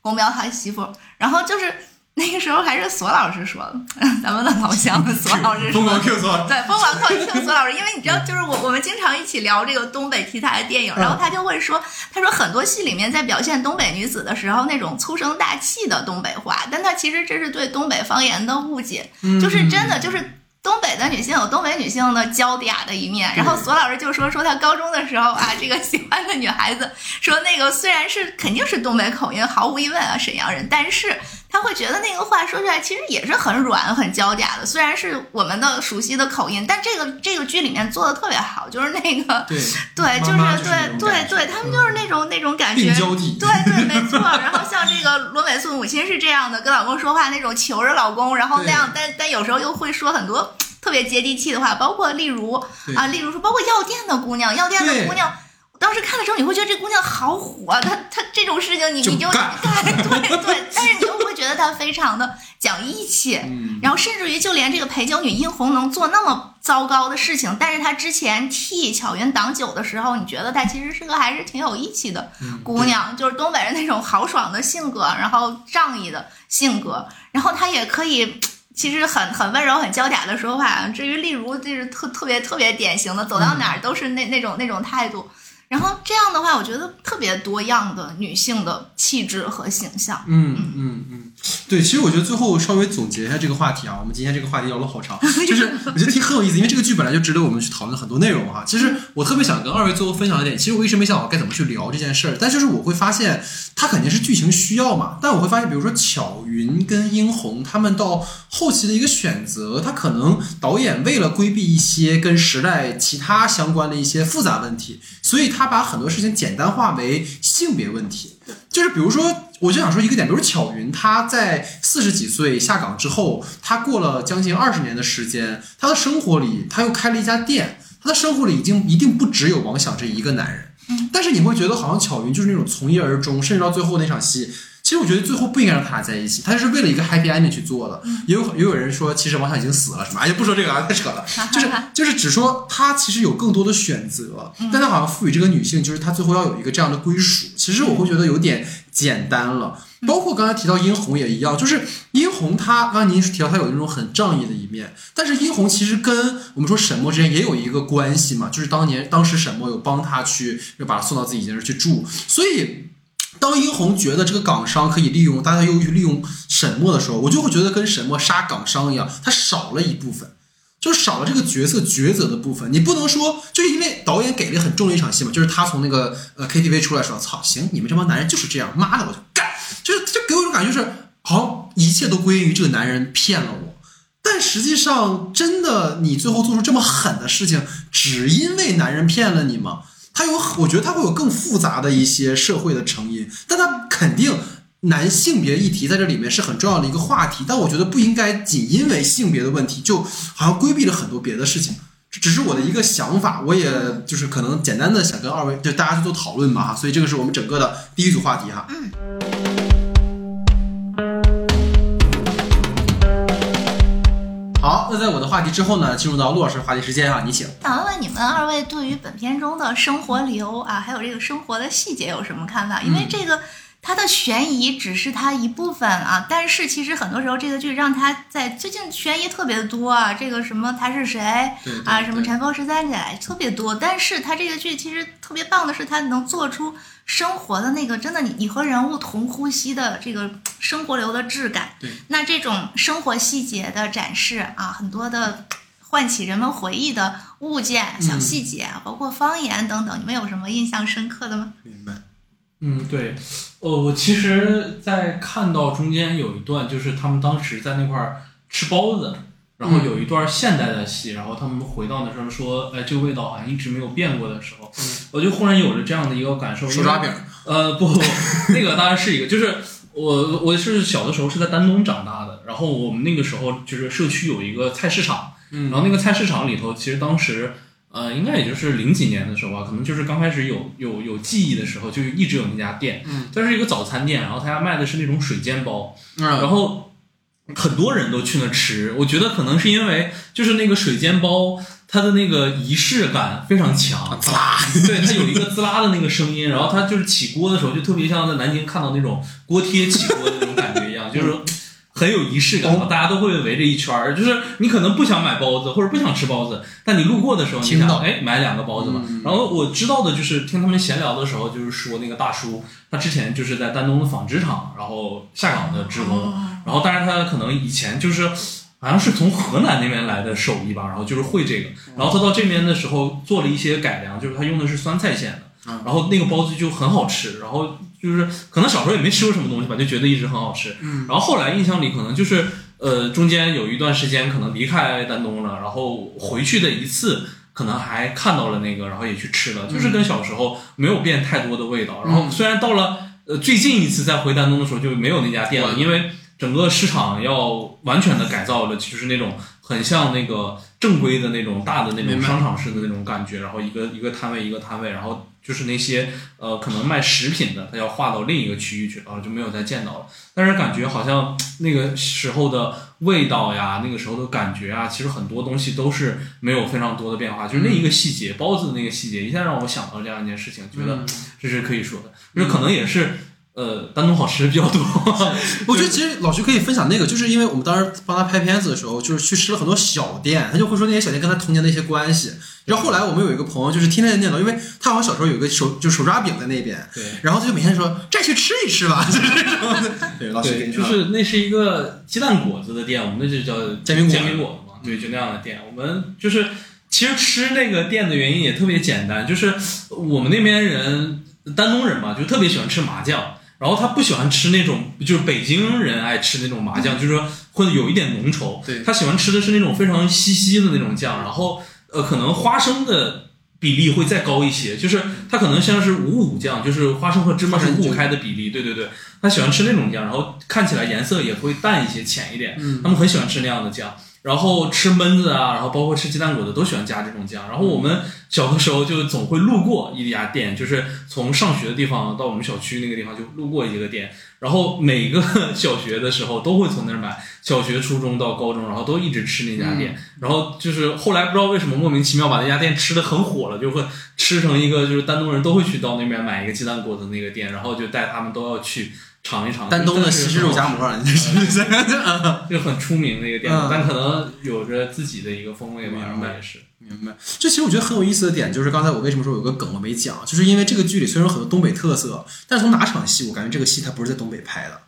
Speaker 4: 宫彪他媳妇，然后就是 (laughs) 那个时候还是索老师说的，咱们的老乡索老师
Speaker 2: 疯狂 Q 索，
Speaker 4: 对，疯狂 Q 索老师，因为你知道，就是我我们经常一起聊这个东北题材的电影，然后他就会说，他说很多戏里面在表现东北女子的时候，那种粗声大气的东北话，但他其实这是对东北方言的误解，就是真的就是。东北的女性有东北女性的娇嗲的一面，然后索老师就说说他高中的时候啊，这个喜欢的女孩子说那个虽然是肯定是东北口音，毫无疑问啊沈阳人，但是他会觉得那个话说出来其实也是很软、很娇嗲的，虽然是我们的熟悉的口音，但这个这个剧里面做的特别好，就是那个
Speaker 2: 对
Speaker 4: 对，就是对对对，他们就是那种那种感觉对对，没错。然后像这个罗美素母亲是这样的，跟老公说话那种求着老公，然后那样，但但有时候又会说很多特别接地气的话，包括例如啊，例如说，包括药店的姑娘，药店的姑娘。当时看的时候，你会觉得这姑娘好火，她她这种事情你你就 (laughs) 对对对，但是你又会觉得她非常的讲义气，
Speaker 2: 嗯
Speaker 4: 然后甚至于就连这个陪酒女殷红能做那么糟糕的事情，但是她之前替巧云挡酒的时候，你觉得她其实是个还是挺有义气的姑娘，就是东北人那种豪爽的性格，然后仗义的性格，然后她也可以。其实很很温柔、很娇嗲的说话。至于例如，就是特特别特别典型的，走到哪儿都是那那种那种态度。然后这样的话，我觉得特别多样的女性的气质和形象。
Speaker 2: 嗯嗯嗯，对，其实我觉得最后稍微总结一下这个话题啊，我们今天这个话题聊了好长，(laughs) 就是我觉得挺很有意思，因为这个剧本来就值得我们去讨论很多内容哈。其实我特别想跟二位最后分享一点，其实我一直没想好该怎么去聊这件事儿，但就是我会发现它肯定是剧情需要嘛，但我会发现，比如说巧云跟殷红他们到后期的一个选择，他可能导演为了规避一些跟时代其他相关的一些复杂问题，所以他把很多事情简单化为性别问题。就是比如说，我就想说一个点，比如巧云，她在四十几岁下岗之后，她过了将近二十年的时间，她的生活里，她又开了一家店，她的生活里已经一定不只有王响这一个男人。但是你会觉得好像巧云就是那种从一而终，甚至到最后那场戏，其实我觉得最后不应该让他俩在一起，他是为了一个 happy ending 去做的。也有也有人说，其实王响已经死了，什么哎呀，不说这个啊，太扯了。(laughs) 就是就是只说他其实有更多的选择，但他好像赋予这个女性，就是她最后要有一个这样的归属。其实我会觉得有点简单了。包括刚才提到殷红也一样，就是殷红她刚才您提到她有那种很仗义的一面，但是殷红其实跟我们说沈墨之间也有一个关系嘛，就是当年当时沈墨有帮她去，又把她送到自己家去住，所以。当殷红觉得这个港商可以利用，大家又去利用沈墨的时候，我就会觉得跟沈墨杀港商一样，他少了一部分，就是少了这个角色抉择的部分。你不能说，就因为导演给了很重的一场戏嘛，就是他从那个呃 KTV 出来说，操，行，你们这帮男人就是这样，妈的，我就干，就是就给我一种感觉是，好像一切都归因于这个男人骗了我。但实际上，真的你最后做出这么狠的事情，只因为男人骗了你吗？他有，我觉得他会有更复杂的一些社会的成因，但他肯定男性别议题在这里面是很重要的一个话题，但我觉得不应该仅因为性别的问题，就好像规避了很多别的事情。这只是我的一个想法，我也就是可能简单的想跟二位就大家去做讨论嘛哈，所以这个是我们整个的第一组话题哈。嗯好，那在我的话题之后呢，进入到陆老师话题时间啊，你请。
Speaker 4: 想问问你们二位对于本片中的生活流啊，还有这个生活的细节有什么看法？因为这个它的悬疑只是它一部分啊，但是其实很多时候这个剧让它在最近悬疑特别多啊，这个什么他是谁啊，什么
Speaker 2: 对
Speaker 4: 尘封十三载特别多，但是它这个剧其实特别棒的是它能做出生活的那个真的你你和人物同呼吸的这个生活流的质感。
Speaker 2: 对，
Speaker 4: 那这种生活细节的展示啊，很多的唤起人们回忆的物件、小细节，包括方言等等，你们有什么印象深刻的吗？
Speaker 2: 明白。
Speaker 3: 嗯，对，呃，我其实，在看到中间有一段，就是他们当时在那块儿吃包子，然后有一段现代的戏，然后他们回到那时候说，哎，这个味道好像一直没有变过的时候，我就忽然有了这样的一个感受。
Speaker 2: 手抓饼，
Speaker 3: 呃，不，(laughs) 那个当然是一个，就是我我是小的时候是在丹东长大的，然后我们那个时候就是社区有一个菜市场，
Speaker 2: 嗯
Speaker 3: 然后那个菜市场里头，其实当时。呃，应该也就是零几年的时候吧，可能就是刚开始有有有记忆的时候，就一直有那家店，
Speaker 2: 嗯，
Speaker 3: 它是一个早餐店，然后他家卖的是那种水煎包，
Speaker 2: 嗯
Speaker 3: 然后很多人都去那吃。我觉得可能是因为就是那个水煎包，它的那个仪式感非常强，
Speaker 2: 滋啦，
Speaker 3: 对，它有一个滋啦的那个声音，然后它就是起锅的时候，就特别像在南京看到那种锅贴起锅的那种感觉一样，就是。很有仪式感，
Speaker 2: 哦。
Speaker 3: 大家都会围着一圈儿。就是你可能不想买包子，或者不想吃包子，但你路过的时候，你想，
Speaker 2: 到
Speaker 3: 哎，买两个包子嘛。
Speaker 2: 嗯。
Speaker 3: 然后我知道的就是听他们闲聊的时候，就是说那个大叔，他之前就是在丹东的纺织厂，然后下岗的职工，然后当然他可能以前就是好像是从河南那边来的手艺吧，然后就是会这个，然后他到这边的时候做了一些改良，就是他用的是酸菜馅的，
Speaker 2: 嗯。
Speaker 3: 然后那个包子就很好吃，然后就是可能小时候也没吃过什么东西吧，就觉得一直很好吃，
Speaker 2: 嗯
Speaker 3: 然后后来印象里可能就是呃中间有一段时间可能离开丹东了，然后回去的一次。可能还看到了那个，然后也去吃了，就是跟小时候没有变太多的味道。然后虽然到了呃最近一次再回丹东的时候就没有那家店了，
Speaker 2: 哇
Speaker 3: 因为整个市场要完全的改造了，就是那种很像那个正规的那种大的那种商场式的那种感觉，然后一个一个摊位一个摊位，然后就是那些呃可能卖食品的，他要划到另一个区域去，然后就没有再见到了。但是感觉好像那个时候的味道呀，那个时候的感觉啊，其实很多东西都是没有非常多的变化。就是那一个细节，包子的那个细节，一下让我想到这样一件事情，觉得这是可以说的，就是可能也是呃丹东好吃比较多。(laughs)
Speaker 2: 我觉得其实老徐可以分享那个，就是因为我们当时帮他拍片子的时候，就是去吃了很多小店，他就会说那些小店跟他童年的一些关系。然后后来我们有一个朋友，就是天天念叨，因为他好像小时候有一个手就手抓饼在那边，
Speaker 3: 对。
Speaker 2: 然后他就每天说再去吃一吃吧，就是这种的。(laughs) 对，老徐给，你说
Speaker 3: 就是那是一个鸡蛋果子的店，我们那就叫
Speaker 2: 煎饼果子
Speaker 3: 煎饼果子嘛，对，就那样的店。我们就是其实吃那个店的原因也特别简单，就是我们那边人丹东人嘛，就特别喜欢吃麻酱。然后他不喜欢吃那种，就是北京人爱吃那种麻酱，就是说会有一点浓稠。
Speaker 2: 对
Speaker 3: 他喜欢吃的是那种非常稀稀的那种酱，然后呃，可能花生的比例会再高一些，就是他可能像是五五酱，就是花生和芝麻是五五开的比例。对对对，他喜欢吃那种酱，然后看起来颜色也会淡一些、浅一点。
Speaker 2: 嗯
Speaker 3: 他们很喜欢吃那样的酱。然后吃焖子啊，然后包括吃鸡蛋果子都喜欢加这种酱。然后我们小的时候就总会路过一家店，就是从上学的地方到我们小区那个地方就路过一个店，然后每个小学的时候都会从那儿买，小学、初中到高中，然后都一直吃那家店。然后就是后来不知道为什么莫名其妙把那家店吃的很火了，就会吃成一个就是丹东人都会去到那边买一个鸡蛋果子那个店，然后就带他们都要去尝一尝
Speaker 2: 丹东的西式肉夹馍，你 (laughs) 这是
Speaker 3: 就很出名的一个店，
Speaker 2: 嗯
Speaker 3: 但可能有着自己的一个风味吧，应该也是。
Speaker 2: 明白。这其实我觉得很有意思的点，就是刚才我为什么说有个梗我没讲，就是因为这个剧里虽然有很多东北特色，但是从哪场戏我感觉这个戏它不是在东北拍的，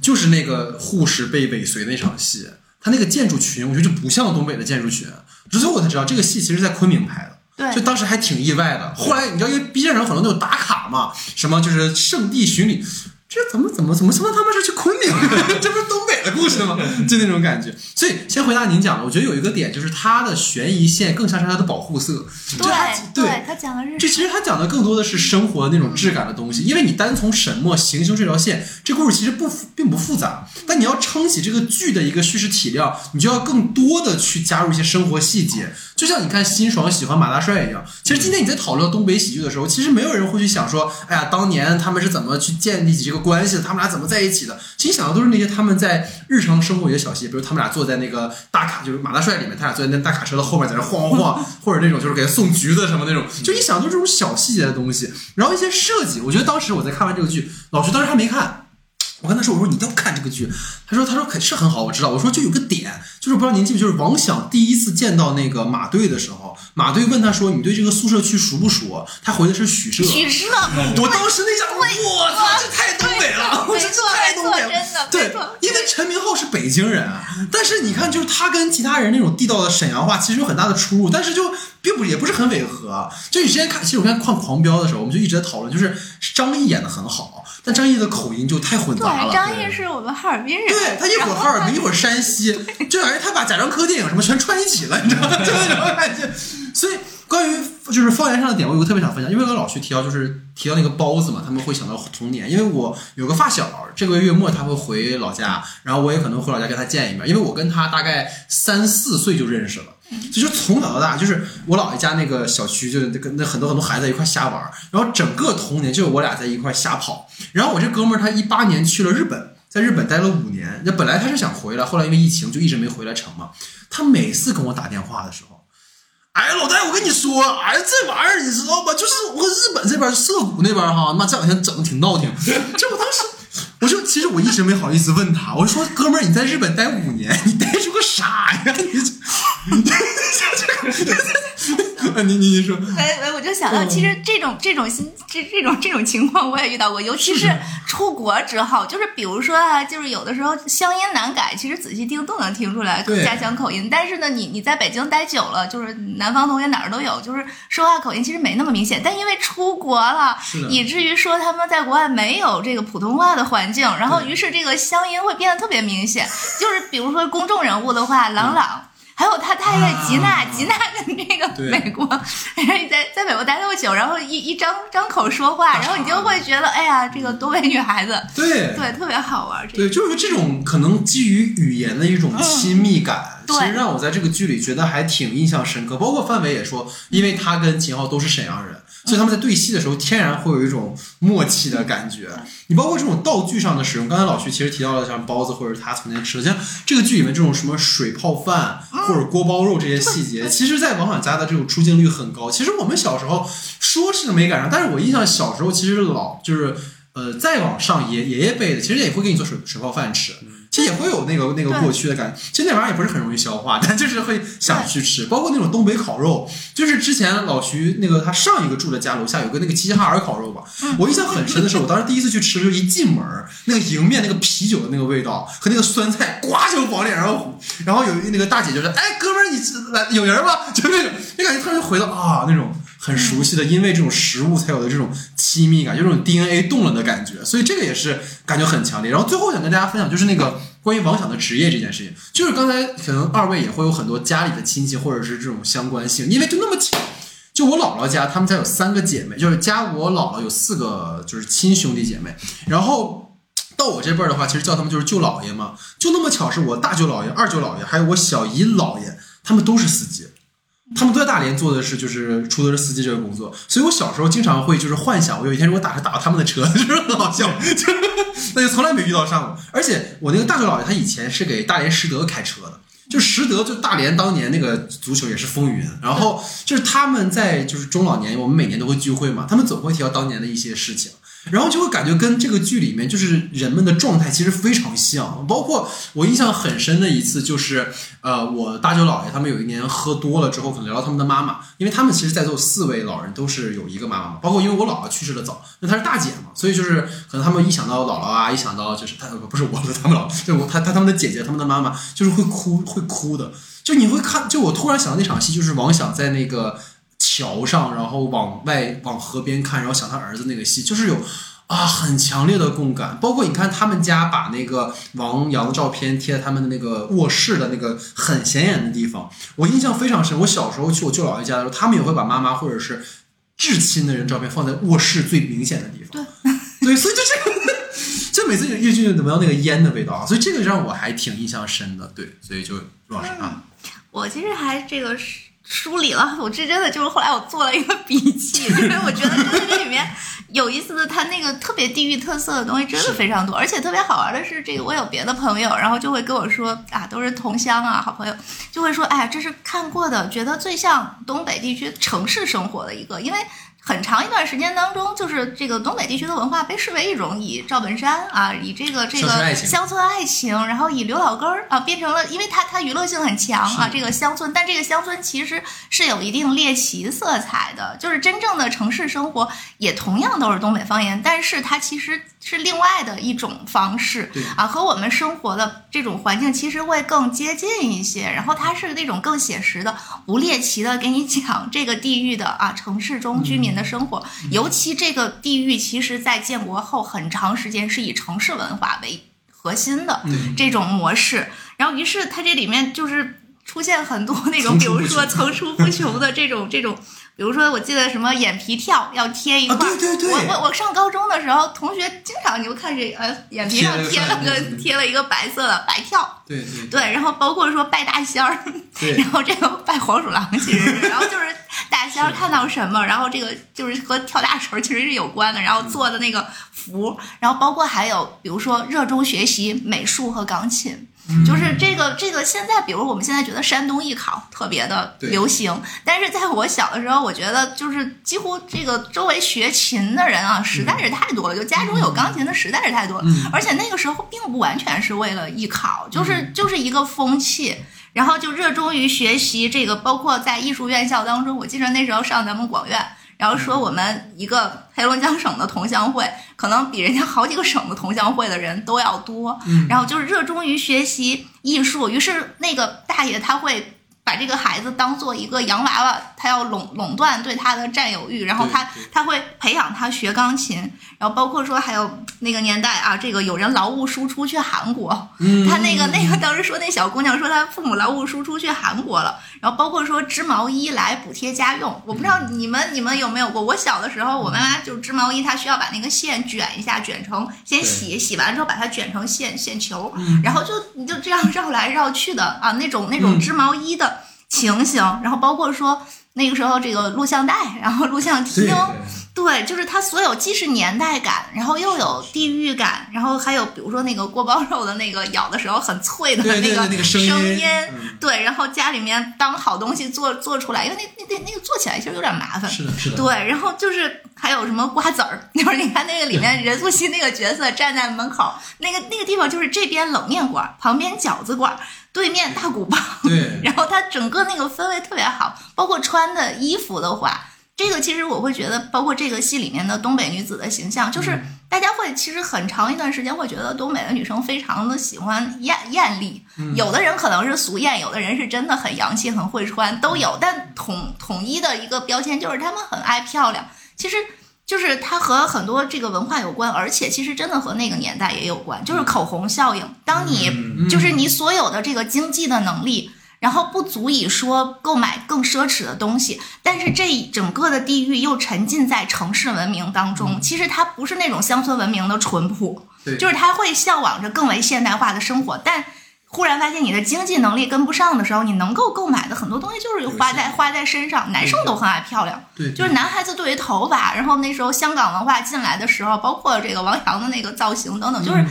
Speaker 2: 就是那个护士被尾随那场戏，它那个建筑群，我觉得就不像东北的建筑群。之后我才知道这个戏其实在昆明拍的。
Speaker 4: 对
Speaker 2: 就当时还挺意外的。后来你知道，因为 B 站上很多那种打卡嘛，什么就是圣地巡礼，这怎么怎么怎么怎么他们是去昆明？(laughs) 这不是东北的故事吗？(laughs) 就那种感觉。所以先回答您讲的，我觉得有一个点就是它的悬疑线更像是它的保护色。
Speaker 4: 对
Speaker 2: 对，
Speaker 4: 他讲的是
Speaker 2: 这其实他讲的更多的是生活那种质感的东西，因为你单从沈墨行凶这条线，这故事其实不复并不复杂，但你要撑起这个剧的一个叙事体量，你就要更多的去加入一些生活细节，就像你看辛爽喜欢马大帅一样。其实今天你在讨论东北喜剧的时候，其实没有人会去想说，哎呀，当年他们是怎么去建立起这个关系的，他们俩怎么在一起的。其实想的都是那些他们在日常生活里的小细节，比如他们俩坐在那个大卡，就是马大帅里面，他俩坐在那大卡车的后面，在那晃晃晃，(laughs) 或者那种就是给他送橘子什么那种，就一想都是这种小细节的东西。然后一些设计，我觉得当时我在看完这个剧，老徐当时还没看。我跟他说：“我说你一定要看这个剧。”他说：“他说可是很好，我知道。”我说：“就有个点，就是不知道您记不记得，就是王响第一次见到那个马队的时候，马队问他说：‘你对这个宿舍区熟不熟？’他回的是许社。
Speaker 4: 许社，
Speaker 2: 我当时那下，我操，这太东北了！我这太东北了，
Speaker 4: 真的
Speaker 2: 对，因为陈明昊是北京人，啊但是你看，就是他跟其他人那种地道的沈阳话其实有很大的出入，但是就并不也不是很违和。就你之前看，其实我看看《狂飙》的时候，我们就一直在讨论，就是张译演的很好，但张译的口音就太混杂了。
Speaker 4: 对，张译是我们哈尔滨人，
Speaker 2: 对他一会儿哈尔滨，一会儿山西，就感觉他把贾樟柯电影什么全串一起了，你知道吗？(laughs) 就那种感觉。所以关于就是方言上的点，我有个特别想分享，因为刚刚老去提到就是提到那个包子嘛，他们会想到童年。因为我有个发小，这个月末他会回老家，然后我也可能回老家跟他见一面，因为我跟他大概三四岁就认识了。就是从小到大，就是我姥爷家那个小区，就是跟那很多很多孩子在一块瞎玩，然后整个童年就是我俩在一块瞎跑。然后我这哥们儿他一八年去了日本，在日本待了五年。那本来他是想回来，后来因为疫情就一直没回来成嘛。他每次跟我打电话的时候，哎，老戴，我跟你说，哎，这玩意儿你知道吧？就是我日本这边涩谷那边哈，妈这两天整的挺闹挺。就我当时，我就其实我一直没好意思问他，我说哥们儿，你在日本待五年，你待出个啥呀？你这，你这这，(laughs) 你你你说，
Speaker 4: 哎哎，我就想到，其实这种这种心这这种这种情况我也遇到过，尤其是出国之后，就是比如说啊，就是有的时候乡音难改，其实仔细听都能听出来家乡口音。但是呢，你你在北京待久了，就是南方同学哪儿都有，就是说话口音其实没那么明显。但因为出国了，以至于说他们在国外没有这个普通话的环境，然后于是这个乡音会变得特别明显。就是比如说公众人物的话，朗朗。还有他太太吉娜，
Speaker 2: 啊。
Speaker 4: 吉娜跟这个
Speaker 2: 对。
Speaker 4: 美国，在在美国待那么久，然后一一张张口说话，然后你就会觉得，哎呀，这个东北女孩子，
Speaker 2: 对。
Speaker 4: 对，特别好玩。
Speaker 2: 对，就是这种可能基于语言的一种亲密感，
Speaker 4: 对
Speaker 2: 其实让我在这个剧里觉得还挺印象深刻。包括范伟也说，因为他跟秦昊都是沈阳人，所以他们在对戏的时候天然会有一种默契的感觉。你包括这种道具上的使用，刚才老徐其实提到了像包子或者他曾经吃的，像这个剧里面这种什么水泡饭或者锅包肉这些细节，其实，在王婉家的这种出镜率很高。其实我们小时候说是没赶上，但是我印象小时候其实老就是。呃，再往上爷爷爷辈的，其实也会给你做水水泡饭吃，其实也会有那个那个过去的感觉。其实那玩意儿也不是很容易消化，但就是会想去吃。包括那种东北烤肉，就是之前老徐那个他上一个住的家楼下有个那个齐齐哈尔烤肉吧，我印象很深的是，我当时第一次去吃，就一进门儿那个迎面那个啤酒的那个味道和那个酸菜，呱就往脸上糊。然后有那个大姐就说：“哎，哥们儿，你来有人吗？” (laughs) 就那种，就感觉突然就回到啊那种。很熟悉的，因为这种食物才有的这种亲密感，有这种 DNA 动了的感觉，所以这个也是感觉很强烈。然后最后想跟大家分享，就是那个关于王响的职业这件事情，就是刚才可能二位也会有很多家里的亲戚或者是这种相关性，因为就那么巧，就我姥姥家他们家有三个姐妹，就是加我姥姥有四个就是亲兄弟姐妹，然后。到我这辈儿的话，其实叫他们就是舅姥爷嘛，就那么巧是我大舅姥爷、二舅姥爷，还有我小姨姥爷，他们都是司机。他们都在大连做的是就是出租车司机这个工作，所以我小时候经常会就是幻想，我有一天如果打车打到他们的车，(laughs) 就是很好笑，就那就从来没遇到上过。而且我那个大舅姥爷他以前是给大连实德开车的，就实德就大连当年那个足球也是风云，然后就是他们在就是中老年，我们每年都会聚会嘛，他们总会提到当年的一些事情。然后就会感觉跟这个剧里面就是人们的状态其实非常像，包括我印象很深的一次就是，呃，我大舅姥爷他们有一年喝多了之后，可能聊到他们的妈妈，因为他们其实在座四位老人都是有一个妈妈嘛，包括因为我姥姥去世的早，那她是大姐嘛，所以就是可能他们一想到姥姥啊，一想到就是他不是我的他们姥，就我他他他们的姐姐他们的妈妈，就是会哭会哭的，就你会看，就我突然想到那场戏，就是王响在那个。桥上，然后往外往河边看，然后想他儿子那个戏，就是有啊很强烈的共感。包括你看他们家把那个王阳的照片贴在他们的那个卧室的那个很显眼的地方，我印象非常深。我小时候去我舅姥爷家的时候，他们也会把妈妈或者是至亲的人照片放在卧室最明显的地方。对，对，所以就这个。就每次越剧闻到那个烟的味道啊，所以这个让我还挺印象深的。对，所以就陆老师啊，
Speaker 4: 我其实还这个梳梳理了，我这真的就是后来我做了一个笔记，因 (laughs) 为我觉得真的这里面有意思的，它那个特别地域特色的东西真的非常多，而且特别好玩的是，这个我有别的朋友，然后就会跟我说啊，都是同乡啊，好朋友，就会说，哎，这是看过的，觉得最像东北地区城市生活的一个，因为。很长一段时间当中，就是这个东北地区的文化被视为一种以赵本山啊，以这个这个
Speaker 2: 乡村爱情
Speaker 4: 然后以刘老根儿啊变成了，因为它它娱乐性很强啊，这个乡村，但这个乡村其实是有一定猎奇色彩的，就是真正的城市生活也同样都是东北方言，但是它其实是另外的一种方式啊，和我们生活的这种环境其实会更接近一些，然后它是那种更写实的、不猎奇的给你讲这个地域的啊城市中居民的生活，尤其这个地域其实在建国后很长时间是以城市文化为核心的
Speaker 2: 嗯。
Speaker 4: 这种模式，然后于是它这里面就是出现很多那种，比如说层出不穷的这种这种。比如说，我记得什么眼皮跳要贴一块
Speaker 2: 对对对。
Speaker 4: 我我我上高中的时候，同学经常你就看这呃眼皮上贴
Speaker 2: 贴了个 (laughs)
Speaker 4: 贴了一个白色的白跳，
Speaker 2: 对对。
Speaker 4: 对，然后包括说拜大仙儿，然后这个拜黄鼠狼其实，(laughs) 然后就是大仙儿看到什么，然后这个就是和跳大神儿其实是有关的，然后做的那个符，然后包括还有比如说热衷学习美术和钢琴。就是这个这个，现在比如我们现在觉得山东艺考特别的流行，但是在我小的时候，我觉得就是几乎这个周围学琴的人啊，实在是太多了，就家中有钢琴的实在是太多了，而且那个时候并不完全是为了艺考，就是就是一个风气。然后就热衷于学习这个，包括在艺术院校当中，我记得那时候上咱们广院，然后说我们一个黑龙江省的同乡会，可能比人家好几个省的同乡会的人都要多。然后就是热衷于学习艺术，于是那个大爷他会。把这个孩子当做一个洋娃娃，他要垄垄断对他的占有欲，然后他他会培养他学钢琴，然后包括说还有那个年代啊，这个有人劳务输出去韩国，
Speaker 2: 嗯
Speaker 4: 他那个那个当时说那小姑娘说她父母劳务输出去韩国了，然后包括说织毛衣来补贴家用，我不知道你们你们有没有过？我小的时候，我妈妈就织毛衣，她需要把那个线卷一下，卷成先洗，洗完之后把它卷成线线球，然后就你就这样绕来绕去的啊，那种那种织毛衣的情形，然后包括说那个时候这个录像带，然后录像厅。对，就是它所有既是年代感，然后又有地域感，然后还有比如说那个锅包肉的那个咬的时候很脆的
Speaker 2: 那个声音
Speaker 4: 音，对，然后家里面当好东西做做出来，因为那那那那个做起来其实有点麻烦。
Speaker 2: 是的，是的，
Speaker 4: 对，然后就是还有什么瓜子儿，就是你看那个里面任素汐那个角色站在门口，那个那个地方就是这边冷面馆，旁边饺子馆，对面大鼓棒，
Speaker 2: 对。(laughs)
Speaker 4: 然后它整个那个氛围特别好，包括穿的衣服的话，这个其实我会觉得，包括这个戏里面的东北女子的形象，就是大家会其实很长一段时间会觉得东北的女生非常的喜欢艳艳丽，有的人可能是俗艳，有的人是真的很洋气、很会穿，都有，但统统一的一个标签就是她们很爱漂亮。其实就是它和很多这个文化有关，而且其实真的和那个年代也有关，就是口红效应。当你就是你所有的这个经济的能力。然后不足以说购买更奢侈的东西，但是这整个的地域又沉浸在城市文明当中。其实它不是那种乡村文明的淳朴，
Speaker 2: 对
Speaker 4: 就是它会向往着更为现代化的生活，但忽然发现你的经济能力跟不上的时候，你能够购买的很多东西就是花在花在身上。男生都很爱漂亮，
Speaker 2: 对，
Speaker 4: 就是男孩子对于头发，然后那时候香港文化进来的时候，包括这个王阳的那个造型等等，就是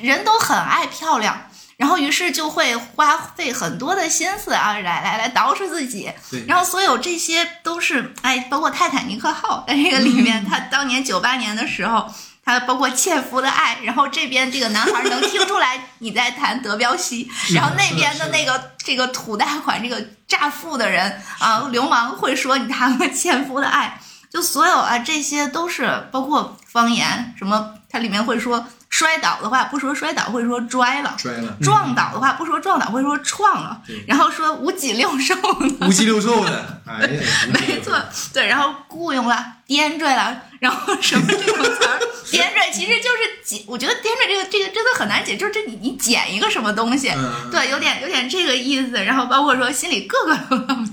Speaker 4: 人都很爱漂亮。然后，于是就会花费很多的心思啊，来来来捯饬自己。
Speaker 2: 对
Speaker 4: 然后，所有这些都是，哎，包括泰坦尼克号在这个里面，他当年九八年的时候，他包括纤夫的爱，然后这边这个男孩能听出来你在谈德彪西，(laughs) 然后那边的那个这个土大款这个诈富的人啊，流氓会说你谈了纤夫的爱，就所有啊这些都是包括方言什么，它里面会说。摔倒的话不说摔倒，会说摔了；
Speaker 2: 摔了，
Speaker 4: 撞倒的话不说撞倒，会说撞了。然后说五脊六兽的，(laughs)
Speaker 2: 五脊六兽的，哎呀，
Speaker 4: 没错，对。然后雇佣了、颠缀了，然后什么这种词儿，(laughs) 颠缀其实就是剪。我觉得颠缀这个这个真的很难解，就是这你你剪一个什么东西，
Speaker 2: 嗯，
Speaker 4: 对，有点有点这个意思。然后包括说心里各个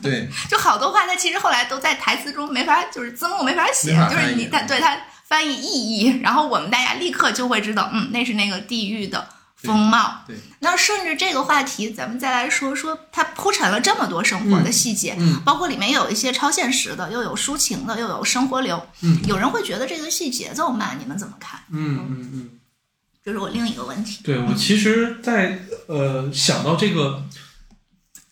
Speaker 2: 对，(laughs)
Speaker 4: 就好多话，它其实后来都在台词中没法，就是字幕没法写，
Speaker 2: 法
Speaker 4: 就是你
Speaker 2: 翻译
Speaker 4: 它对它翻译意义，然后我们大家立刻就会知道，嗯，那是那个地狱的风貌。
Speaker 2: 对对
Speaker 4: 那顺着这个话题，咱们再来说说它铺陈了这么多生活的细节，
Speaker 2: 嗯
Speaker 4: 包括里面有一些超现实的，又有抒情的，又有生活流。
Speaker 2: 嗯
Speaker 4: 有人会觉得这个戏节奏慢，你们怎么看？
Speaker 2: 嗯嗯嗯，
Speaker 4: 这是我另一个问题。
Speaker 3: 对我其实在，呃想到这个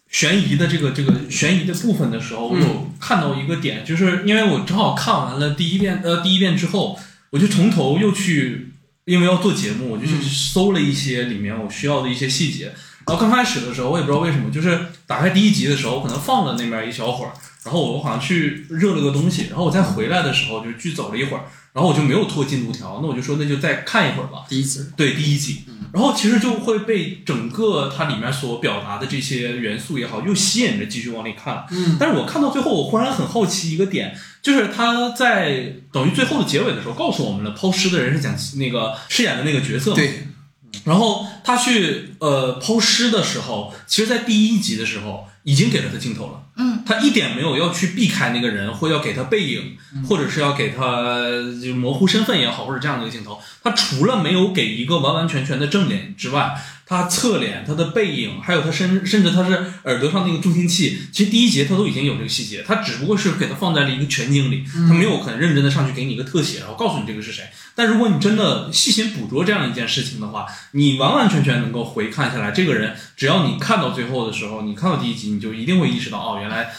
Speaker 3: 悬疑的这个这个悬疑的部分的时候，我有看到一个点，就是因为我正好看完了第一遍，呃，第一遍之后，我就从头又去，因为要做节目，我就去搜了一些里面我需要的一些细节。然后刚开始的时候，我也不知道为什么，就是打开第一集的时候，我可能放了那边一小会儿，然后我好像去热了个东西，然后我再回来的时候，就剧走了一会儿，然后我就没有拖进度条，那我就说那就再看一会儿吧。
Speaker 2: 第一集，
Speaker 3: 对第一集，然后其实就会被整个它里面所表达的这些元素也好，又吸引着继续往里看。
Speaker 2: 嗯，
Speaker 3: 但是我看到最后，我忽然很好奇一个点，就是他在等于最后的结尾的时候告诉我们了，抛尸的人是讲那个饰演的那个角色嘛。
Speaker 2: 对，
Speaker 3: 然后他去呃抛尸的时候，其实，在第一集的时候已经给了他镜头了。
Speaker 4: 嗯，
Speaker 3: 他一点没有要去避开那个人，或要给他背影，或者是要给他就模糊身份也好，或者这样的一个镜头。他除了没有给一个完完全全的正脸之外，他侧脸、他的背影，还有他甚甚至他是耳朵上那个助听器，其实第一节他都已经有这个细节，他只不过是给他放在了一个全景里，他没有很认真的上去给你一个特写，然后告诉你这个是谁。但如果你真的细心捕捉这样一件事情的话，你完完全全能够回看下来，这个人只要你看到最后的时候，你看到第一集，你就一定会意识到，哦，原来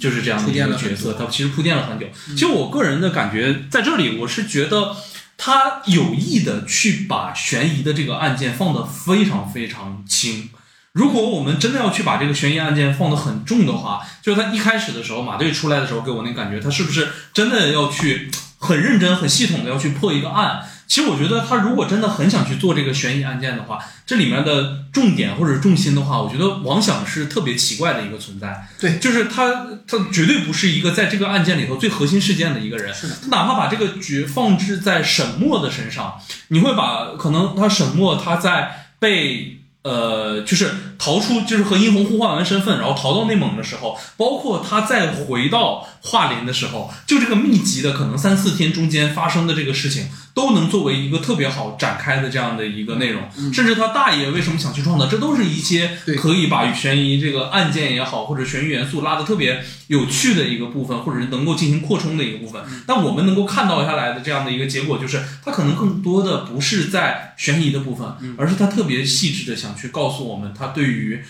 Speaker 3: 就是这样的一个角色，他其实铺垫了很久。其实我个人的感觉在这里，我是觉得他有意的去把悬疑的这个案件放得非常非常轻。如果我们真的要去把这个悬疑案件放得很重的话，就是他一开始的时候，马队出来的时候给我那感觉，他是不是真的要去很认真、很系统的要去破一个案？其实我觉得他如果真的很想去做这个悬疑案件的话，这里面的重点或者重心的话，我觉得王想是特别奇怪的一个存在。
Speaker 2: 对
Speaker 3: 就是他，他绝对不是一个在这个案件里头最核心事件的一个人。
Speaker 2: 是的，他
Speaker 3: 哪怕把这个局放置在沈墨的身上，你会把可能他沈墨他在被呃，就是逃出，就是和殷红互换完身份，然后逃到内蒙的时候，包括他再回到桦林的时候，就这个密集的可能三四天中间发生的这个事情，都能作为一个特别好展开的这样的一个内容。甚至他大爷为什么想去创造，这都是一些可以把悬疑这个案件也好，或者悬疑元素拉的特别有趣的一个部分，或者是能够进行扩充的一个部分。但我们能够看到下来的这样的一个结果，就是他可能更多的不是在悬疑的部分，而是他特别细致的想去告诉我们，他对于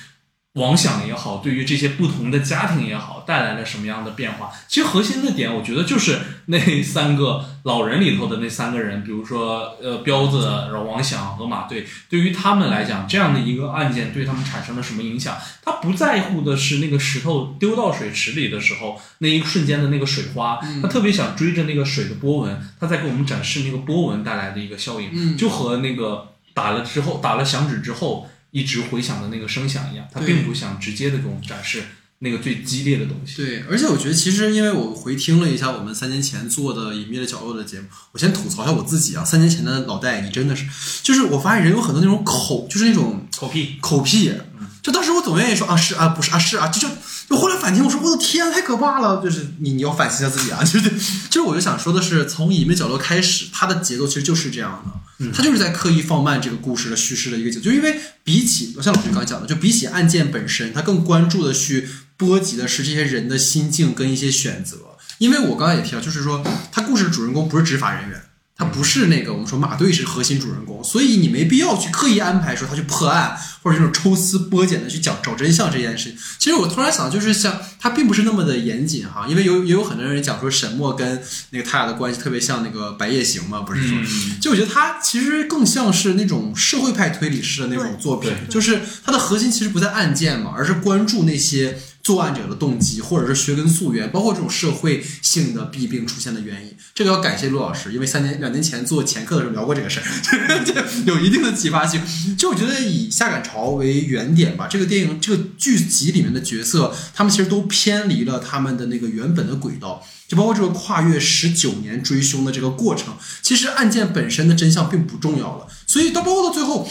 Speaker 3: 王想也好，对于这些不同的家庭也好，带来了什么样的变化。其实核心的点，我觉得就是那三个老人里头的那三个人，比如说呃彪子、然后王想和马队，对于他们来讲，这样的一个案件对他们产生了什么影响？他不在乎的是那个石头丢到水池里的时候那一瞬间的那个水花，他特别想追着那个水的波纹，他在给我们展示那个波纹带来的一个效应，
Speaker 2: 嗯
Speaker 3: 就和那个打了之后打了响指之后一直回响的那个声响一样，他并不想直接的给我们展示那个最激烈的东西。
Speaker 2: 对，而且我觉得其实因为我回听了一下我们三年前做的《隐秘的角落》的节目，我先吐槽一下我自己啊，三年前的老戴，你真的是，就是我发现人有很多那种口，就是那种
Speaker 3: 口屁，
Speaker 2: 口屁，就当时我总愿意说啊是啊不是啊是啊，就就就后来反听我说我的天太可怕了，就是你你要反思一下自己啊，(laughs) 就是就是我就想说的是，从隐秘角落开始，它的节奏其实就是这样的。它就是在刻意放慢这个故事的叙事的一个节奏，就因为比起像老师刚才讲的，就比起案件本身，他更关注的去波及的是这些人的心境跟一些选择。因为我刚才也提到，就是说他故事主人公不是执法人员，他不是那个我们说马队是核心主人公，所以你没必要去刻意安排说他去破案或者这种抽丝剥茧的去讲找真相这件事情。其实我突然想，就是像他并不是那么的严谨哈，因为有也有很多人讲说沈墨跟那个他俩的关系特别像那个《白夜行》嘛，不是说。
Speaker 3: 嗯，
Speaker 2: 就我觉得他其实更像是那种社会派推理式的那种作品，就是它的核心其实不在案件嘛，而是关注那些作案者的动机，或者是学根溯源，包括这种社会性的弊病出现的原因。这个要感谢陆老师，因为三年两年前做前课的时候聊过这个事儿，(laughs) 就有一定的启发性。就我觉得以下岗潮为原点吧，这个电影这个剧集里面的角色，他们其实都偏离了他们的那个原本的轨道。就包括这个跨越十九年追凶的这个过程，其实案件本身的真相并不重要了。所以到包括到最后，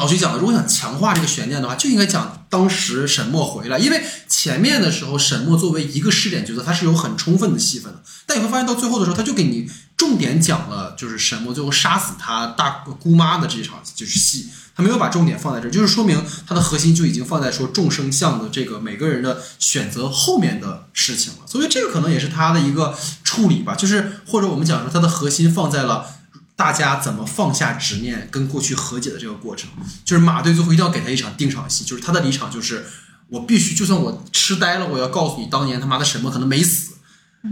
Speaker 2: 老徐讲的，如果想强化这个悬念的话，就应该讲当时沈墨回来，因为前面的时候沈墨作为一个试点角色，他是有很充分的戏份的。但你会发现到最后的时候，他就给你重点讲了，就是沈墨最后杀死他大姑妈的这场就是戏。他没有把重点放在这儿，就是说明他的核心就已经放在说众生相的这个每个人的选择后面的事情了。所以这个可能也是他的一个处理吧，就是或者我们讲说他的核心放在了大家怎么放下执念跟过去和解的这个过程。就是马队最后一定要给他一场定场戏，就是他的离场就是我必须，就算我痴呆了，我要告诉你当年他妈的沈墨可能没死，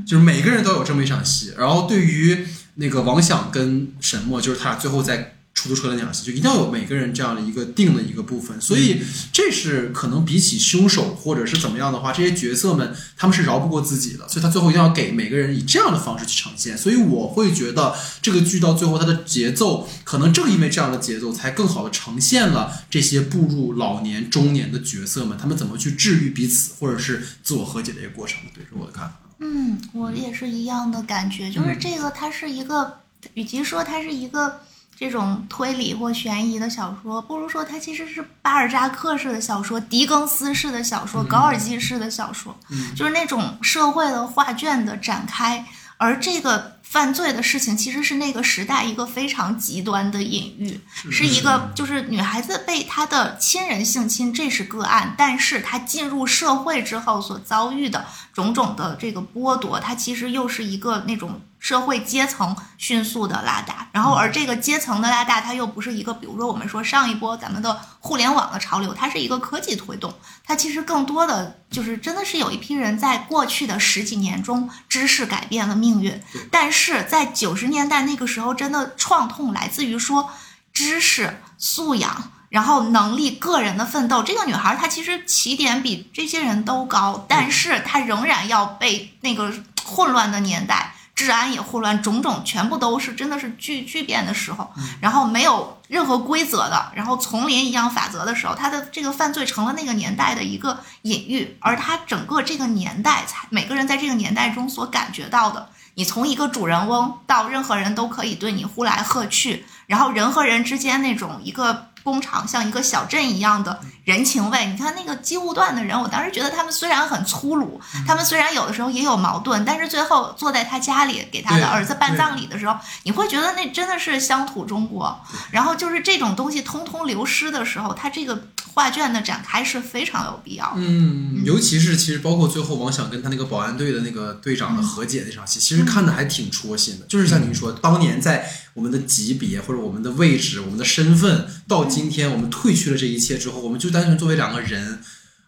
Speaker 2: 就是每个人都有这么一场戏。然后对于那个王想跟沈墨，就是他俩最后在出租车的那场戏，就一定要有每个人这样的一个定的一个部分。所以这是可能比起凶手或者是怎么样的话，这些角色们他们是饶不过自己的，所以他最后一定要给每个人以这样的方式去呈现。所以我会觉得这个剧到最后它的节奏，可能正因为这样的节奏，才更好的呈现了这些步入老年、中年的角色们，他们怎么去治愈彼此，或者是自我和解的一个过程。对，是我的看法。
Speaker 4: 嗯，我也是一样的感觉，就是
Speaker 2: 嗯
Speaker 4: 这个它是一个，与其说它是一个这种推理或悬疑的小说，不如说它其实是巴尔扎克式的小说、狄更斯式的小说、高尔基式的小说，就是那种社会的画卷的展开，而这个。犯罪的事情其实是那个时代一个非常极端的隐喻，是一个就是女孩子被她的亲人性侵，这是个案，但是她进入社会之后所遭遇的种种的这个剥夺，它其实又是一个那种社会阶层迅速的拉大，然后而这个阶层的拉大，它又不是一个，比如说我们说上一波咱们的互联网的潮流，它是一个科技推动，它其实更多的就是真的是有一批人在过去的十几年中，知识改变了命运，但是在九十年代那个时候，真的创痛来自于说知识素养。然后能力、个人的奋斗，这个女孩她其实起点比这些人都高，但是她仍然要被那个混乱的年代治安也混乱，种种全部都是真的是巨巨变的时候，然后没有任何规则的，然后丛林一样法则的时候，他的这个犯罪成了那个年代的一个隐喻，而他整个这个年代才每个人在这个年代中所感觉到的，你从一个主人翁到任何人都可以对你呼来喝去，然后人和人之间那种一个。工厂像一个小镇一样的人情味，你看那个机务段的人，我当时觉得他们虽然很粗鲁，他们虽然有的时候也有矛盾，但是最后坐在他家里给他的儿子办葬礼的时候，你会觉得那真的是乡土中国。然后就是这种东西通通流失的时候，他这个画卷的展开是非常有必要的。
Speaker 2: 嗯，尤其是其实包括最后王想跟他那个保安队的那个队长的和解那场戏，其实看的还挺戳心的。就是像您说，当年在我们的级别或者我们的位置、我们的身份到。今天我们褪去了这一切之后，我们就单纯作为两个人，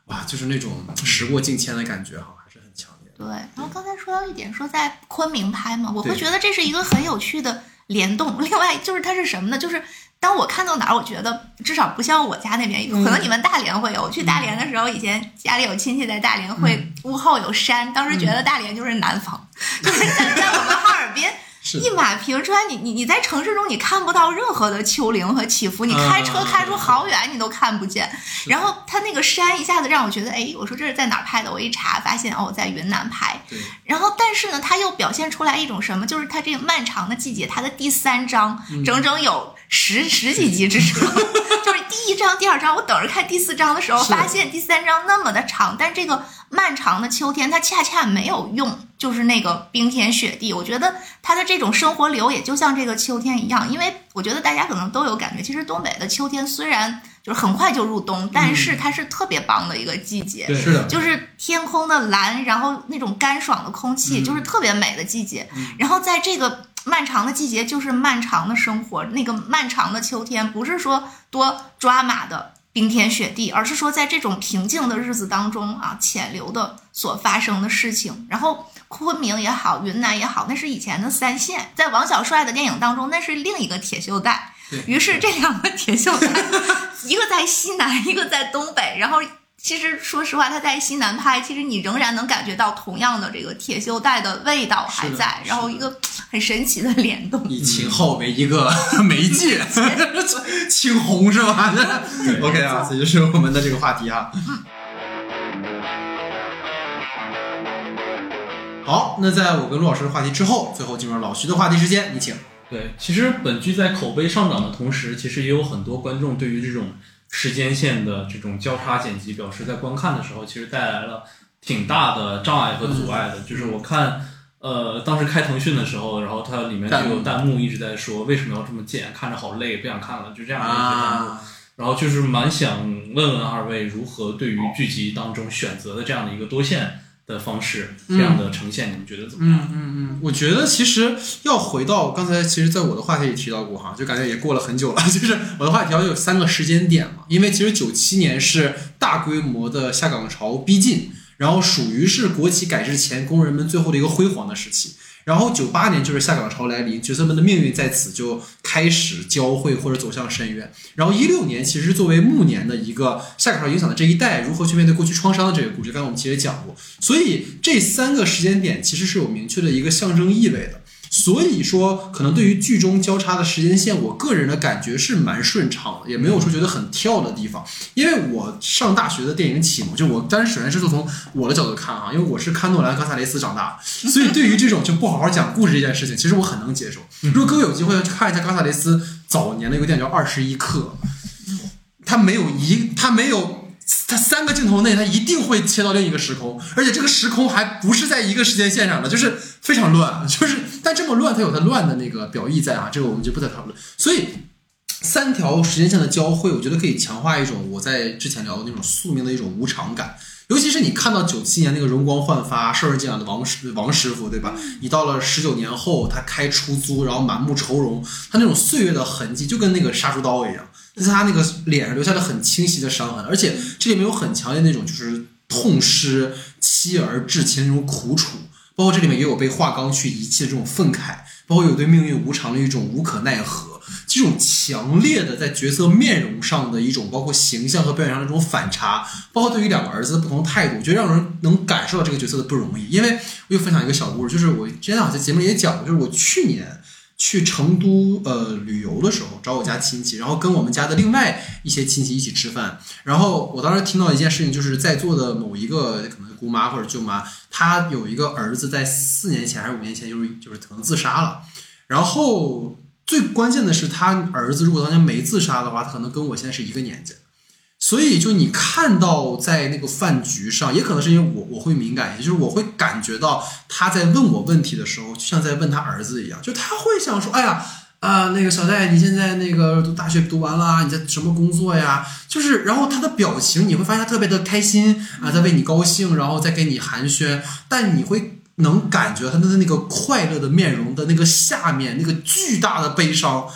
Speaker 2: 哇，就是那种时过境迁的感觉哈，还是很强烈。
Speaker 4: 对，然后刚才说到一点，说在昆明拍嘛，我会觉得这是一个很有趣的联动。另外就是它是什么呢？就是当我看到哪儿，我觉得至少不像我家那边，可能你们大连会有。我去大连的时候，以前家里有亲戚在大连，会屋后有山，当时觉得大连就是南方，(laughs) 就是在在我们哈尔滨。一马平川，你你你在城市中你看不到任何的丘陵和起伏，你开车开出好远你都看不见。然后它那个山一下子让我觉得，哎，我说这是在哪儿拍的？我一查发现哦，在云南拍。然后但是呢，它又表现出来一种什么？就是它这个漫长的季节，它的第三章整整有十十几集之长。(laughs) 就是第一章、第二章，我等着看第四章的时候，发现第三章那么的长，但这个。漫长的秋天，它恰恰没有用，就是那个冰天雪地。我觉得它的这种生活流也就像这个秋天一样，因为我觉得大家可能都有感觉，其实东北的秋天虽然就是很快就入冬，但是它是特别棒的一个季节。
Speaker 2: 是的，
Speaker 4: 就是天空的蓝，然后那种干爽的空气，就是特别美的季节。然后在这个漫长的季节，就是漫长的生活，那个漫长的秋天，不是说多抓马的。冰天雪地，而是说在这种平静的日子当中啊，潜流的所发生的事情。然后昆明也好，云南也好，那是以前的三线，在王小帅的电影当中，那是另一个铁锈带。于是这两个铁锈带，一个在西南，一个在东北，然后。其实，说实话，他在西南拍，其实你仍然能感觉到同样的这个铁锈带的味道还在，然后一个很神奇的联动。
Speaker 2: 以秦昊为一个媒介，青红是吧？OK 啊，这就是我们的这个话题啊。好，那在我跟陆老师的话题之后，最后进入老徐的话题时间，你请。
Speaker 3: 对，其实本剧在口碑上涨的同时，其实也有很多观众对于这种。时间线的这种交叉剪辑，表示在观看的时候，其实带来了挺大的障碍和阻碍的。就是我看，呃，当时开腾讯的时候，然后它里面就有弹幕一直在说为什么要这么剪，看着好累，不想看了，就这样的一些弹幕。然后就是蛮想问问二位，如何对于剧集当中选择的这样的一个多线。的方式，这样的呈现，你们觉得怎么样？
Speaker 2: 嗯嗯嗯，我觉得其实要回到刚才，其实在我的话题里提到过哈，就感觉也过了很久了。(laughs) 就是我的话题有三个时间点嘛，因为其实九七年是大规模的下岗潮逼近，然后属于是国企改制前工人们最后的一个辉煌的时期。然后九八年就是下岗潮来临，角色们的命运在此就开始交汇或者走向深渊。然后一六年其实作为暮年的一个下岗潮影响的这一代如何去面对过去创伤的这个故事，刚才我们其实讲过。所以这三个时间点其实是有明确的一个象征意味的。所以说，可能对于剧中交叉的时间线，我个人的感觉是蛮顺畅的，也没有说觉得很跳的地方。因为我上大学的电影启蒙，就我当然首先是从我的角度看啊，因为我是看诺兰、冈萨雷斯长大，所以对于这种就不好好讲故事这件事情，其实我很能接受。如果各位有机会要去看一下冈萨雷斯早年的一个电影叫《二十一克》，他没有一，他没有。它三个镜头内，它一定会切到另一个时空，而且这个时空还不是在一个时间线上的，就是非常乱，(laughs) 就是但这么乱，它有它乱的那个表意在啊，这个我们就不再讨论。所以三条时间线的交汇，我觉得可以强化一种我在之前聊的那种宿命的一种无常感，尤其是你看到九七年那个容光焕发、事儿这样的王师王师傅，对吧？你到了十九年后，他开出租，然后满目愁容，他那种岁月的痕迹，就跟那个杀猪刀一样。在他那个脸上留下了很清晰的伤痕，而且这里面有很强烈那种就是痛失妻儿至亲那种苦楚，包括这里面也有被华刚去遗弃的这种愤慨，包括有对命运无常的一种无可奈何。这种强烈的在角色面容上的一种，包括形象和表演上的这种反差，包括对于两个儿子的不同态度，我觉得让人能感受到这个角色的不容易。因为我又分享一个小故事，就是我之前好像在节目里也讲过，就是我去年去成都呃旅游的时候，找我家亲戚，然后跟我们家的另外一些亲戚一起吃饭，然后我当时听到一件事情，就是在座的某一个可能姑妈或者舅妈，她有一个儿子在四年前还是五年前就是就是可能自杀了，然后最关键的是他儿子如果当年没自杀的话，他可能跟我现在是一个年纪。所以，就你看到在那个饭局上，也可能是因为我我会敏感也，就是我会感觉到他在问我问题的时候，就像在问他儿子一样，就他会想说：“哎呀，啊、那个小戴，你现在那个读大学读完了，你在什么工作呀？”就是，然后他的表情你会发现他特别的开心啊，在为你高兴，然后再给你寒暄，但你会能感觉他的那个快乐的面容的那个下面那个巨大的悲伤。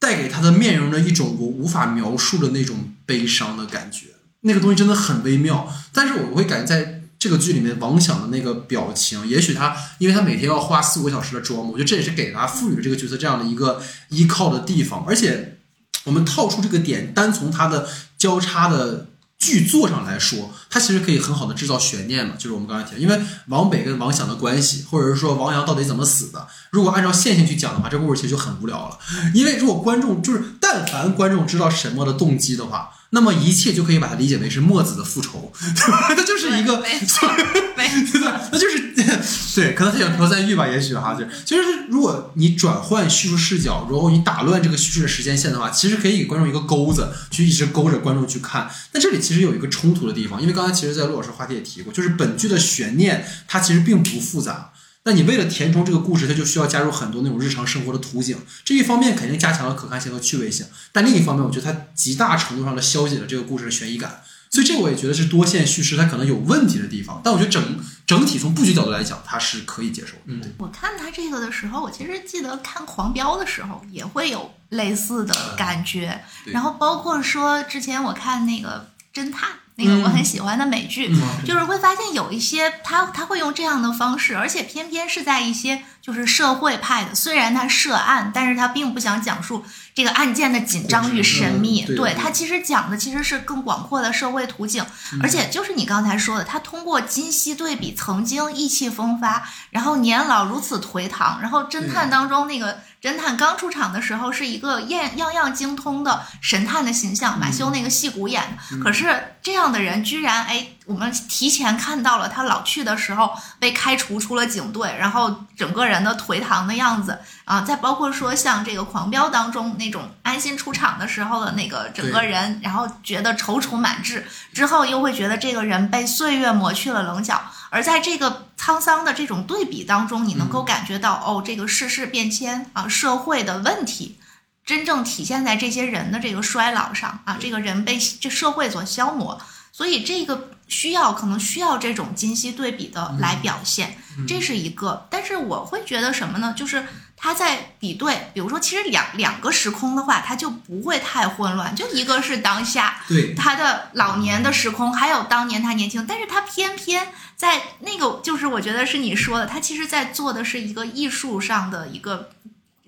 Speaker 2: 带给他的面容的一种我无法描述的那种悲伤的感觉，那个东西真的很微妙。但是我会感觉在这个剧里面，王响的那个表情，也许他因为他每天要花四五个小时的妆，我觉得这也是给他赋予了这个角色这样的一个依靠的地方。而且我们套出这个点，单从他的交叉的剧作上来说，它其实可以很好的制造悬念嘛，就是我们刚才提的，因为王北跟王响的关系，或者是说王阳到底怎么死的，如果按照线性去讲的话，这故事其实就很无聊了。因为如果观众就是但凡观众知道沈墨的动机的话，那么一切就可以把它理解为是墨子的复仇，对吧？它就是一个，对吧？(laughs) 那 (laughs) 就是 (laughs) 对，可能他想朴赞玉吧，也许哈，就是就是如果你转换叙述视角，然后你打乱这个叙事的时间线的话，其实可以给观众一个钩子，去一直勾着观众去看。但这里其实有一个冲突的地方，因为刚才其实，在陆老师话题也提过，就是本剧的悬念它其实并不复杂。那你为了填充这个故事，它就需要加入很多那种日常生活的图景。这一方面肯定加强了可看性和趣味性，但另一方面，我觉得它极大程度上的消解了这个故事的悬疑感。所以这个我也觉得是多线叙事它可能有问题的地方，但我觉得整整体从布局角度来讲，它是可以接受的。
Speaker 3: 嗯
Speaker 4: 我看它这个的时候，我其实记得看《狂飙》的时候也会有类似的感觉，
Speaker 2: 对
Speaker 4: 然后包括说之前我看那个侦探。那个我很喜欢的美剧，
Speaker 2: 嗯。
Speaker 4: 就是会发现有一些他他会用这样的方式，而且偏偏是在一些就是社会派的，虽然他涉案，但是他并不想讲述这个案件的紧张与神秘，
Speaker 2: 嗯对
Speaker 4: 他其实讲的其实是更广阔的社会图景，
Speaker 2: 嗯。
Speaker 4: 而且就是你刚才说的，他通过今昔对比，曾经意气风发，然后年老如此颓唐，然后侦探当中那个侦探刚出场的时候是一个样样样精通的神探的形象，马修那个戏骨演的，可是这样的人居然哎，我们提前看到了他老去的时候被开除出了警队，然后整个人的颓唐的样子啊，再包括说像这个《狂飙》当中那种安心出场的时候的那个整个人，然后觉得踌躇满志，之后又会觉得这个人被岁月磨去了棱角，而在这个沧桑的这种对比当中，你能够感觉到、哦，这个世事变迁啊，社会的问题。真正体现在这些人的这个衰老上啊，这个人被这社会所消磨，所以这个需要可能需要这种今昔对比的来表现，这是一个。但是我会觉得什么呢？就是他在比对，比如说，其实两两个时空的话，它就不会太混乱。就一个是当下
Speaker 2: 对，
Speaker 4: 他的老年的时空，还有当年他年轻，但是他偏偏在那个，就是我觉得是你说的，他其实在做的是一个艺术上的一个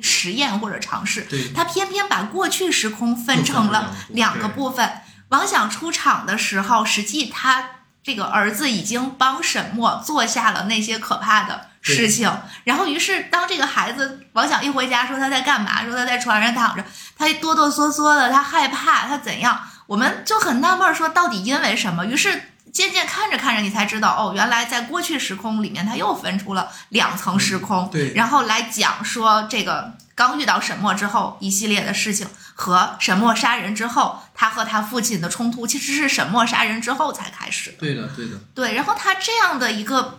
Speaker 4: 实验或者尝试。
Speaker 2: 对
Speaker 4: 他偏偏把过去时空分成了两个部分。王想出场的时候，实际他这个儿子已经帮沈墨做下了那些可怕的事情，然后于是当这个孩子王想一回家说他在干嘛，说他在床上躺着，他哆哆嗦嗦的，他害怕，他怎样，我们就很纳闷，说到底因为什么？于是。渐渐看着看着，你才知道哦，原来在过去时空里面，他又分出了两层时空，
Speaker 2: 对
Speaker 4: 然后来讲说这个刚遇到沈墨之后一系列的事情，和沈墨杀人之后，他和他父亲的冲突，其实是沈墨杀人之后才开始的。
Speaker 2: 对的，对的，
Speaker 4: 对，然后他这样的一个，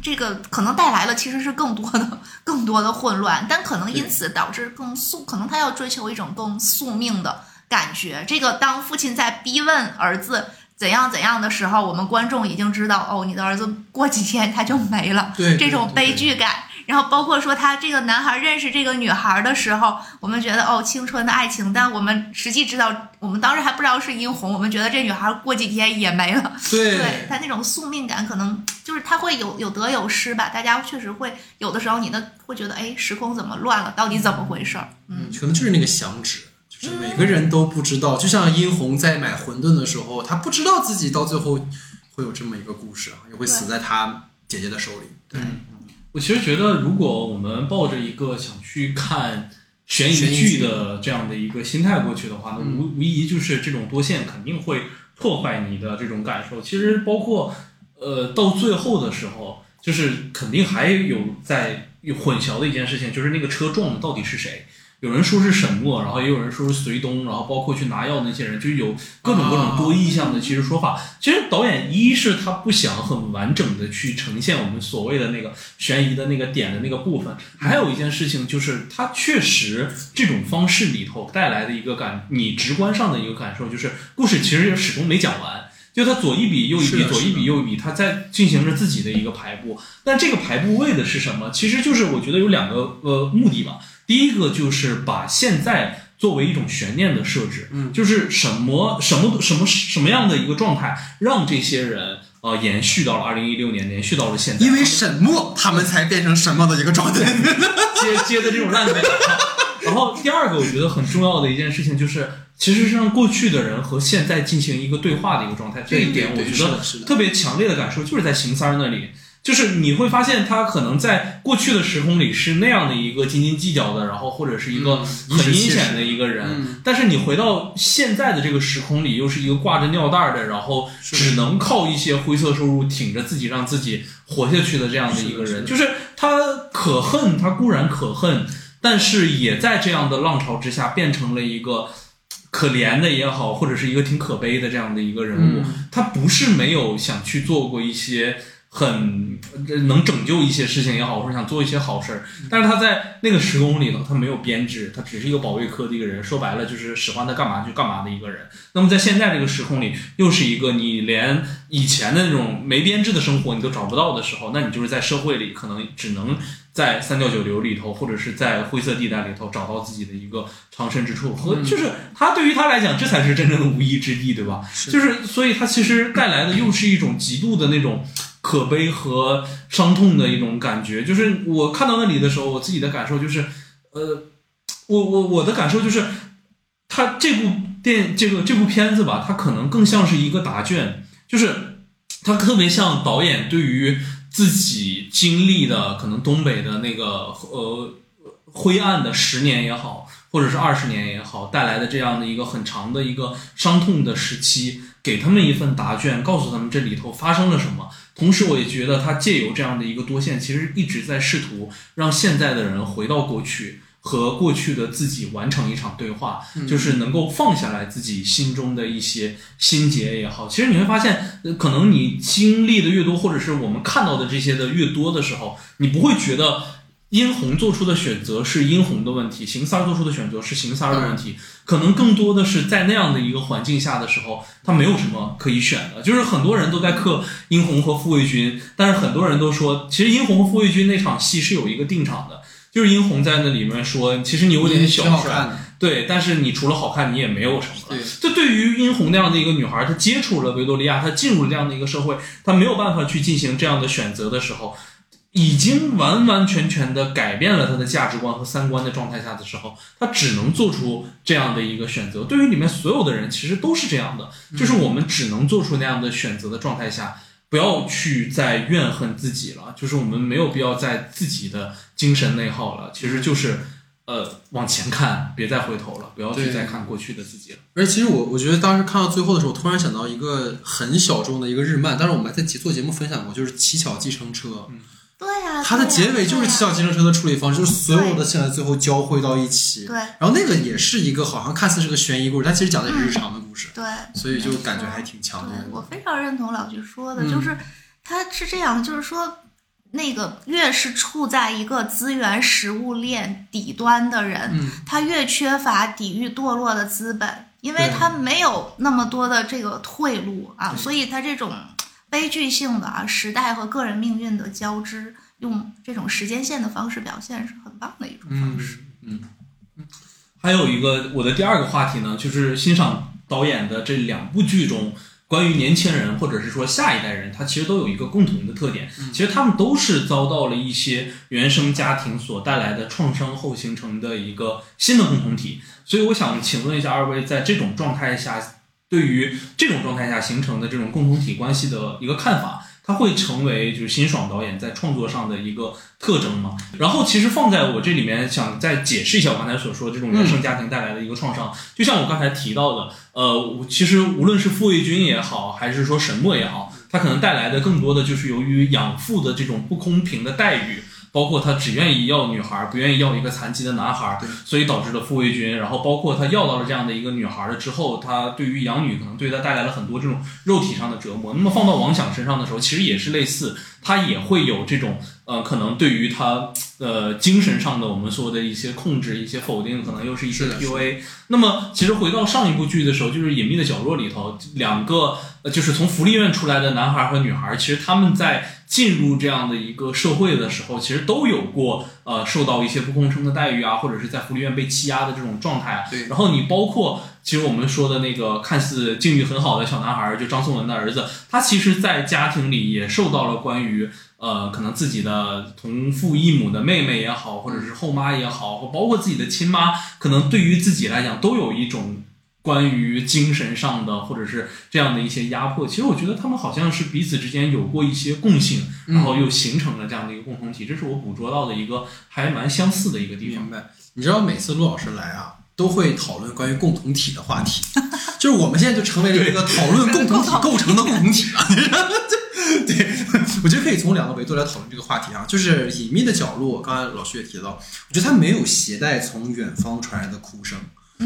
Speaker 4: 这个可能带来了其实是更多的、更多的混乱，但可能因此导致更宿，可能他要追求一种更宿命的感觉。这个当父亲在逼问儿子。怎样怎样的时候，我们观众已经知道，哦，你的儿子过几天他就没了，
Speaker 2: 对对
Speaker 4: 这种悲剧感。然后包括说他这个男孩认识这个女孩的时候，我们觉得哦青春的爱情，但我们实际知道，我们当时还不知道是殷红，我们觉得这女孩过几天也没了。(laughs)
Speaker 2: 对
Speaker 4: 对他那种宿命感，可能就是他会有有得有失吧。大家确实会有的时候，你的会觉得，哎，时空怎么乱了？到底怎么回事儿？嗯，
Speaker 2: 可能就是那个响指，就是每个人都不知道。就像殷红在买馄饨的时候，他不知道自己到最后会有这么一个故事啊，也会死在他姐姐的手里。对，
Speaker 3: 我其实觉得，如果我们抱着一个想去看悬疑剧
Speaker 2: 剧
Speaker 3: 的这样的一个心态过去的话，那无无疑就是这种多线肯定会破坏你的这种感受。其实包括呃到最后的时候，就是肯定还有在有混淆的一件事情，就是那个车撞的到底是谁。有人说是沈墨，然后也有人说是隋东，然后包括去拿药那些人，就有各种各种多意向的其实说法。其实导演一是他不想很完整的去呈现我们所谓的那个悬疑的那个点的那个部分，还有一件事情就是他确实这种方式里头带来的一个感，你直观上的一个感受就是故事其实始终没讲完。就他左一笔右一笔，左一笔右一笔，他在进行着自己的一个排布。但这个排布为的是什么？其实就是我觉得有两个呃目的吧。第一个就是把现在作为一种悬念的设置，嗯，就是什么什么什么什么样的一个状态，让这些人呃延续到了二零一六年，延续到了现在，
Speaker 2: 因为沈墨他们才变成什么的一个状态。
Speaker 3: 接接的这种烂尾。(laughs) 然后第二个我觉得很重要的一件事情就是，其实是让过去的人和现在进行一个对话的一个状态。这一点我觉得特别强烈的感受就是在邢三儿那里。就是你会发现，他可能在过去的时空里是那样的一个斤斤计较的，然后或者是一个
Speaker 2: 嗯
Speaker 3: 很阴险的一个人，
Speaker 2: 嗯。
Speaker 3: 但是你回到现在的这个时空里，又是一个挂着尿袋的，然后只能靠一些灰色收入挺着自己，让自己活下去的这样的一个人，就是他可恨，他固然可恨，但是也在这样的浪潮之下变成了一个可怜的也好，或者是一个挺可悲的这样的一个人物。
Speaker 2: 嗯。
Speaker 3: 他不是没有想去做过一些很呃能拯救一些事情也好，或者想做一些好事儿，但是他在那个时空里头，他没有编制，他只是一个保卫科的一个人，说白了就是使唤他干嘛就干嘛的一个人。那么在现在这个时空里，又是一个你连以前的那种没编制的生活你都找不到的时候，那你就是在社会里可能只能在三教九流里头，或者是在灰色地带里头找到自己的一个藏身之处。和就是他对于他来讲，这才是真正的无依之地，对吧？就是所以他其实带来的又是一种极度的那种。可悲和伤痛的一种感觉，就是我看到那里的时候，我自己的感受就是，呃，我我我的感受就是，他这部电这个这部片子吧，它可能更像是一个答卷，就是它特别像导演对于自己经历的可能东北的那个呃灰暗的十年也好，或者是二十年也好，带来的这样的一个很长的一个伤痛的时期，给他们一份答卷，告诉他们这里头发生了什么。同时，我也觉得他借由这样的一个多线，其实一直在试图让现在的人回到过去，和过去的自己完成一场对话，就是能够放下来自己心中的一些心结也好。其实你会发现，呃可能你经历的越多，或者是我们看到的这些的越多的时候，你不会觉得。殷红做出的选择是殷红的问题，邢三儿做出的选择是邢三儿的问题，可能更多的是在那样的一个环境下的时候，他没有什么可以选的。就是很多人都在克殷红和傅卫军，但是很多人都说，其实殷红和傅卫军那场戏是有一个定场的，就是殷红在那里面说，其实你有点小帅。对，但是你除了好看，你也没有什么了。
Speaker 2: 对，
Speaker 3: 这对于殷红那样的一个女孩，她接触了维多利亚，她进入了这样的一个社会，她没有办法去进行这样的选择的时候，已经完完全全的改变了他的价值观和三观的状态下的时候，他只能做出这样的一个选择。对于里面所有的人，其实都是这样的，就是我们只能做出那样的选择的状态下。不要去再怨恨自己了，就是我们没有必要在自己的精神内耗了，其实就是呃往前看，别再回头了，不要去再看过去的自己了。
Speaker 2: 而且其实我我觉得当时看到最后的时候，我突然想到一个很小众的一个日漫，但是我们还在做节目分享过，就是《乞巧计程车》。
Speaker 4: 对呀、
Speaker 2: 它的结尾就是
Speaker 4: 对呀
Speaker 2: 乞巧计程车的处理方式，就是所有的现在最后交汇到一起。
Speaker 4: 对。
Speaker 2: 然后那个也是一个好像看似是个悬疑故事，但其实讲的也是日常的故事，
Speaker 4: 对，
Speaker 2: 所以就感觉还挺强烈的。
Speaker 4: 我非常认同老徐说的，
Speaker 2: 嗯。
Speaker 4: 就是他是这样，就是说。那个越是处在一个资源食物链底端的人，
Speaker 2: 嗯。
Speaker 4: 他越缺乏抵御堕落的资本，因为他没有那么多的这个退路啊，所以他这种悲剧性的啊时代和个人命运的交织，用这种时间线的方式表现是很棒的一种方式。
Speaker 3: 嗯嗯还有一个我的第二个话题呢，就是欣赏导演的这两部剧中，关于年轻人或者是说下一代人，他其实都有一个共同的特点，其实他们都是遭到了一些原生家庭所带来的创伤后形成的一个新的共同体。所以我想请问一下二位，在这种状态下，对于这种状态下形成的这种共同体关系的一个看法。它会成为就是辛爽导演在创作上的一个特征吗？然后其实放在我这里面，想再解释一下我刚才所说的这种原生家庭带来的一个创伤。就像我刚才提到的，呃，其实无论是傅卫军也好，还是说沈墨也好，他可能带来的更多的就是由于养父的这种不公平的待遇。包括他只愿意要女孩，不愿意要一个残疾的男孩，所以导致了傅卫军。然后包括他要到了这样的一个女孩了之后，他对于养女可能对他带来了很多这种肉体上的折磨。那么放到王想身上的时候，其实也是类似，他也会有这种呃，可能对于他呃精神上的我们说的一些控制、一些否定，可能又是一些 PUA。那么其实回到上一部剧的时候，就是《隐秘的角落》里头，两个呃就是从福利院出来的男孩和女孩，其实他们在。进入这样的一个社会的时候，其实都有过呃受到一些不公正的待遇啊，或者是在福利院被欺压的这种状态啊。
Speaker 2: 对。
Speaker 3: 然后你包括其实我们说的那个看似境遇很好的小男孩，就张颂文的儿子，他其实，在家庭里也受到了关于呃可能自己的同父异母的妹妹也好，或者是后妈也好，或包括自己的亲妈，可能对于自己来讲都有一种。关于精神上的，或者是这样的一些压迫，其实我觉得他们好像是彼此之间有过一些共性，然后又形成了这样的一个共同体，这是我捕捉到的一个还蛮相似的一个地方。
Speaker 2: 明白？你知道每次陆老师来啊，都会讨论关于共同体的话题，(laughs) 就是我们现在就成为了一个讨论共同体构成的共同体了。(laughs) 对，我觉得可以从两个维度来讨论这个话题啊，就是隐秘的角落。刚才老师也提到，我觉得他没有携带从远方传来的哭声。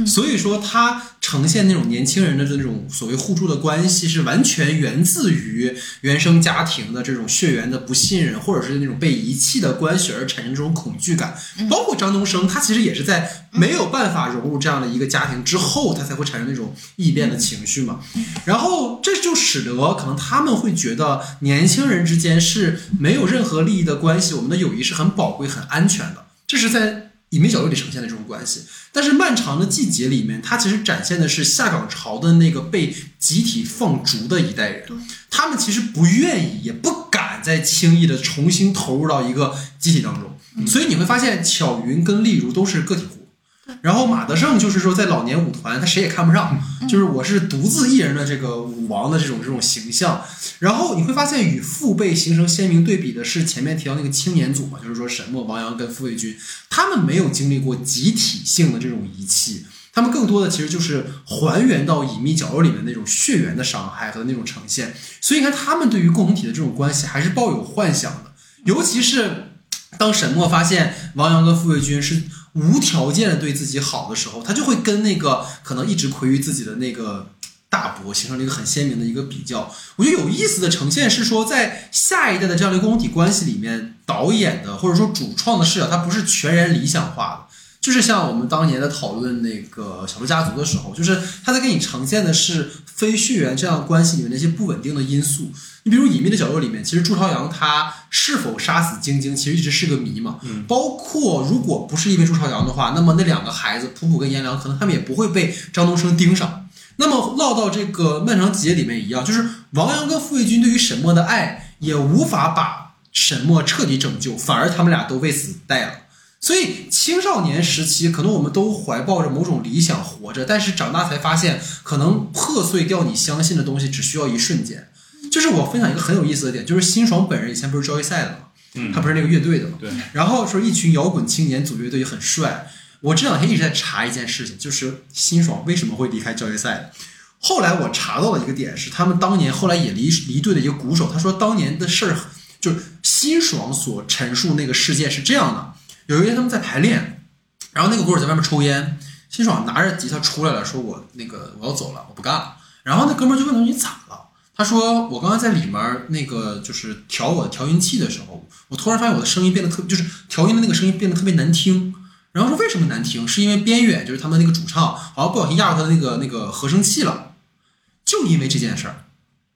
Speaker 2: 所以说，它呈现那种年轻人的这种所谓互助的关系，是完全源自于原生家庭的这种血缘的不信任，或者是那种被遗弃的关系而产生这种恐惧感。包括张东升，他其实也是在没有办法融入这样的一个家庭之后，他才会产生那种异变的情绪嘛。然后这就使得可能他们会觉得年轻人之间是没有任何利益的关系，我们的友谊是很宝贵、很安全的。这是在。隐秘角落里呈现的这种关系，但是漫长的季节里面，它其实展现的是下岗潮的那个被集体放逐的一代人，他们其实不愿意，也不敢再轻易的重新投入到一个集体当中，所以你会发现巧云跟丽如都是个体户。然后马德胜就是说，在老年舞团，他谁也看不上，就是我是独自一人的这个舞王的这种这种形象。然后你会发现，与父辈形成鲜明对比的是前面提到那个青年组嘛，就是说沈墨、王阳跟傅卫军，他们没有经历过集体性的这种遗弃，他们更多的其实就是还原到隐秘角落里面那种血缘的伤害和那种呈现。所以你看，他们对于共同体的这种关系还是抱有幻想的，尤其是当沈墨发现王阳跟傅卫军是。无条件的对自己好的时候，他就会跟那个可能一直亏于自己的那个大伯形成了一个很鲜明的一个比较。我觉得有意思的呈现是说，在下一代的这样的共同体关系里面，导演的或者说主创的视角，它不是全然理想化的。就是像我们当年的讨论那个小猪家族的时候，就是他在给你呈现的是非血缘这样关系里面那些不稳定的因素。你比如《隐秘的角落》里面，其实朱朝阳他是否杀死晶晶，其实一直是个谜嘛。
Speaker 3: 嗯。
Speaker 2: 包括如果不是因为朱朝阳的话，那么那两个孩子普普跟颜良，可能他们也不会被张东升盯上。那么落到这个漫长季节里面一样，就是王阳跟傅卫军对于沈墨的爱也无法把沈墨彻底拯救，反而他们俩都为此带了。所以青少年时期，可能我们都怀抱着某种理想活着，但是长大才发现，可能破碎掉你相信的东西，只需要一瞬间。就是我分享一个很有意思的点，就是辛爽本人以前不是交易赛的嘛，
Speaker 3: 嗯，
Speaker 2: 他不是那个乐队的嘛，
Speaker 3: 对。
Speaker 2: 然后说一群摇滚青年组乐队很帅。我这两天一直在查一件事情，就是辛爽为什么会离开交易赛。后来我查到了一个点，是他们当年后来也离离队的一个鼓手，他说当年的事儿，就是辛爽所陈述那个事件是这样的。有一天他们在排练，然后那个鼓手在外面抽烟，辛爽拿着吉他出来了，说我那个我要走了，我不干了。然后那哥们就问他你咋了？他说我刚刚在里面那个就是调我的调音器的时候，我突然发现我的声音变得特，就是调音的那个声音变得特别难听。然后说为什么难听？是因为边远就是他们那个主唱好像不小心压到他的那个那个合成器了。就因为这件事儿，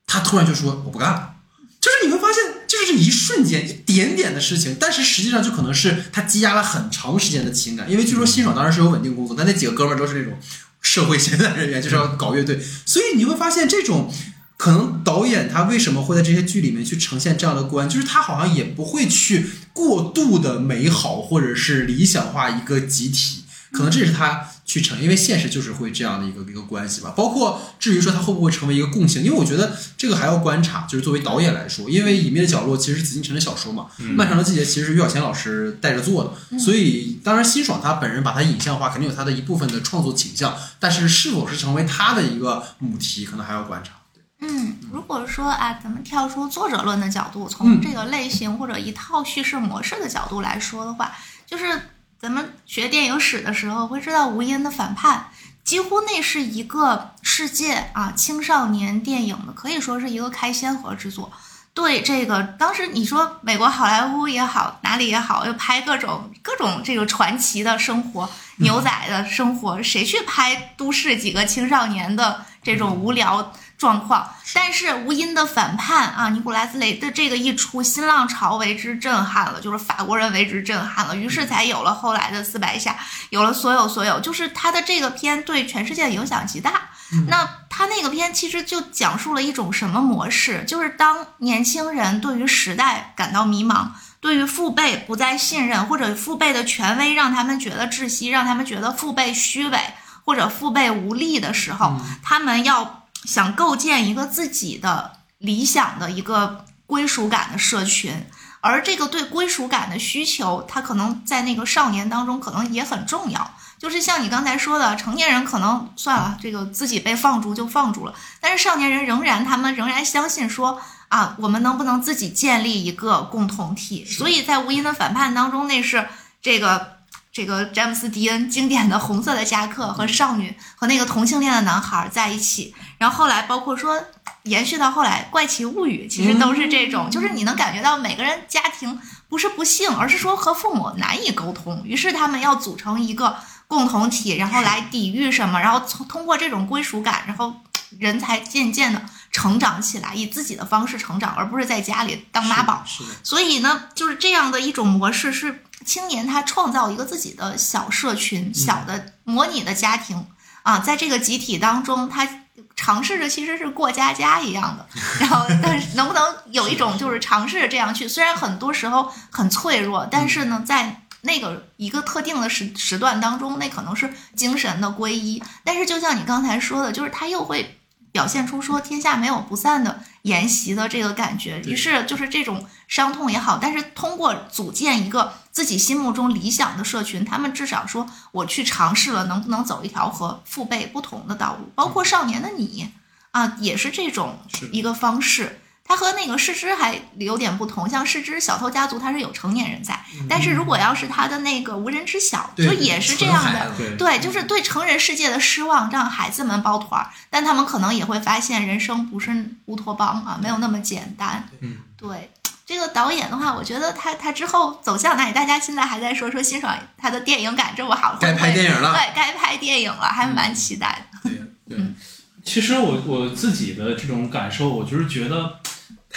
Speaker 2: 他突然就说我不干了。就是你会发现。就是这一瞬间一点点的事情，但是实际上就可能是他积压了很长时间的情感，因为据说辛爽当然是有稳定工作，但那几个哥们儿都是那种社会闲散人员，就是要搞乐队，所以你会发现这种。可能导演他为什么会在这些剧里面去呈现这样的观，就是他好像也不会去过度的美好或者是理想化一个集体，可能这是他去成，因为现实就是会这样的一个一个关系吧。包括至于说它会不会成为一个共性，因为我觉得这个还要观察。就是作为导演来说，因为《隐秘的角落》其实是紫禁城的小说嘛，漫长的季节》其实是于小贤老师带着做的，所以当然辛爽他本人把它影像化，肯定有他的一部分的创作倾向，但是是否是成为他的一个母题，可能还要观察。
Speaker 4: 嗯，如果说啊，咱们跳出作者论的角度，从这个类型或者一套叙事模式的角度来说的话，就是咱们学电影史的时候会知道，《吴音的反叛》几乎那是一个世界啊青少年电影的，可以说是一个开先河之作。对这个，当时你说美国好莱坞也好，哪里也好，要拍各种各种这个传奇的生活、牛仔的生活，谁去拍都市几个青少年的这种无聊？状况，但是吴音的反叛啊，尼古拉斯雷的这个一出，新浪潮为之震撼了，就是法国人为之震撼了，于是才有了后来的四百下，有了所有所有，就是他的这个片对全世界影响极大。那他那个片其实就讲述了一种什么模式？就是当年轻人对于时代感到迷茫，对于父辈不再信任，或者父辈的权威让他们觉得窒息，让他们觉得父辈虚伪或者父辈无力的时候，他们要。想构建一个自己的理想的一个归属感的社群，而这个对归属感的需求，他可能在那个少年当中可能也很重要。就是像你刚才说的，成年人可能算了，这个自己被放逐就放逐了，但是少年人仍然，他们仍然相信说啊，我们能不能自己建立一个共同体？所以在《无垠的反叛》当中，那是这个。这个詹姆斯·迪恩经典的红色的夹克和少女和那个同性恋的男孩在一起，然后后来包括说延续到后来《怪奇物语》，其实都是这种，就是你能感觉到每个人家庭不是不幸，而是说和父母难以沟通，于是他们要组成一个共同体，然后来抵御什么，然后从通过这种归属感，然后人才渐渐的成长起来，以自己的方式成长，而不是在家里当妈宝。所以呢，就是这样的一种模式是。青年他创造一个自己的小社群、小的模拟的家庭啊，在这个集体当中，他尝试着其实是过家家一样的。(laughs) 然后，但是能不能有一种就是尝试着这样去？虽然很多时候很脆弱，但是呢，在那个一个特定的时时段当中，那可能是精神的皈依。但是就像你刚才说的，就是他又会表现出说天下没有不散的筵席的这个感觉。于是就是这种伤痛也好，但是通过组建一个。自己心目中理想的社群，他们至少说我去尝试了，能不能走一条和父辈不同的道路？包括少年的你啊，也是这种一个方式。他和那个失之还有点不同，像失之小偷家族，它是有成年人在，但是如果要是他的那个无人知晓，就也是这样的，对，就是对成人世界的失望，让孩子们抱团儿，但他们可能也会发现人生不是乌托邦啊，没有那么简单，
Speaker 2: 嗯，
Speaker 4: 对。这个导演的话，我觉得他他之后走向哪里？大家现在还在说说欣赏他的电影感这么好，
Speaker 2: 该拍电影了，
Speaker 4: 对，该拍电影了，还蛮期待
Speaker 2: 的。对，
Speaker 3: 其实我我自己的这种感受，我就是觉得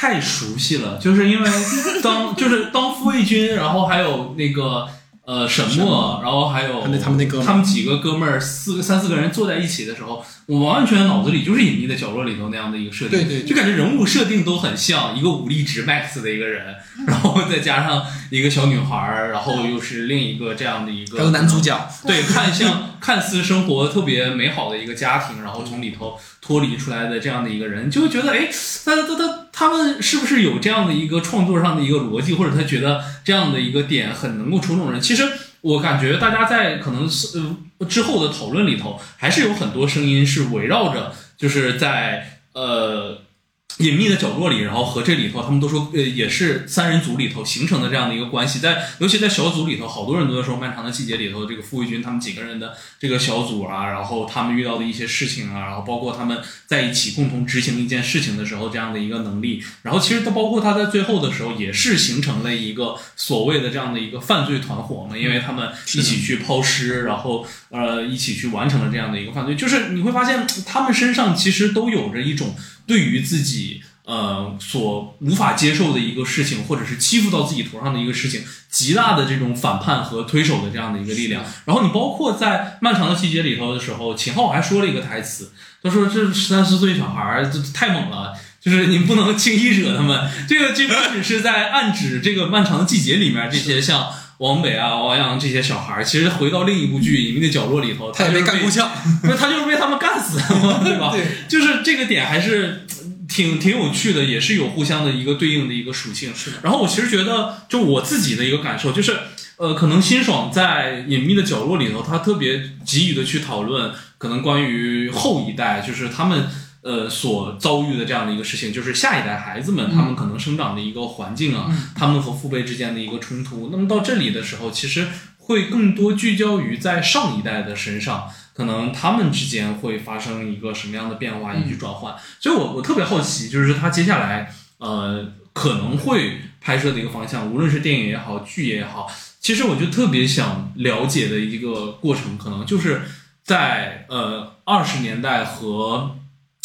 Speaker 3: 太熟悉了，就是因为 (laughs) 当就是当傅卫军，然后还有那个。呃，沈墨，然后还有
Speaker 2: 他们那哥，
Speaker 3: 他们几个哥们儿，四个三四个人坐在一起的时候，我完全脑子里就是隐秘的角落里头那样的一个设定，
Speaker 2: 对对，
Speaker 3: 就感觉人物设定都很像一个武力值 max 的一个人，然后再加上一个小女孩儿，然后又是另一个这样的一个，
Speaker 2: 还有男主角，
Speaker 3: 对，看像看似生活特别美好的一个家庭，然后从里头脱离出来的这样的一个人，就会觉得，哎，他他他他们是不是有这样的一个创作上的一个逻辑，或者他觉得这样的一个点很能够戳中人？其实我感觉大家在可能是呃之后的讨论里头，还是有很多声音是围绕着，就是在呃。隐秘的角落里，然后和这里头，他们都说，呃，也是三人组里头形成的这样的一个关系。在尤其在小组里头，好多人都在说《漫长的季节》里头，这个傅卫军他们几个人的这个小组啊，然后他们遇到的一些事情啊，然后包括他们在一起共同执行一件事情的时候这样的一个能力。然后其实他包括他在最后的时候，也是形成了一个所谓的这样的一个犯罪团伙嘛，因为他们一起去抛尸，然后呃一起去完成了这样的一个犯罪。就是你会发现他们身上其实都有着一种。对于自己呃所无法接受的一个事情，或者是欺负到自己头上的一个事情，极大的这种反叛和推手的这样的一个力量。然后你包括在漫长的季节里头的时候，秦昊还说了一个台词，他说这十三四岁小孩儿这太猛了。就是你不能轻易惹他们，这个这不只是在暗指这个漫长的季节里面这些像王北啊、王阳这些小孩儿，其实回到另一部剧《隐秘的角落》里头，
Speaker 2: 他也被
Speaker 3: 就是
Speaker 2: 干够呛。(laughs)
Speaker 3: 不是他就是被他们干死的嘛，对吧？
Speaker 2: 对，
Speaker 3: 就是这个点还是挺挺有趣的，也是有互相的一个对应的一个属性。
Speaker 2: 是的
Speaker 3: 然后我其实觉得，就我自己的一个感受就是，呃，可能辛爽在《隐秘的角落》里头，他特别急于的去讨论可能关于后一代，就是他们。呃，所遭遇的这样的一个事情，就是下一代孩子们他们可能生长的一个环境啊，他们和父辈之间的一个冲突。那么到这里的时候，其实会更多聚焦于在上一代的身上，可能他们之间会发生一个什么样的变化以及转换。所以我我特别好奇，就是他接下来呃可能会拍摄的一个方向，无论是电影也好，剧也好，其实我就特别想了解的一个过程，可能就是在呃二十年代和。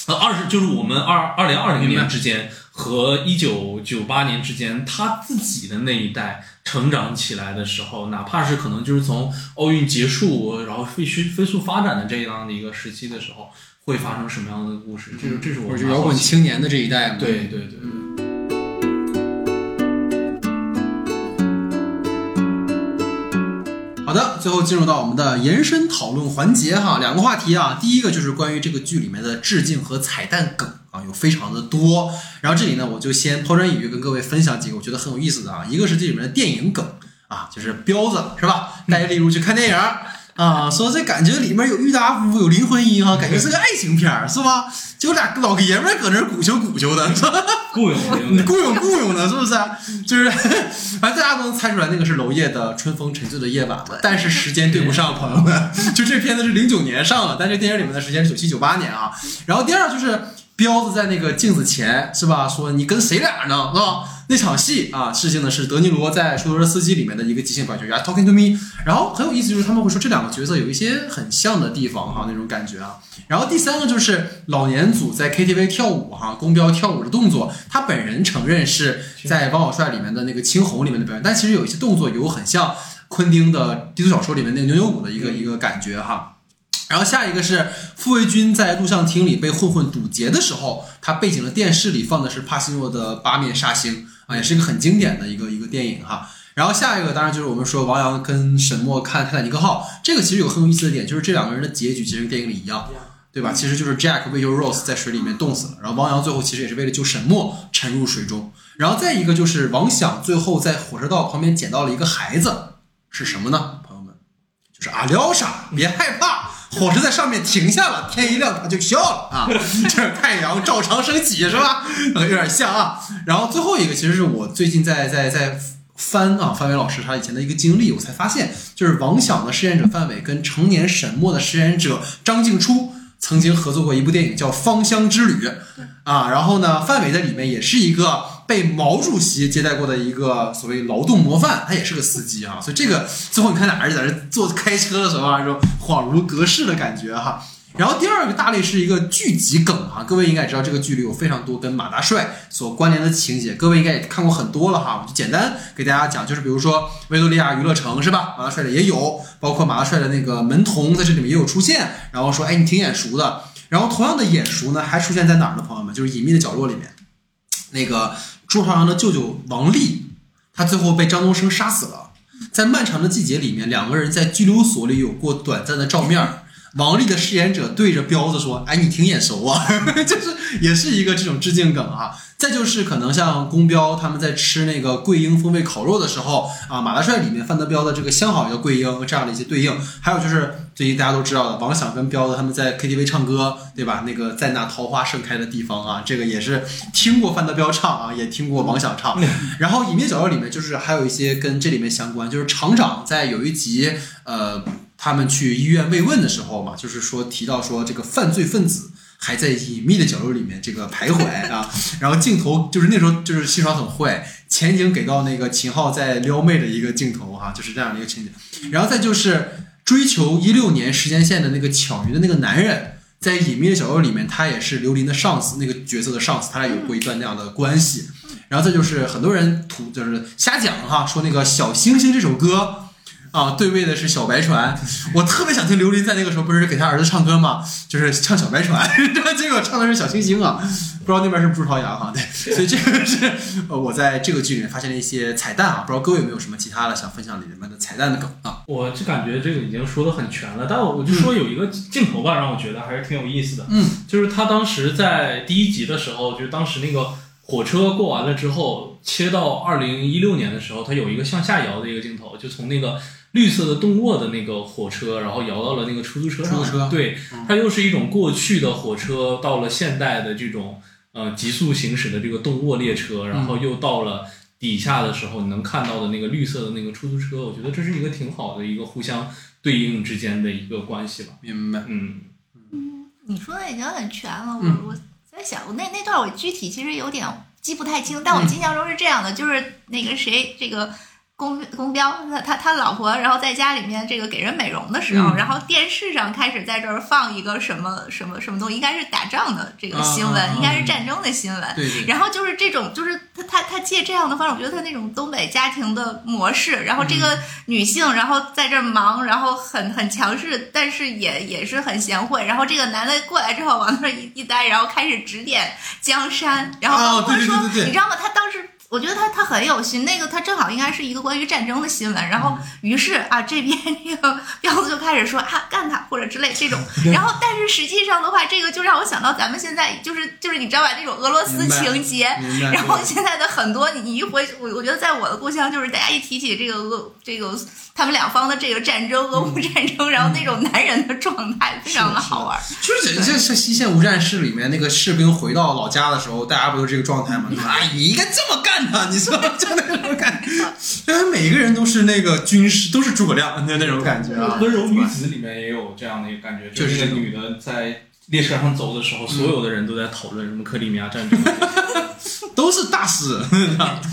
Speaker 3: 呃，二十就是我们二二零二零年之间和一九九八年之间，他自己的那一代成长起来的时候，哪怕是可能就是从奥运结束，然后飞速发展的这样的一个时期的时候，会发生什么样的故事？这是这是我
Speaker 2: 们摇滚青年的这一代嘛。
Speaker 3: 对对对对。
Speaker 2: 好的，最后进入到我们的延伸讨论环节哈，两个话题啊，第一个就是关于这个剧里面的致敬和彩蛋梗啊，有非常的多。然后这里呢，我就先抛砖引玉，跟各位分享几个我觉得很有意思的啊，一个是这里面的电影梗啊，就是彪子是吧？带着例如去看电影。啊，说这感觉里面有郁达夫，有林徽因哈，感觉是个爱情片儿，是吧？就俩老爷们儿搁那儿鼓秋鼓秋的？(laughs)
Speaker 3: 雇佣
Speaker 2: 你雇佣雇佣的，是不是？就是，(laughs) 反正大家都能猜出来，那个是娄烨的《春风沉醉的夜晚》嘛。但是时间对不上，朋友们。(laughs) 就这片子是零九年上的，但这电影里面的时间是九七九八年啊。然后第二就是彪子在那个镜子前是吧？说你跟谁俩呢？是吧？那场戏啊，致敬的是德尼罗在《出租车司机》里面的一个即兴表演，You are talking to me。然后很有意思，就是他们会说这两个角色有一些很像的地方哈，那种感觉啊。然后第三个就是老年组在 KTV 跳舞哈，宫彪跳舞的动作，他本人承认是在《王小帅》里面的那个青红里面的表演，但其实有一些动作有很像昆汀的低俗小说里面那个牛牛舞的一个一个感觉哈。然后下一个是傅卫军在录像厅里被混混堵截的时候，他背景的电视里放的是帕西诺的《八面煞星》啊，也是一个很经典的一个一个电影哈。然后下一个当然就是我们说王阳跟沈墨看《泰坦尼克号》，这个其实有很有意思的点，就是这两个人的结局其实跟电影里一样，对吧？其实就是 Jack 为救 Rose 在水里面冻死了，然后王阳最后其实也是为了救沈墨沉入水中。然后再一个就是王响最后在火车道旁边捡到了一个孩子，是什么呢？朋友们，就是阿廖沙，别害怕。火车在上面停下了，天一亮它就笑了啊！(laughs) 这太阳照常升起是吧？呃有点像啊。然后最后一个其实是我最近在在在翻啊，范伟老师他以前的一个经历，我才发现，就是王响的饰演者范伟跟成年沈墨的饰演者张静初曾经合作过一部电影叫《芳香之旅》啊。然后呢，范伟在里面也是一个被毛主席接待过的一个所谓劳动模范，他也是个司机啊。所以这个最后你看俩人在这坐开车的时候啊，这种恍如隔世的感觉哈。然后第二个大类是一个剧集梗哈，各位应该知道这个剧里有非常多跟马大帅所关联的情节，各位应该也看过很多了哈，我就简单给大家讲，就是比如说维多利亚娱乐城是吧？马大帅的也有，包括马大帅的那个门童在这里面也有出现，然后说哎你挺眼熟的，然后同样的眼熟呢还出现在哪儿呢？朋友们，就是隐秘的角落里面，那个朱朝阳的舅舅王丽，他最后被张东升杀死了，在漫长的季节里面，两个人在拘留所里有过短暂的照面。王丽的饰演者对着彪子说：“哎，你挺眼熟啊，(laughs) 就是也是一个这种致敬梗啊。”再就是可能像宫彪他们在吃那个桂英风味烤肉的时候啊，马大帅里面范德彪的这个相好一个桂英这样的一些对应，还有就是最近大家都知道的王响跟彪子他们在 KTV 唱歌，对吧？那个在那桃花盛开的地方啊，这个也是听过范德彪唱啊，也听过王响唱。(laughs) 然后《隐秘角落》里面就是还有一些跟这里面相关，就是厂长在有一集呃。他们去医院慰问的时候嘛，就是说提到说这个犯罪分子还在隐秘的角落里面这个徘徊啊，(laughs) 然后镜头就是那时候就是戏耍很坏，前景给到那个秦昊在撩妹的一个镜头哈、就是这样的一个情景，然后再就是追求一六年时间线的那个巧鱼的那个男人，在《隐秘的角落》里面，他也是刘林的上司，那个角色的上司，他俩有过一段那样的关系。然后再就是很多人吐就是瞎讲哈，说那个《小星星》这首歌。啊，对位的是小白船，我特别想听刘琳在那个时候不是给他儿子唱歌吗？就是唱小白船，(laughs) 结果唱的是小星星啊，不知道那边是不是朱朝阳哈？对，所以这个是呃我在这个剧里面发现了一些彩蛋啊，不知道各位有没有什么其他的想分享里面的彩蛋的梗啊？
Speaker 3: 我就感觉这个已经说的很全了，但我我就说有一个镜头吧，让我觉得还是挺有意思的。
Speaker 2: 嗯，
Speaker 3: 就是他当时在第一集的时候，就是当时那个火车过完了之后，切到二零一六年的时候，他有一个向下摇的一个镜头，就从那个。绿色的动卧的那个火车，然后摇到了那个出租车上。
Speaker 2: 出租车，
Speaker 3: 对，它又是一种过去的火车，到了现代的这种呃急速行驶的这个动卧列车，然后又到了底下的时候，你能看到的那个绿色的那个出租车。我觉得这是一个挺好的一个互相对应之间的一个关系吧。
Speaker 2: 明白，
Speaker 3: 嗯
Speaker 4: 嗯，你说的已经很全了。我
Speaker 2: 嗯
Speaker 4: 我在想，我那那段我具体其实有点记不太清，但我印象中是这样的，就是那个谁这个。公公标他他他老婆，然后在家里面这个给人美容的时候，
Speaker 2: 嗯
Speaker 4: 然后电视上开始在这儿放一个什么什么什么东西，应该是打仗的这个新闻，应该是战争的新闻。
Speaker 2: 对对，
Speaker 4: 然后就是这种，就是他他他借这样的方式，我觉得他那种东北家庭的模式，然后这个女性，然后在这儿忙，然后很很强势，但是也也是很贤惠。然后这个男的过来之后，往那儿一一待，然后开始指点江山，然后包括
Speaker 2: 哦对对对对
Speaker 4: 你知道吗？他当时。我觉得他他很有心，那个他正好应该是一个关于战争的新闻，然后于是啊这边这个 (laughs) 彪子就开始说啊干他或者之类这种，(laughs) 然后但是实际上的话，这个就让我想到咱们现在就是就是你知道吧，那种俄罗斯情节，然后现在的很多，你你一回我我觉得在我的故乡，就是大家一提起这个俄这个他们两方的这个战争，俄乌战争，然后那种男人的状态非常的好玩。
Speaker 2: 就是。这这西线无战事里面那个士兵回到老家的时候，大家不都这个状态吗？就说哎，你应该这么干的，你说就那种感觉，(laughs) 因为每个人都是那个军师，都是诸葛亮的那种感觉啊。
Speaker 3: 温柔女子里面也有这样的一个感觉，
Speaker 2: 就是这
Speaker 3: 个女的在列车上走的时候，所有的人都在讨论什么克里米亚战争。(laughs)
Speaker 2: 都是大师，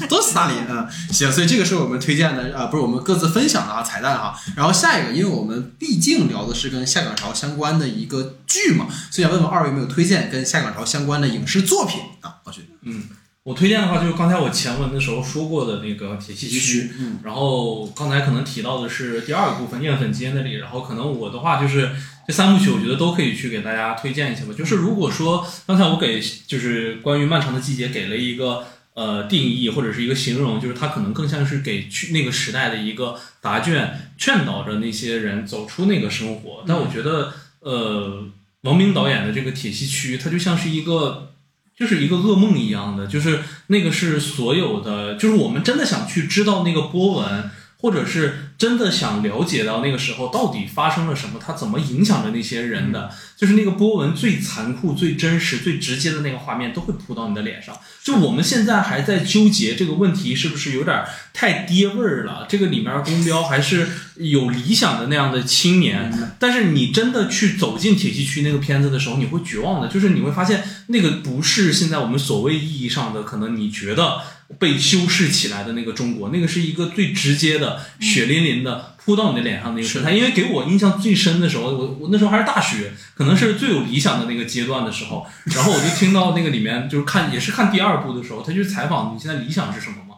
Speaker 2: 都是斯大林啊、嗯。行，所以这个是我们推荐的啊、呃，不是我们各自分享的啊彩蛋哈。然后下一个，因为我们毕竟聊的是跟下岗潮相关的一个剧嘛，所以想问问二位有没有推荐跟下岗潮相关的影视作品啊？我觉得，
Speaker 3: 嗯，我推荐的话就是刚才我前文的时候说过的那个铁西区，
Speaker 2: 嗯，
Speaker 3: 然后刚才可能提到的是第二个部分淀粉街那里，然后可能我的话就是这三部曲，我觉得都可以去给大家推荐一下吧。就是如果说刚才我给就是关于漫长的季节给了一个呃定义或者是一个形容，就是它可能更像是给去那个时代的一个答卷，劝导着那些人走出那个生活。但我觉得呃，王明导演的这个铁西区，它就像是一个。就是一个噩梦一样的，就是那个是所有的，就是我们真的想去知道那个波纹，或者是真的想了解到那个时候到底发生了什么，它怎么影响着那些人的，就是那个波纹最残酷、最真实、最直接的那个画面都会扑到你的脸上。就我们现在还在纠结这个问题是不是有点太爹味儿了？这个里面公标还是有理想的那样的青年，但是你真的去走进铁西区那个片子的时候，你会绝望的，就是你会发现那个不是现在我们所谓意义上的可能你觉得被修饰起来的那个中国，那个是一个最直接的血淋淋的扑到你的脸上的那个时态。因为给我印象最深的时候，我我那时候还是大学，可能是最有理想的那个阶段的时候，然后我就听到那个里面就是看也是看第二部的时候，他就采访你现在理想是什么嘛。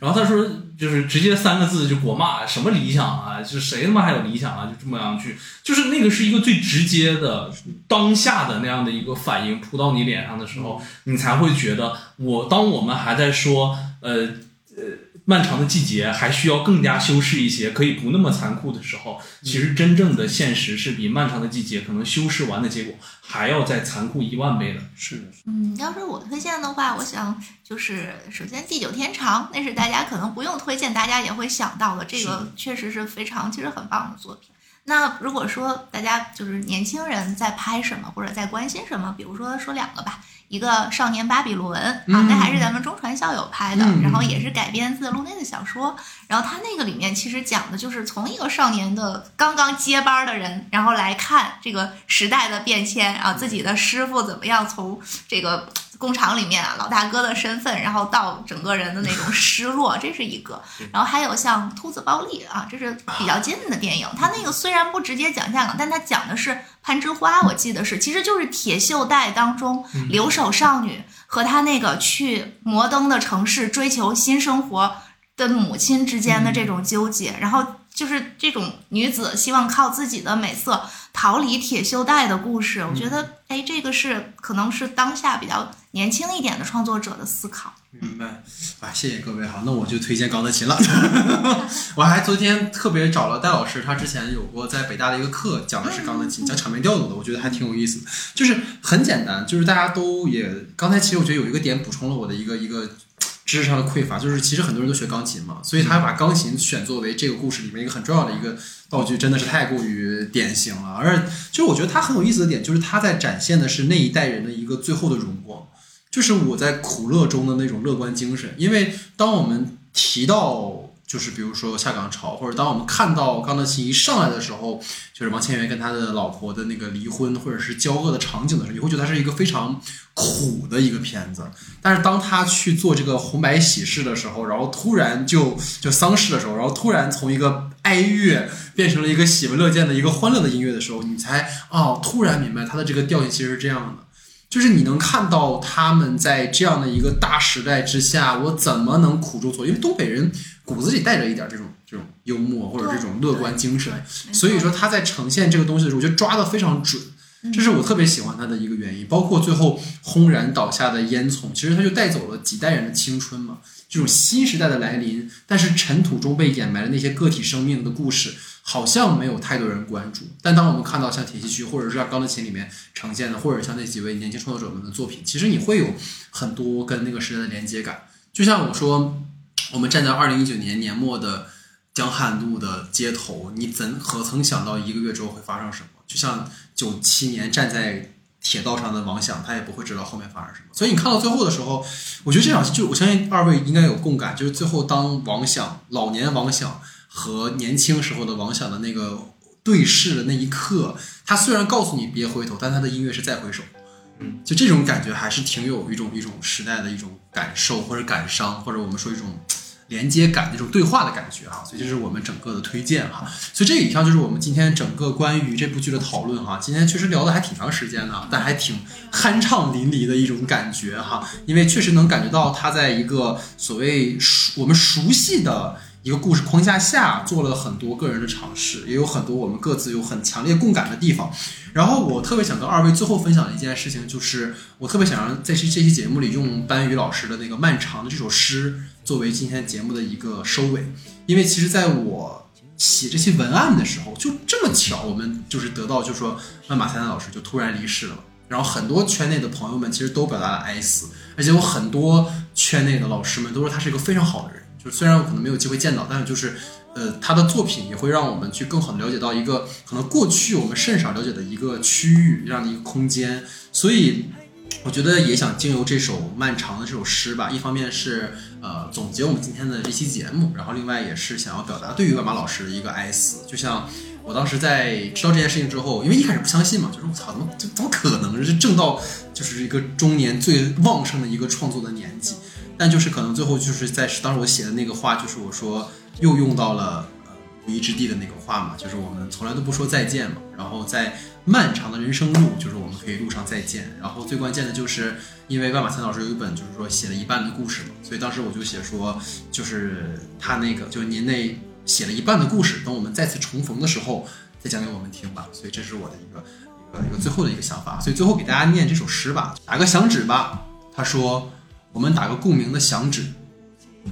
Speaker 3: 然后他说，就是直接三个字就国骂，什么理想啊，就是谁他妈还有理想啊，就这么样去，就是那个是一个最直接的当下的那样的一个反应扑到你脸上的时候，你才会觉得我当我们还在说，呃呃，漫长的季节还需要更加修饰一些，可以不那么残酷的时候，其实真正的现实是比漫长的季节可能修饰完的结果还要再残酷一万倍的。
Speaker 2: 是的，
Speaker 4: 嗯，要是我推荐的话，我想就是首先《地久天长》，那是大家可能不用推荐，大家也会想到的，这个确实是非常其实很棒的作品。那如果说大家就是年轻人在拍什么或者在关心什么，比如说说两个吧，一个《少年巴比伦》啊，那还是咱们中传校友拍的，
Speaker 2: 嗯
Speaker 4: 然后也是改编自路内的小说，然后他那个里面其实讲的就是从一个少年的刚刚接班的人，然后来看这个时代的变迁啊，自己的师傅怎么样从这个。工厂里面啊老大哥的身份，然后到整个人的那种失落，这是一个。然后还有像《秃子暴力》啊，这是比较近的电影。它那个虽然不直接讲香港，但它讲的是攀枝花，我记得是，其实就是铁锈带当中留守少女和她那个去摩登的城市追求新生活的母亲之间的这种纠结，然后就是这种女子希望靠自己的美色逃离铁锈带的故事。我觉得，哎，这个是可能是当下比较年轻一点的创作者的思考。
Speaker 2: 明白，啊，谢谢各位哈，那我就推荐高德琴了。(laughs) 我还昨天特别找了戴老师，他之前有过在北大的一个课，讲的是钢琴，讲场面调度的，我觉得还挺有意思。就是很简单，就是大家都也刚才其实我觉得有一个点补充了我的一个一个知识上的匮乏，就是其实很多人都学钢琴嘛，所以他把钢琴选作为这个故事里面一个很重要的一个道具，真的是太过于典型了。而就是我觉得他很有意思的点，就是他在展现的是那一代人的一个最后的荣光。就是我在苦乐中的那种乐观精神，因为当我们提到，就是比如说下岗潮，或者当我们看到钢德琴一上来的时候，就是王千源跟他的老婆的那个离婚或者是交恶的场景的时候，你会觉得它是一个非常苦的一个片子。但是当他去做这个红白喜事的时候，然后突然就就丧事的时候，然后突然从一个哀乐变成了一个喜闻乐见的一个欢乐的音乐的时候，你才哦，突然明白他的这个调性其实是这样的。就是你能看到他们在这样的一个大时代之下，我怎么能苦中作？因为东北人骨子里带着一点这种这种幽默或者这种乐观精神，所以说他在呈现这个东西的时候，我觉得抓的非常准，这是我特别喜欢他的一个原因。包括最后轰然倒下的烟囱，其实他就带走了几代人的青春嘛。这种新时代的来临，但是尘土中被掩埋的那些个体生命的故事。好像没有太多人关注，但当我们看到像铁西区，或者是像钢的琴里面呈现的，或者像那几位年轻创作者们的作品，其实你会有很多跟那个时代的连接感。就像我说，我们站在二零一九年年末的江汉路的街头，你怎何曾想到一个月之后会发生什么？就像九七年站在铁道上的王响，他也不会知道后面发生什么。所以你看到最后的时候，我觉得这场戏，就我相信二位应该有共感，就是最后当王响老年王响。和年轻时候的王响的那个对视的那一刻，他虽然告诉你别回头，但他的音乐是再回首，
Speaker 3: 嗯，
Speaker 2: 就这种感觉还是挺有一种一种时代的一种感受或者感伤，或者我们说一种连接感那种对话的感觉哈，所以这是我们整个的推荐哈。所以这以上就是我们今天整个关于这部剧的讨论哈。今天确实聊的还挺长时间的，但还挺酣畅淋漓的一种感觉哈，因为确实能感觉到他在一个所谓熟我们熟悉的。一个故事框架下做了很多个人的尝试，也有很多我们各自有很强烈共感的地方。然后我特别想跟二位最后分享的一件事情，就是我特别想让在这这期节目里用班宇老师的那个漫长的这首诗作为今天节目的一个收尾。因为其实在我写这些文案的时候，就这么巧，我们就是得到就说万马才旦老师就突然离世了。然后很多圈内的朋友们其实都表达了哀思，而且有很多圈内的老师们都说他是一个非常好的人。就虽然我可能没有机会见到，但是就是，呃，他的作品也会让我们去更好的了解到一个可能过去我们甚少了解的一个区域这样的一个空间。所以，我觉得也想经由这首漫长的这首诗吧，一方面是呃总结我们今天的这期节目，然后另外也是想要表达对于万马老师的一个哀思。就像我当时在知道这件事情之后，因为一开始不相信嘛，就是我操，怎么怎么可能？是正到就是一个中年最旺盛的一个创作的年纪。但就是可能最后就是在当时我写的那个话，就是我说又用到了呃无一之地的那个话嘛，就是我们从来都不说再见嘛。然后在漫长的人生路，就是我们可以路上再见。然后最关键的就是因为万马才老师有一本就是说写了一半的故事嘛，所以当时我就写说，就是他那个就是您那写了一半的故事，等我们再次重逢的时候再讲给我们听吧。所以这是我的一个一个一个最后的一个想法。所以最后给大家念这首诗吧，打个响指吧。他说。我们打个共鸣的响指，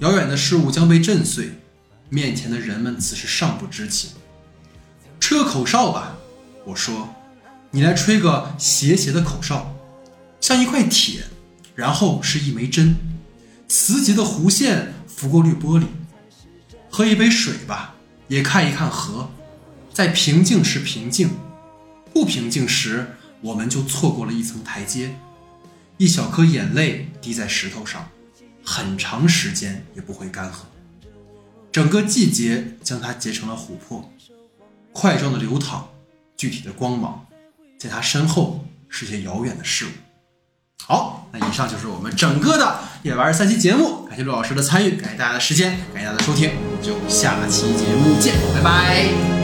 Speaker 2: 遥远的事物将被震碎，面前的人们此时尚不知情。吹个口哨吧，我说，你来吹个斜斜的口哨，像一块铁，然后是一枚针，磁极的弧线拂过绿玻璃。喝一杯水吧，也看一看河，在平静时平静，不平静时我们就错过了一层台阶。一小颗眼泪滴在石头上，很长时间也不会干涸。整个季节将它结成了琥珀，块状的流淌，具体的光芒，在它身后是些遥远的事物。好，那以上就是我们整个的夜玩儿三期节目，感谢陆老师的参与，感谢大家的时间，感谢大家的收听，我们就下期节目见，拜拜。